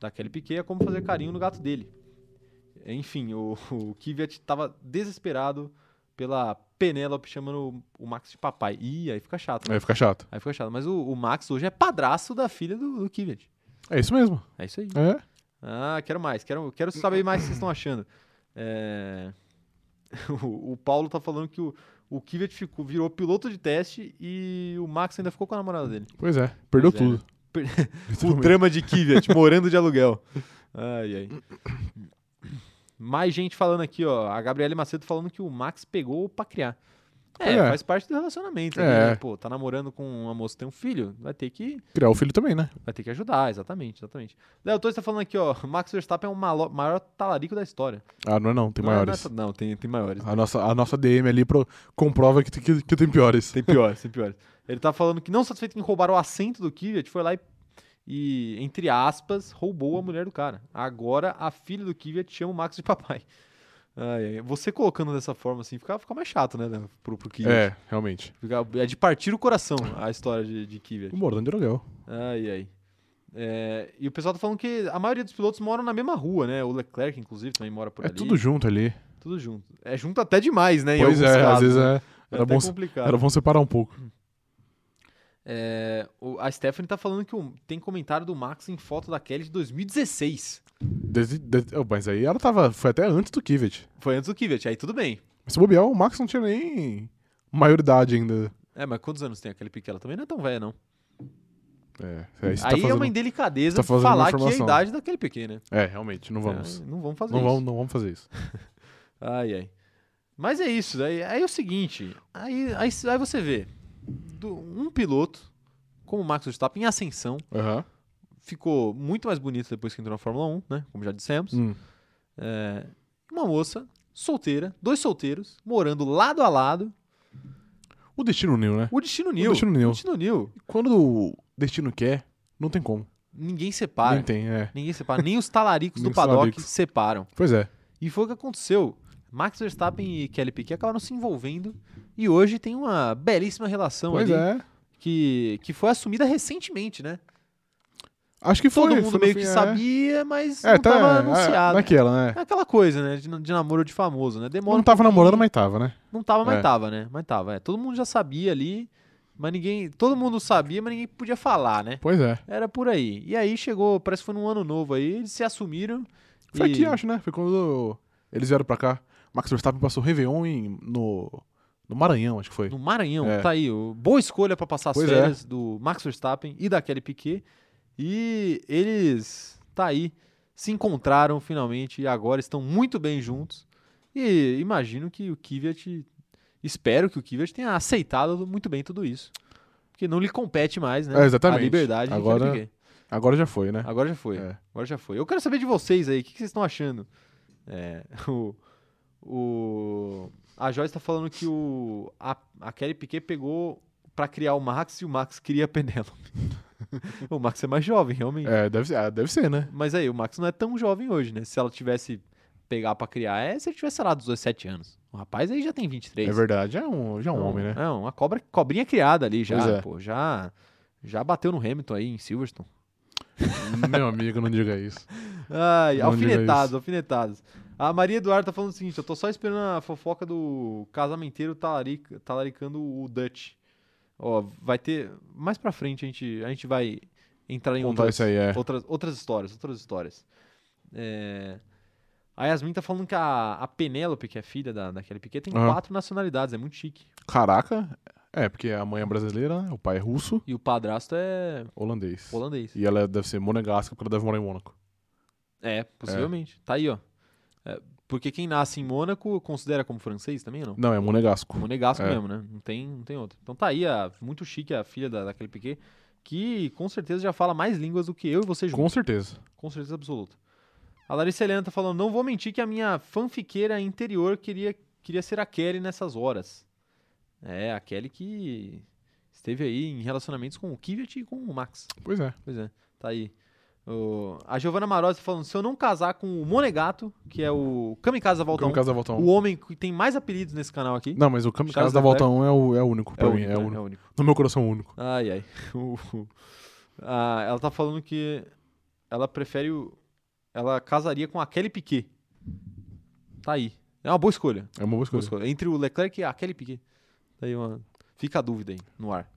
da Kelly Piquet a como fazer carinho no gato dele. Enfim, o, o Kvyat tava desesperado pela Penélope chamando o Max de papai. Ih, aí fica chato, né? Aí fica chato. Aí fica chato. Mas o, o Max hoje é padraço da filha do, do Kvyat. É isso mesmo. É isso aí. É. Ah, quero mais. Quero, quero saber mais o que vocês estão achando. É, [laughs] O, o Paulo tá falando que o, o Kvyat ficou, virou piloto de teste e o Max ainda ficou com a namorada dele. Pois é. Perdeu Pois é, tudo. Per- [laughs] [laughs] O drama de Kvyat, morando de aluguel. Ai, ai. [coughs] Mais gente falando aqui, ó. A Gabriele Macedo falando que o Max pegou pra criar. É, É. faz parte do relacionamento. É. né? Pô, tá namorando com uma moça tem um filho, vai ter que, Criar o filho também, né? vai ter que ajudar, exatamente, exatamente. Léo Torres tá falando aqui, ó. Max Verstappen é o malo- maior talarico da história. Ah, não é não. Tem Não é- maiores. Não, é- não, tem, tem maiores. A nossa, a nossa DM ali pro, comprova que, tem- que, que tem piores. Tem piores, tem piores. Ele tá falando que não satisfeito em roubar o assento do Kvyat, foi lá e, e, entre aspas, roubou a mulher do cara. Agora a filha do Kvyat chama o Max de papai. Ai. Você colocando dessa forma assim, fica, fica mais chato, né, pro, pro Kvyat. É, realmente. Fica- é de partir o coração a história de, de Kvyat. O Morando de aluguel. Ai, ai. É, e o pessoal tá falando que a maioria dos pilotos moram na mesma rua, né? O Leclerc, inclusive, também mora por É ali. tudo junto ali. Tudo junto. É junto até demais, né? pois é, às casos, vezes né? é. É Era bom, complicado. era bom separar um pouco. É, o- a Stephanie tá falando que o- tem comentário do Max em foto da Kelly de 2016. Desde- desde- oh, mas aí ela tava. Foi até antes do Kivet. Foi antes do Kvyat, aí tudo bem. Se bobear, o Max não tinha nem maioridade ainda. É, mas quantos anos tem aquele Piquet? Ela também não é tão velha, não. É, aí você aí tá é fazendo... uma indelicadeza tá falar que é a idade daquele Piquet, né? É, realmente, não vamos. É, não vamos fazer não, isso. vamos não vamos fazer isso. [laughs] Ai, ai. Mas é isso. Aí, aí é o seguinte. Aí, aí, aí você vê. Do- um piloto, como o Max Verstappen, em ascensão, Aham. ficou muito mais bonito depois que entrou na Fórmula 1, né? Como já dissemos. Hum. É, uma moça solteira, dois solteiros, morando lado a lado. O destino uniu, né? O destino Nil. destino uniu. O destino. Quando o destino quer, não tem como. Ninguém separa. Nem tem, é. Ninguém separa. Nem os talaricos [laughs] do paddock talaricos. separam. Pois é. E foi o que aconteceu. Max Verstappen e Kelly Piquet acabaram se envolvendo e hoje tem uma belíssima relação Pois ali é. que, que foi assumida recentemente, né? Acho que foi. Todo mundo foi meio fim, que é. sabia, mas É, não tá. tava é, anunciado. naquela, né? É aquela coisa, né? De, de namoro de famoso, né? Demora Não um tava pouquinho. namorando, mas tava, né? Não tava, mas É. tava, né? Mas tava. É. Todo mundo já sabia ali, mas ninguém. Todo mundo sabia, mas ninguém podia falar, né? Pois é. Era por aí. E aí chegou, parece que foi num ano novo aí, eles se assumiram. Foi e... aqui, acho, né? Foi quando eles vieram pra cá. Max Verstappen passou Réveillon em, no, no Maranhão, acho que foi. No Maranhão, É. tá aí. o- Boa escolha pra passar as Pois é. férias do Max Verstappen e da Kelly Piquet. E eles, tá aí, se encontraram finalmente e agora estão muito bem juntos. E imagino que o Kvyat, espero que o Kvyat tenha aceitado muito bem tudo isso. Porque não lhe compete mais, né? É, exatamente. A liberdade de Agora- Kelly Piquet. Agora já foi, né? Agora já foi. É. Agora já foi. Eu quero saber de vocês aí, o que, que vocês estão achando? É, [laughs] o, o, a Joyce tá falando que o, a, a Kelly Piquet pegou pra criar o Max e o Max cria a Penélope. [laughs] o Max é mais jovem, realmente. É, deve ser, ah, deve ser, né? Mas aí, o Max não é tão jovem hoje, né? Se ela tivesse pegar pra criar, é se ele tivesse, sei lá, dos 17 anos. O rapaz aí já tem 23. É verdade, já é um, já é um Não, homem, né? É, uma cobra, cobrinha criada ali já, é. pô. Já, já bateu no Hamilton aí em Silverstone. Meu amigo, não diga isso. [laughs] Ai, Não alfinetados, alfinetados. A Maria Eduarda tá falando o seguinte: eu tô só esperando a fofoca do casamenteiro talaric, talaricando o Dutch. Ó, vai ter. Mais pra frente a gente, a gente vai entrar em outras, aí, é. outras, outras histórias. Outras histórias. É, A Yasmin tá falando que a, a Penélope, que é filha da, daquele Piquet, tem Aham. quatro nacionalidades, é muito chique. Caraca. É, porque a mãe é brasileira, né? O pai é russo, E o padrasto é holandês. holandês. E ela deve ser monegasca porque ela deve morar em Mônaco. É, possivelmente. Tá aí, ó. É, porque quem nasce em Mônaco considera como francês também ou não? Não, é monegasco. Monegasco É. mesmo, né? Não tem, não tem outro. Então tá aí, a, muito chique a filha da, daquele Piquet. que com certeza já fala mais línguas do que eu e você juntos. Com certeza. Com certeza absoluta. A Larissa Helena tá falando, não vou mentir que a minha fanfiqueira interior queria, queria ser a Kelly nessas horas. É, a Kelly que esteve aí em relacionamentos com o Kivet e com o Max. Pois é. Pois é, tá aí. O- a Giovanna Marozzi falando, se eu não casar com o Monegato, que é o Kamikaze da Volta 1, Kamikaze da Volta 1. o homem que tem mais apelidos nesse canal aqui. Não, mas o Kamikaze Charles da. Volta 1 é o, é o único pra é, mim. único, é o né? único. É o único. No meu coração, é o único. Ai, ai. [laughs] Ah, ela tá falando que ela prefere. o- Ela casaria com a Kelly Piquet. Tá aí. É uma boa escolha. É uma boa Boa escolha. escolha. Entre o Leclerc e a Kelly Piquet. Tá aí uma... Fica a dúvida aí no ar.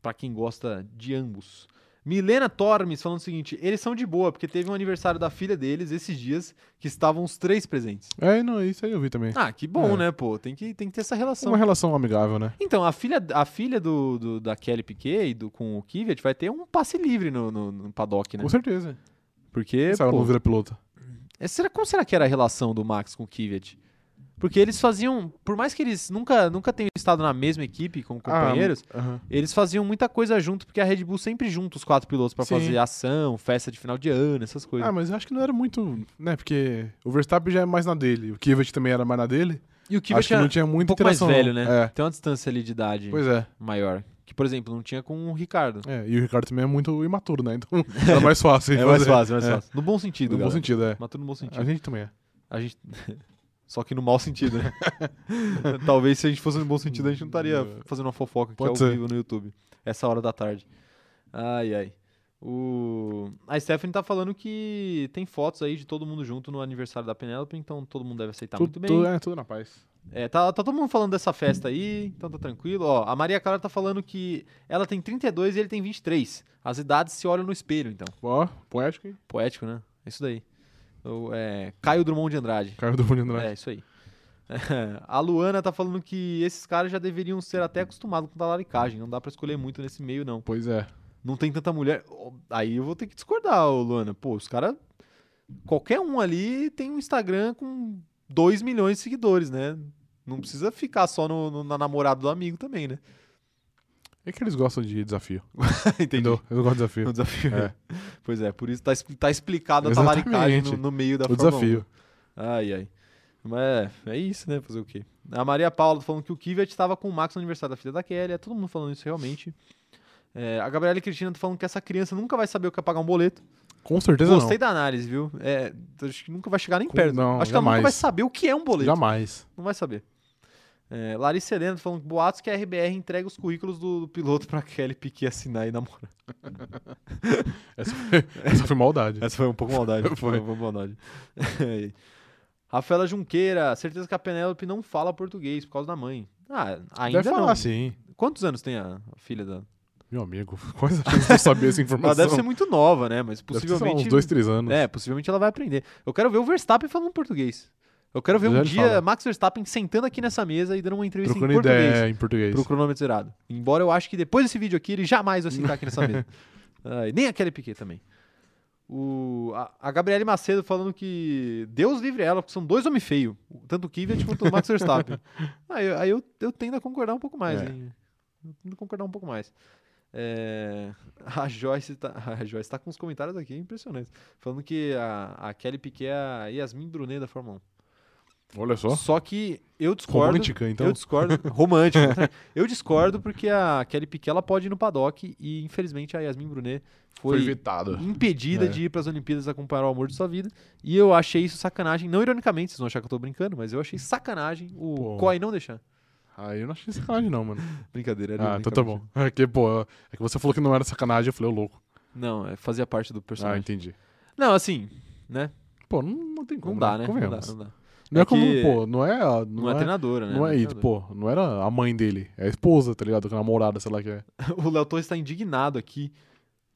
Pra quem gosta de ambos. Milena Tormes falando o seguinte: eles são de boa, porque teve um aniversário da filha deles esses dias que estavam os três presentes. É, não, isso aí eu vi também. Ah, que bom, É. né, pô? Tem que, tem que ter essa relação. Uma relação amigável, né? Então, a filha, a filha do, do- da Kelly Piquet e do, com o Kvyat vai ter um passe livre no, no, no paddock, né? Com certeza. Porque, Se ela não vira piloto. é, será, como será que era a relação do Max com o Kvyat? Porque eles faziam, por mais que eles nunca, nunca tenham estado na mesma equipe como companheiros, Ah, aham. eles faziam muita coisa junto, porque a Red Bull sempre junta os quatro pilotos pra Sim. fazer ação, festa de final de ano, essas coisas. Ah, mas eu acho que não era muito, né? Porque o Verstappen já é mais na dele, o Kvyat também era mais na dele. e o acho Kvyat que é não tinha um muita pouco mais velho, não. né? É, Tem uma distância ali de idade pois é. maior. Que, por exemplo, não tinha com o Ricardo. É, e o Ricardo também é muito imaturo, né? Então era mais fácil. É mais fácil, [laughs] mais É, fácil. No bom sentido, No bom galera. sentido, é. Maturo no bom sentido. A gente também é. A gente. Só que no mau sentido, né? [laughs] Talvez se a gente fosse no bom sentido, a gente não estaria fazendo uma fofoca aqui Pode ao ser. vivo no YouTube. Essa hora da tarde. Ai, ai. O... A Stephanie tá falando que tem fotos aí de todo mundo junto no aniversário da Penélope, então todo mundo deve aceitar tudo, muito bem. tudo- é, tudo na paz. É, tá, tá todo mundo falando dessa festa aí, então tá tranquilo. Ó, a Maria Clara tá falando que ela tem 32 e ele tem 23. As idades se olham no espelho, então. Ó, poético, hein? Poético, né? É isso daí. O, é, Caio Drummond de Andrade. Caio do Mundo Andrade. É, isso aí. [laughs] a Luana tá falando que esses caras já deveriam ser até acostumados com talaricagem. Não dá pra escolher muito nesse meio, não. Pois é. Não tem tanta mulher. Aí eu vou ter que discordar, Luana. Pô, os caras. Qualquer um ali tem um Instagram com 2 milhões de seguidores, né? Não precisa ficar só no, no- na namorada do amigo também, né? É que eles gostam de desafio. [laughs] Entendi. Entendeu? Eles gostam de desafio. O desafio. É. Pois é, por isso tá, tá explicado a talaricagem no, Exatamente. no meio da O Fórmula 1. desafio. Ai, ai. Mas é, é isso, né? Fazer o quê? A Maria Paula falando que o Kvyat estava com o Max no aniversário da filha da Kelly. É todo mundo falando isso realmente. É, a Gabriela Cristina tá falando que essa criança nunca vai saber o que é pagar um boleto. Com certeza Gostei da análise, viu? É, acho que nunca vai chegar nem Com- perto. não, acho que ela nunca jamais. vai saber o que é um não. boleto. Jamais. Não vai saber. É, Larissa Helena tá falando que boatos que a RBR entrega os currículos do, do piloto pra Kelly Piquet assinar e namorar. [laughs] Essa foi, essa foi maldade. Essa foi um pouco maldade. [laughs] Foi. Foi maldade. [laughs] Rafaela Junqueira, certeza que a Penélope não fala português por causa da mãe. Ah, ainda Deve não. falar sim. Quantos anos tem a, a filha da... Meu amigo, quais as chances de eu saber essa informação? Ela deve ser muito nova, né? Mas Deve ter, sei lá, possivelmente... uns dois, três anos. É, possivelmente ela vai aprender. Eu quero ver o Verstappen falando português. Eu quero ver um dia fala. Max Verstappen sentando aqui nessa mesa e dando uma entrevista Trocando em português. ideia em português. Pro cronômetro zerado. Embora eu acho que depois desse vídeo aqui ele jamais vai sentar aqui nessa mesa. [laughs] Ah, e nem a Kelly Piquet também. O, a, a Gabriele Macedo falando que Deus livre ela, porque são dois homens feios. Tanto o Kvyat quanto o Max Verstappen. [laughs] aí aí eu, eu tendo a concordar um pouco mais, É. hein? Eu tendo a concordar um pouco mais. É, a Joyce tá, a Joyce tá com os comentários aqui impressionantes. Falando que a, a Kelly Piquet é a Yasmin Brunet da Fórmula 1. Olha só. Só que eu discordo. Romântica, então. Eu discordo. [laughs] Romântico. né? eu discordo porque a Kelly Piquet ela pode ir no paddock e infelizmente a Yasmin Brunet Foi foi, impedida É. de ir para as Olimpíadas acompanhar o amor de sua vida. E eu achei isso sacanagem. Não ironicamente, vocês vão achar que eu tô brincando, mas eu achei sacanagem o Pô. COI não deixar. Aí eu não achei sacanagem, não, mano. [laughs] Brincadeira. era Ah, então tá bom. É que, pô, é que você falou que não era sacanagem, eu falei, ô louco. Não, é, fazia parte do Ah, personagem. entendi. não, assim, né? Pô, não, não tem como. Não dá, né? Não dá, não dá. Não é, É como, que pô, não é. a- Não, Não, é, é, treinadora, né? não é, treinadora. pô, não era a mãe dele, é a esposa, tá ligado? Que a namorada, sei lá que é. [laughs] O Léo Torres tá indignado aqui,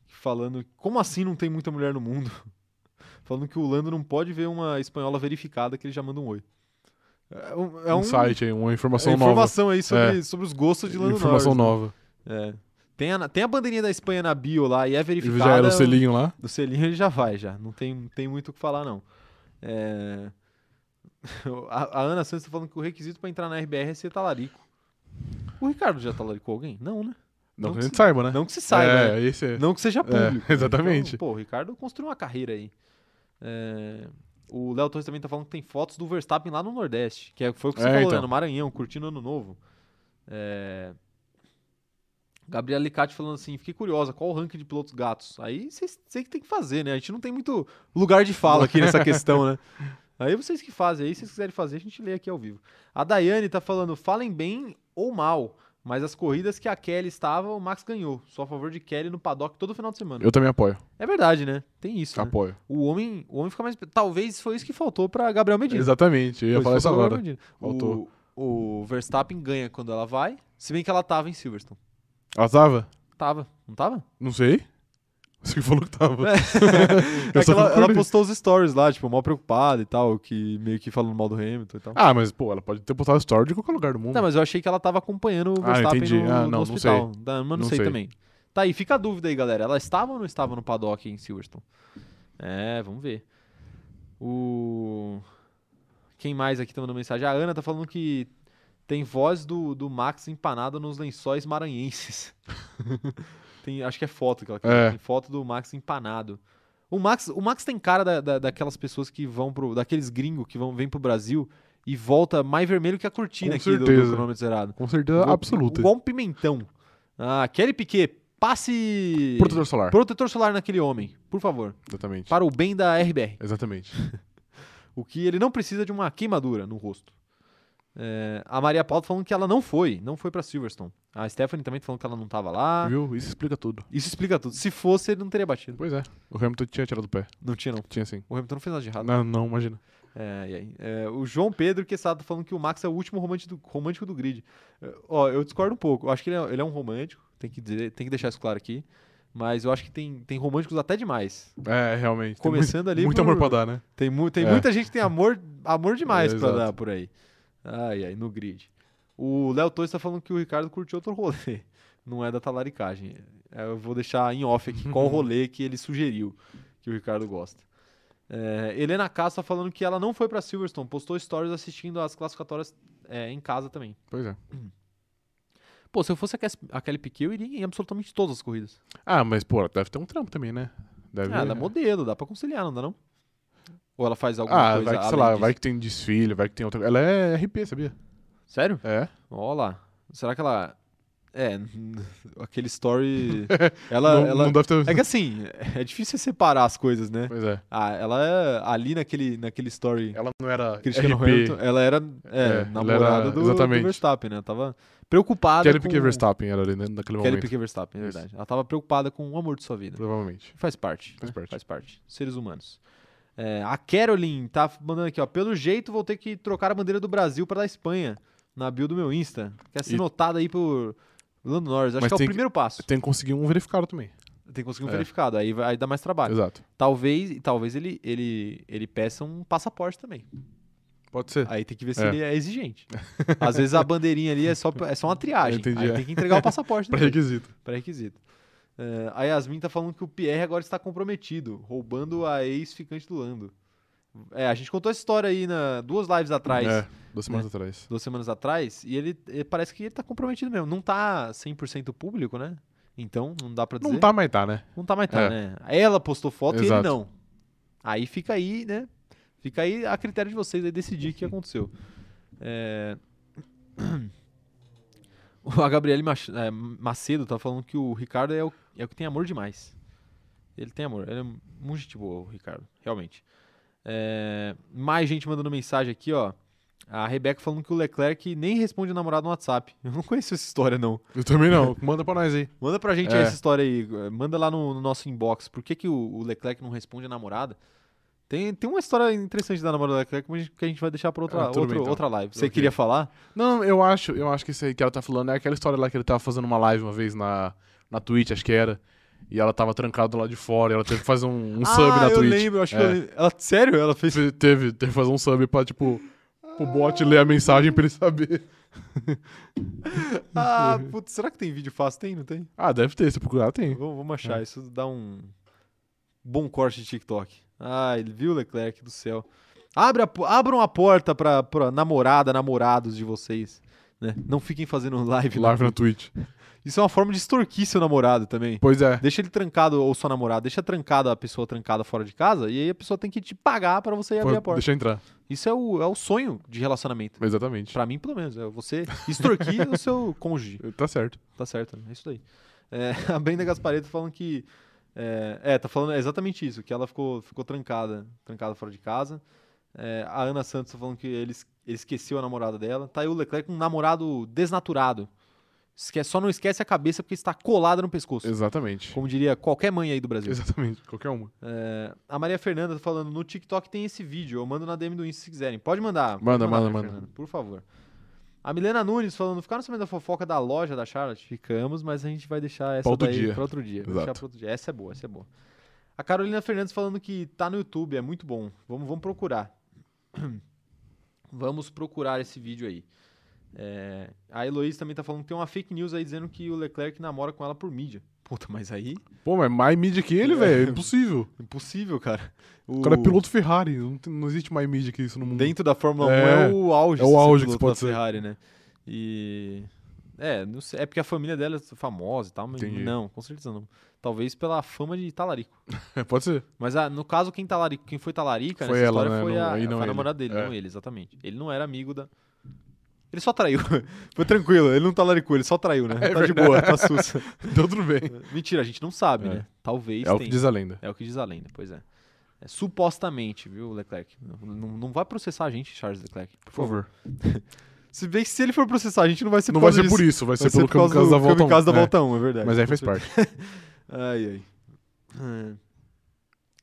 falando como assim não tem muita mulher no mundo? [laughs] falando que o Lando não pode ver uma espanhola verificada que ele já manda um oi. É um, é um, um- site aí, uma é informação, informação aí sobre, É. sobre os gostos de nova. Lando Informação Norris. nova. né? É. Tem a, tem a bandeirinha da Espanha na bio lá e é Ele verificada. já era o selinho lá. Do selinho ele já vai, já. Não tem, tem muito o que falar, não. É... [laughs] A, a Ana Santos tá falando que o requisito pra entrar na RBR é ser talarico. O Ricardo já talaricou alguém? Não, né? Não, Não que que a gente se- saiba, né? Não que se saiba, é, né? esse é. Não que seja público. né? [laughs] exatamente. Então, pô, o Ricardo construiu uma carreira aí. É, O Léo Torres também tá falando que tem fotos do Verstappen lá no Nordeste. Que é- foi o que você É, falou, então. né? No Maranhão, curtindo Ano Novo. É... Gabriel Alicate falando assim, fiquei curiosa, qual o ranking de pilotos gatos? Aí vocês sei que tem que fazer, né? A gente não tem muito lugar de fala aqui nessa [laughs] questão, né? Aí vocês que fazem, aí se vocês quiserem fazer, a gente lê aqui ao vivo. A Daiane tá falando, falem bem ou mal, mas as corridas que a Kelly estava, o Max ganhou. Sou a favor de Kelly no paddock todo final de semana. Eu também apoio. É verdade, né? Tem isso, né? Apoio. O homem, o homem fica mais... Talvez foi isso que faltou pra Gabriel Medina. Exatamente, eu ia Foi falar isso agora. Faltou. O, o Verstappen ganha quando ela vai, se bem que ela tava em Silverstone. Ela tava? Tava, não tava? Não sei. Você que falou que tava. [laughs] É, Eu que ela, ela postou os stories lá, tipo, mal preocupada e tal, que meio que falando mal do Hamilton e tal. Ah, mas, pô, ela pode ter postado story de qualquer lugar do mundo. Não, mas eu achei que ela tava acompanhando o Ah, Verstappen entendi. no, Ah, no não, não hospital. Tá, mas não, Não sei, sei. também. Tá aí, fica a dúvida aí, galera. Ela estava ou não estava no paddock em Silverstone? É, vamos ver. O... Quem mais aqui tá mandando mensagem? A Ana tá falando que tem voz do, do Max empanada nos lençóis maranhenses. [laughs] tem, acho que é foto que ela. É. Tem foto do Max empanado. O Max, o Max tem cara da, da- daquelas pessoas que vão pro. daqueles gringos que vão, vêm pro Brasil e volta mais vermelho que a cortina Com aqui do, do certeza. cronômetro zerado. Com certeza Igual- absoluta. Igual um pimentão. Ah, Kelly Piquet, passe. Protetor solar. Protetor solar naquele homem, por favor. Exatamente. Para o bem da RBR. Exatamente. [laughs] O que ele não precisa de uma queimadura no rosto. É, a Maria Paula falando que ela não foi, não foi pra Silverstone. A Stephanie também falando que ela não tava lá. Viu? Isso explica tudo. Isso explica tudo. Se fosse, ele não teria batido. Pois é. O Hamilton tinha tirado o pé. Não tinha, não. Tinha sim. O Hamilton não fez nada de errado. Não, não, imagina. É, e aí? É, o João Pedro Quesada tá falando que o Max é o último romântico do, romântico do grid. É, ó, eu discordo um pouco. Eu acho que ele é, ele é um romântico, tem que, dizer, tem que deixar isso claro aqui. Mas eu acho que tem, tem românticos até demais. É, realmente. Começando muito, ali Muito por- amor pra dar, né? Tem, mu tem É. muita gente que tem amor, amor demais É, pra exato. dar por aí. Ai, ai, no grid. O Léo Torres tá falando que o Ricardo curtiu outro rolê. [laughs] Não é da talaricagem. É, Eu vou deixar em off aqui qual [laughs] rolê que ele sugeriu que o Ricardo gosta. É, Helena Castro tá falando que ela não foi pra Silverstone, postou stories assistindo as classificatórias é, em casa também. Pois é. [clears throat] Pô, se eu fosse a Kelly Piquet, eu iria em absolutamente todas as corridas. Ah, mas, pô, deve ter um trampo também, né? Deve... Ah, dá modelo, dá pra conciliar, não dá não? Ou ela faz alguma Ah, coisa vai que, sei lá, disso? vai que tem desfile, vai que tem outra. Ela é RP, sabia? Sério? É. Ó lá. Será que ela. É, [laughs] aquele story. [laughs] Ela. não, ela... não deve ter. É que assim, é difícil separar as coisas, né? Pois é. Ah, ela é ali naquele, naquele story. Ela não era Cristiano RP. Hamilton, ela era é, É, ela namorada era- do, do exatamente. Verstappen, né? Tava preocupada Kelly com... Piquet Verstappen era ali, né, naquele Kelly momento. Piquet Verstappen, é Isso. verdade. Ela tava preocupada com o amor de sua vida. Provavelmente. Faz parte. Faz né? parte. Faz parte. Seres humanos. É, a Caroline tá mandando aqui, ó. Pelo jeito, vou ter que trocar a bandeira do Brasil para da Espanha. Na bio do meu Insta. Quer ser E- notada aí por Lando Norris. Acho Mas que é o tem que- primeiro passo. Tem que conseguir um verificado também. Tem que conseguir um É. verificado. Aí vai aí dá mais trabalho. Exato. Talvez, talvez ele, ele, ele peça um passaporte também. Pode ser. Aí tem que ver se É. ele é exigente. Às vezes a bandeirinha ali é só, é só uma triagem. [laughs] Entendi, aí é. tem que entregar o passaporte. [laughs] também. Pré-requisito. Pré-requisito. É, a Yasmin tá falando que o Pierre agora está comprometido, roubando a ex-ficante do Lando. É, a gente contou essa história aí na, duas lives atrás, É, duas semanas atrás. duas semanas atrás, e ele, ele parece que ele tá comprometido mesmo. Não tá 100% público, né? Então, não dá pra dizer. Não tá, mas tá, né? Não tá mais tá, É. né? Ela postou foto e ele Exato. não. Aí fica aí, né? Fica aí a critério de vocês aí decidir o que aconteceu. É... [clears throat] A Gabriele é, Macedo tá falando que o Ricardo é o, é o que tem amor demais. Ele tem amor. Ele é muito gente boa, o Ricardo. Realmente. É, Mais gente mandando mensagem aqui, ó. A Rebeca falando que o Leclerc nem responde o namorado no WhatsApp. [laughs] Eu não conheço essa história, não. Eu também não. Manda pra nós aí. Manda pra gente É. aí essa história aí. Manda lá no, no nosso inbox. Por que, que o, Leclerc não responde a namorada? Tem, tem uma história interessante da namorada do Leclerc que a gente vai deixar pra outra, Ah, tudo outra, bem, então. outra live. Você Ok. queria falar? Não, eu acho, eu acho que isso aí que ela tá falando é aquela história lá que ele tava fazendo uma live uma vez na, na Twitch, acho que era. E ela tava trancada lá de fora, ela teve que fazer um, um sub ah, na eu Twitch. lembro, acho que eu É. lembro. Ela, sério? Ela fez. Fe- Teve, teve que fazer um sub pra, tipo, o bot ler a mensagem pra ele saber. [laughs] Ah, putz, será que tem vídeo fácil? Tem, não tem? Ah, deve ter, se procurar tem. Vamos, vamos achar. É. Isso dá um bom corte de TikTok. Ah, ele viu Leclerc do céu. Abre a abram a porta pra, pra namorada, namorados de vocês. né? Não fiquem fazendo live. na Live na Twitch. [laughs] Isso é uma forma de extorquir seu namorado também. Pois é. Deixa ele trancado, ou sua namorada, deixa trancada a pessoa trancada fora de casa, e aí a pessoa tem que te pagar pra você ir abrir a porta. Deixa eu entrar. Isso é o, é o sonho de relacionamento. Exatamente. Pra mim, pelo menos. É você extorquir [laughs] o seu cônjuge. Tá certo. Tá certo, né? é isso daí. É, [laughs] a Brenda Gaspareto falando que. É, é, tá falando exatamente isso, que ela ficou, ficou trancada, trancada fora de casa. É, a Ana Santos tá falando que ele, ele esqueceu a namorada dela. Tá aí o Leclerc com um namorado desnaturado. Esque- só não esquece a cabeça porque está colada no pescoço. Exatamente. Como diria qualquer mãe aí do Brasil. Exatamente. Qualquer uma. É, a Maria Fernanda tá falando, no TikTok tem esse vídeo, eu mando na DM do Insta se quiserem. Pode mandar. Manda, manda, manda. Fernanda, por favor. A Milena Nunes falando, ficaram sabendo da fofoca da loja da Charlotte? Ficamos, mas a gente vai deixar essa outro daí dia. pra outro dia. Exato. pra outro dia. Essa é boa, essa é boa. A Carolina Fernandes falando que tá no YouTube, é muito bom. Vamos, vamos procurar. [clears throat] vamos procurar esse vídeo aí. É, a Heloísa também tá falando que tem uma fake news aí dizendo que o Leclerc namora com ela por mídia. Puta, mas aí, Pô, mas mais mídia que ele, velho. É impossível. impossível, cara. O cara é piloto Ferrari. Não, tem- não existe mais mídia que isso no mundo. Dentro da Fórmula 1 É, é o auge. é o auge que você pode da ser. Ferrari, né? E. É, não sei, é porque a família dela é famosa e tal, mas Entendi. não, com certeza não. Talvez pela fama de talarico. [laughs] Pode ser. Mas ah, no caso, quem, talarico, quem foi talarica Foi nessa ela, história né? foi Não- a, aí não a namorada dele, É. não ele, exatamente. Ele não era amigo da. Ele só traiu. [laughs] foi tranquilo, ele não talaricou, ele só traiu, né? É tá de boa, tá sussa. [laughs] Então tudo bem. Mentira, a gente não sabe, É. né? Talvez É o tenha. que diz a lenda. É o que diz a lenda, pois é. É, supostamente, viu, Leclerc? Não, não, não vai processar a gente, Charles Leclerc. Por Por favor. [laughs] favor. Se bem que se ele for processar a gente, não vai ser Não por vai ser por disso. isso, vai Vai ser pelo por causa caso da volta 1. kamikaze da É. volta 1, é verdade. Mas aí faz parte. Ai, ai. Hum.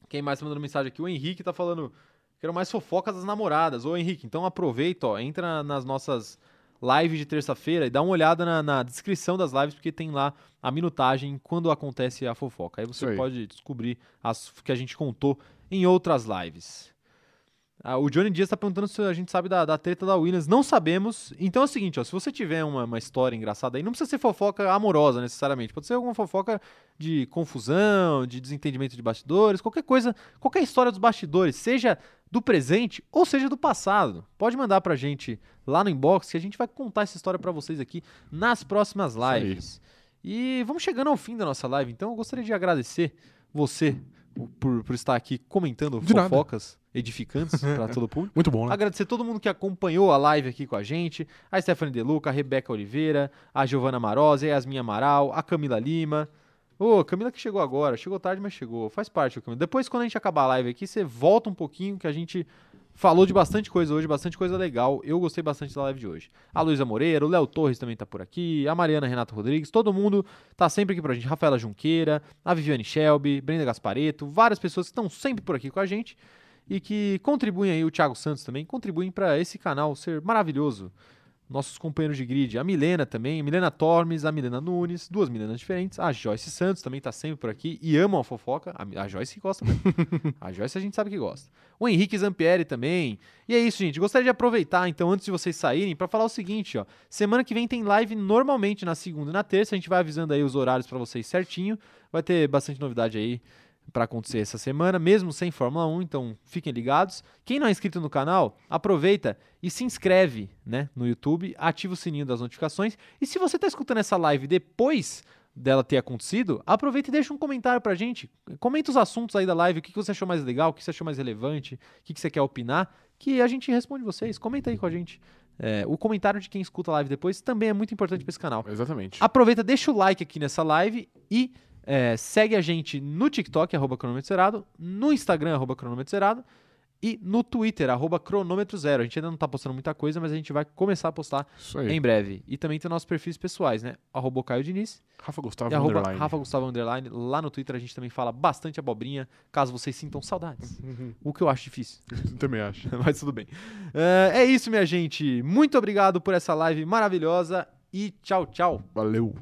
Quem mais tá mandando mensagem aqui? O Henrique tá falando. Quero mais fofocas das namoradas. Ô, Henrique, então aproveita, ó. Entra nas nossas lives de terça-feira e dá uma olhada na, na descrição das lives, porque tem lá a minutagem quando acontece a fofoca. Aí você aí. pode descobrir as que a gente contou em outras lives. Ah, o Johnny Dias tá perguntando se a gente sabe da, da treta da Williams. Não sabemos. Então é o seguinte, ó, se você tiver uma, uma história engraçada aí, não precisa ser fofoca amorosa necessariamente. Pode ser alguma fofoca de confusão, de desentendimento de bastidores, qualquer coisa, qualquer história dos bastidores, seja do presente ou seja do passado. Pode mandar pra gente lá no inbox que a gente vai contar essa história pra vocês aqui nas próximas lives. E vamos chegando ao fim da nossa live, então eu gostaria de agradecer você por, por estar aqui comentando De nada. fofocas edificantes pra todo o público. [laughs] Muito bom, né? Agradecer todo mundo que acompanhou a live aqui com a gente. A Stephanie Deluca, a Rebeca Oliveira, a Giovana Marosa, a Yasmin Amaral, a Camila Lima. Ô, Camila que chegou agora. Chegou tarde, mas chegou. Faz parte, Camila. Depois, quando a gente acabar a live aqui, você volta um pouquinho, que a gente falou de bastante coisa hoje, bastante coisa legal. Eu gostei bastante da live de hoje. A Luísa Moreira, o Léo Torres também tá por aqui, a Mariana Renato Rodrigues, todo mundo tá sempre aqui pra gente. Rafaela Junqueira, a Viviane Shelby, Brenda Gaspareto, várias pessoas que estão sempre por aqui com a gente e que contribuem aí, o Thiago Santos também, contribuem para esse canal ser maravilhoso. Nossos companheiros de grid, a Milena também, Milena Tormes, a Milena Nunes, duas Milenas diferentes, a Joyce Santos também tá sempre por aqui e amam a fofoca, a, a Joyce gosta [laughs] a Joyce a gente sabe que gosta. O Henrique Zampieri também. E é isso, gente. Gostaria de aproveitar, então, antes de vocês saírem, para falar o seguinte, ó. Semana que vem tem live normalmente na segunda e na terça. A gente vai avisando aí os horários para vocês certinho. Vai ter bastante novidade aí para acontecer essa semana, mesmo sem Fórmula 1, então fiquem ligados. Quem não é inscrito no canal, aproveita e se inscreve, né, no YouTube, ativa o sininho das notificações. E se você está escutando essa live depois dela ter acontecido, aproveita e deixa um comentário pra gente. Comenta os assuntos aí da live, o que que você achou mais legal, o que você achou mais relevante, o que que você quer opinar, que a gente responde vocês. Comenta aí com a gente. É, o comentário de quem escuta a live depois também é muito importante para esse canal. Exatamente. Aproveita, deixa o like aqui nessa live e é, segue a gente no TikTok, arroba cronômetro zerado, no Instagram, arroba cronômetro zerado, e no Twitter, arroba cronômetro zero. A gente ainda não tá postando muita coisa, mas a gente vai começar a postar em breve. E também tem nossos perfis pessoais, né? Arroba Caio Diniz Rafa Gustavo e arroba Underline. Rafa Gustavo Underline. Lá no Twitter a gente também fala bastante abobrinha, caso vocês sintam saudades. Uhum. [laughs] o que eu acho difícil. Também acho. [laughs] Mas tudo bem. É, é isso, minha gente. Muito obrigado por essa live maravilhosa e tchau, tchau. Valeu.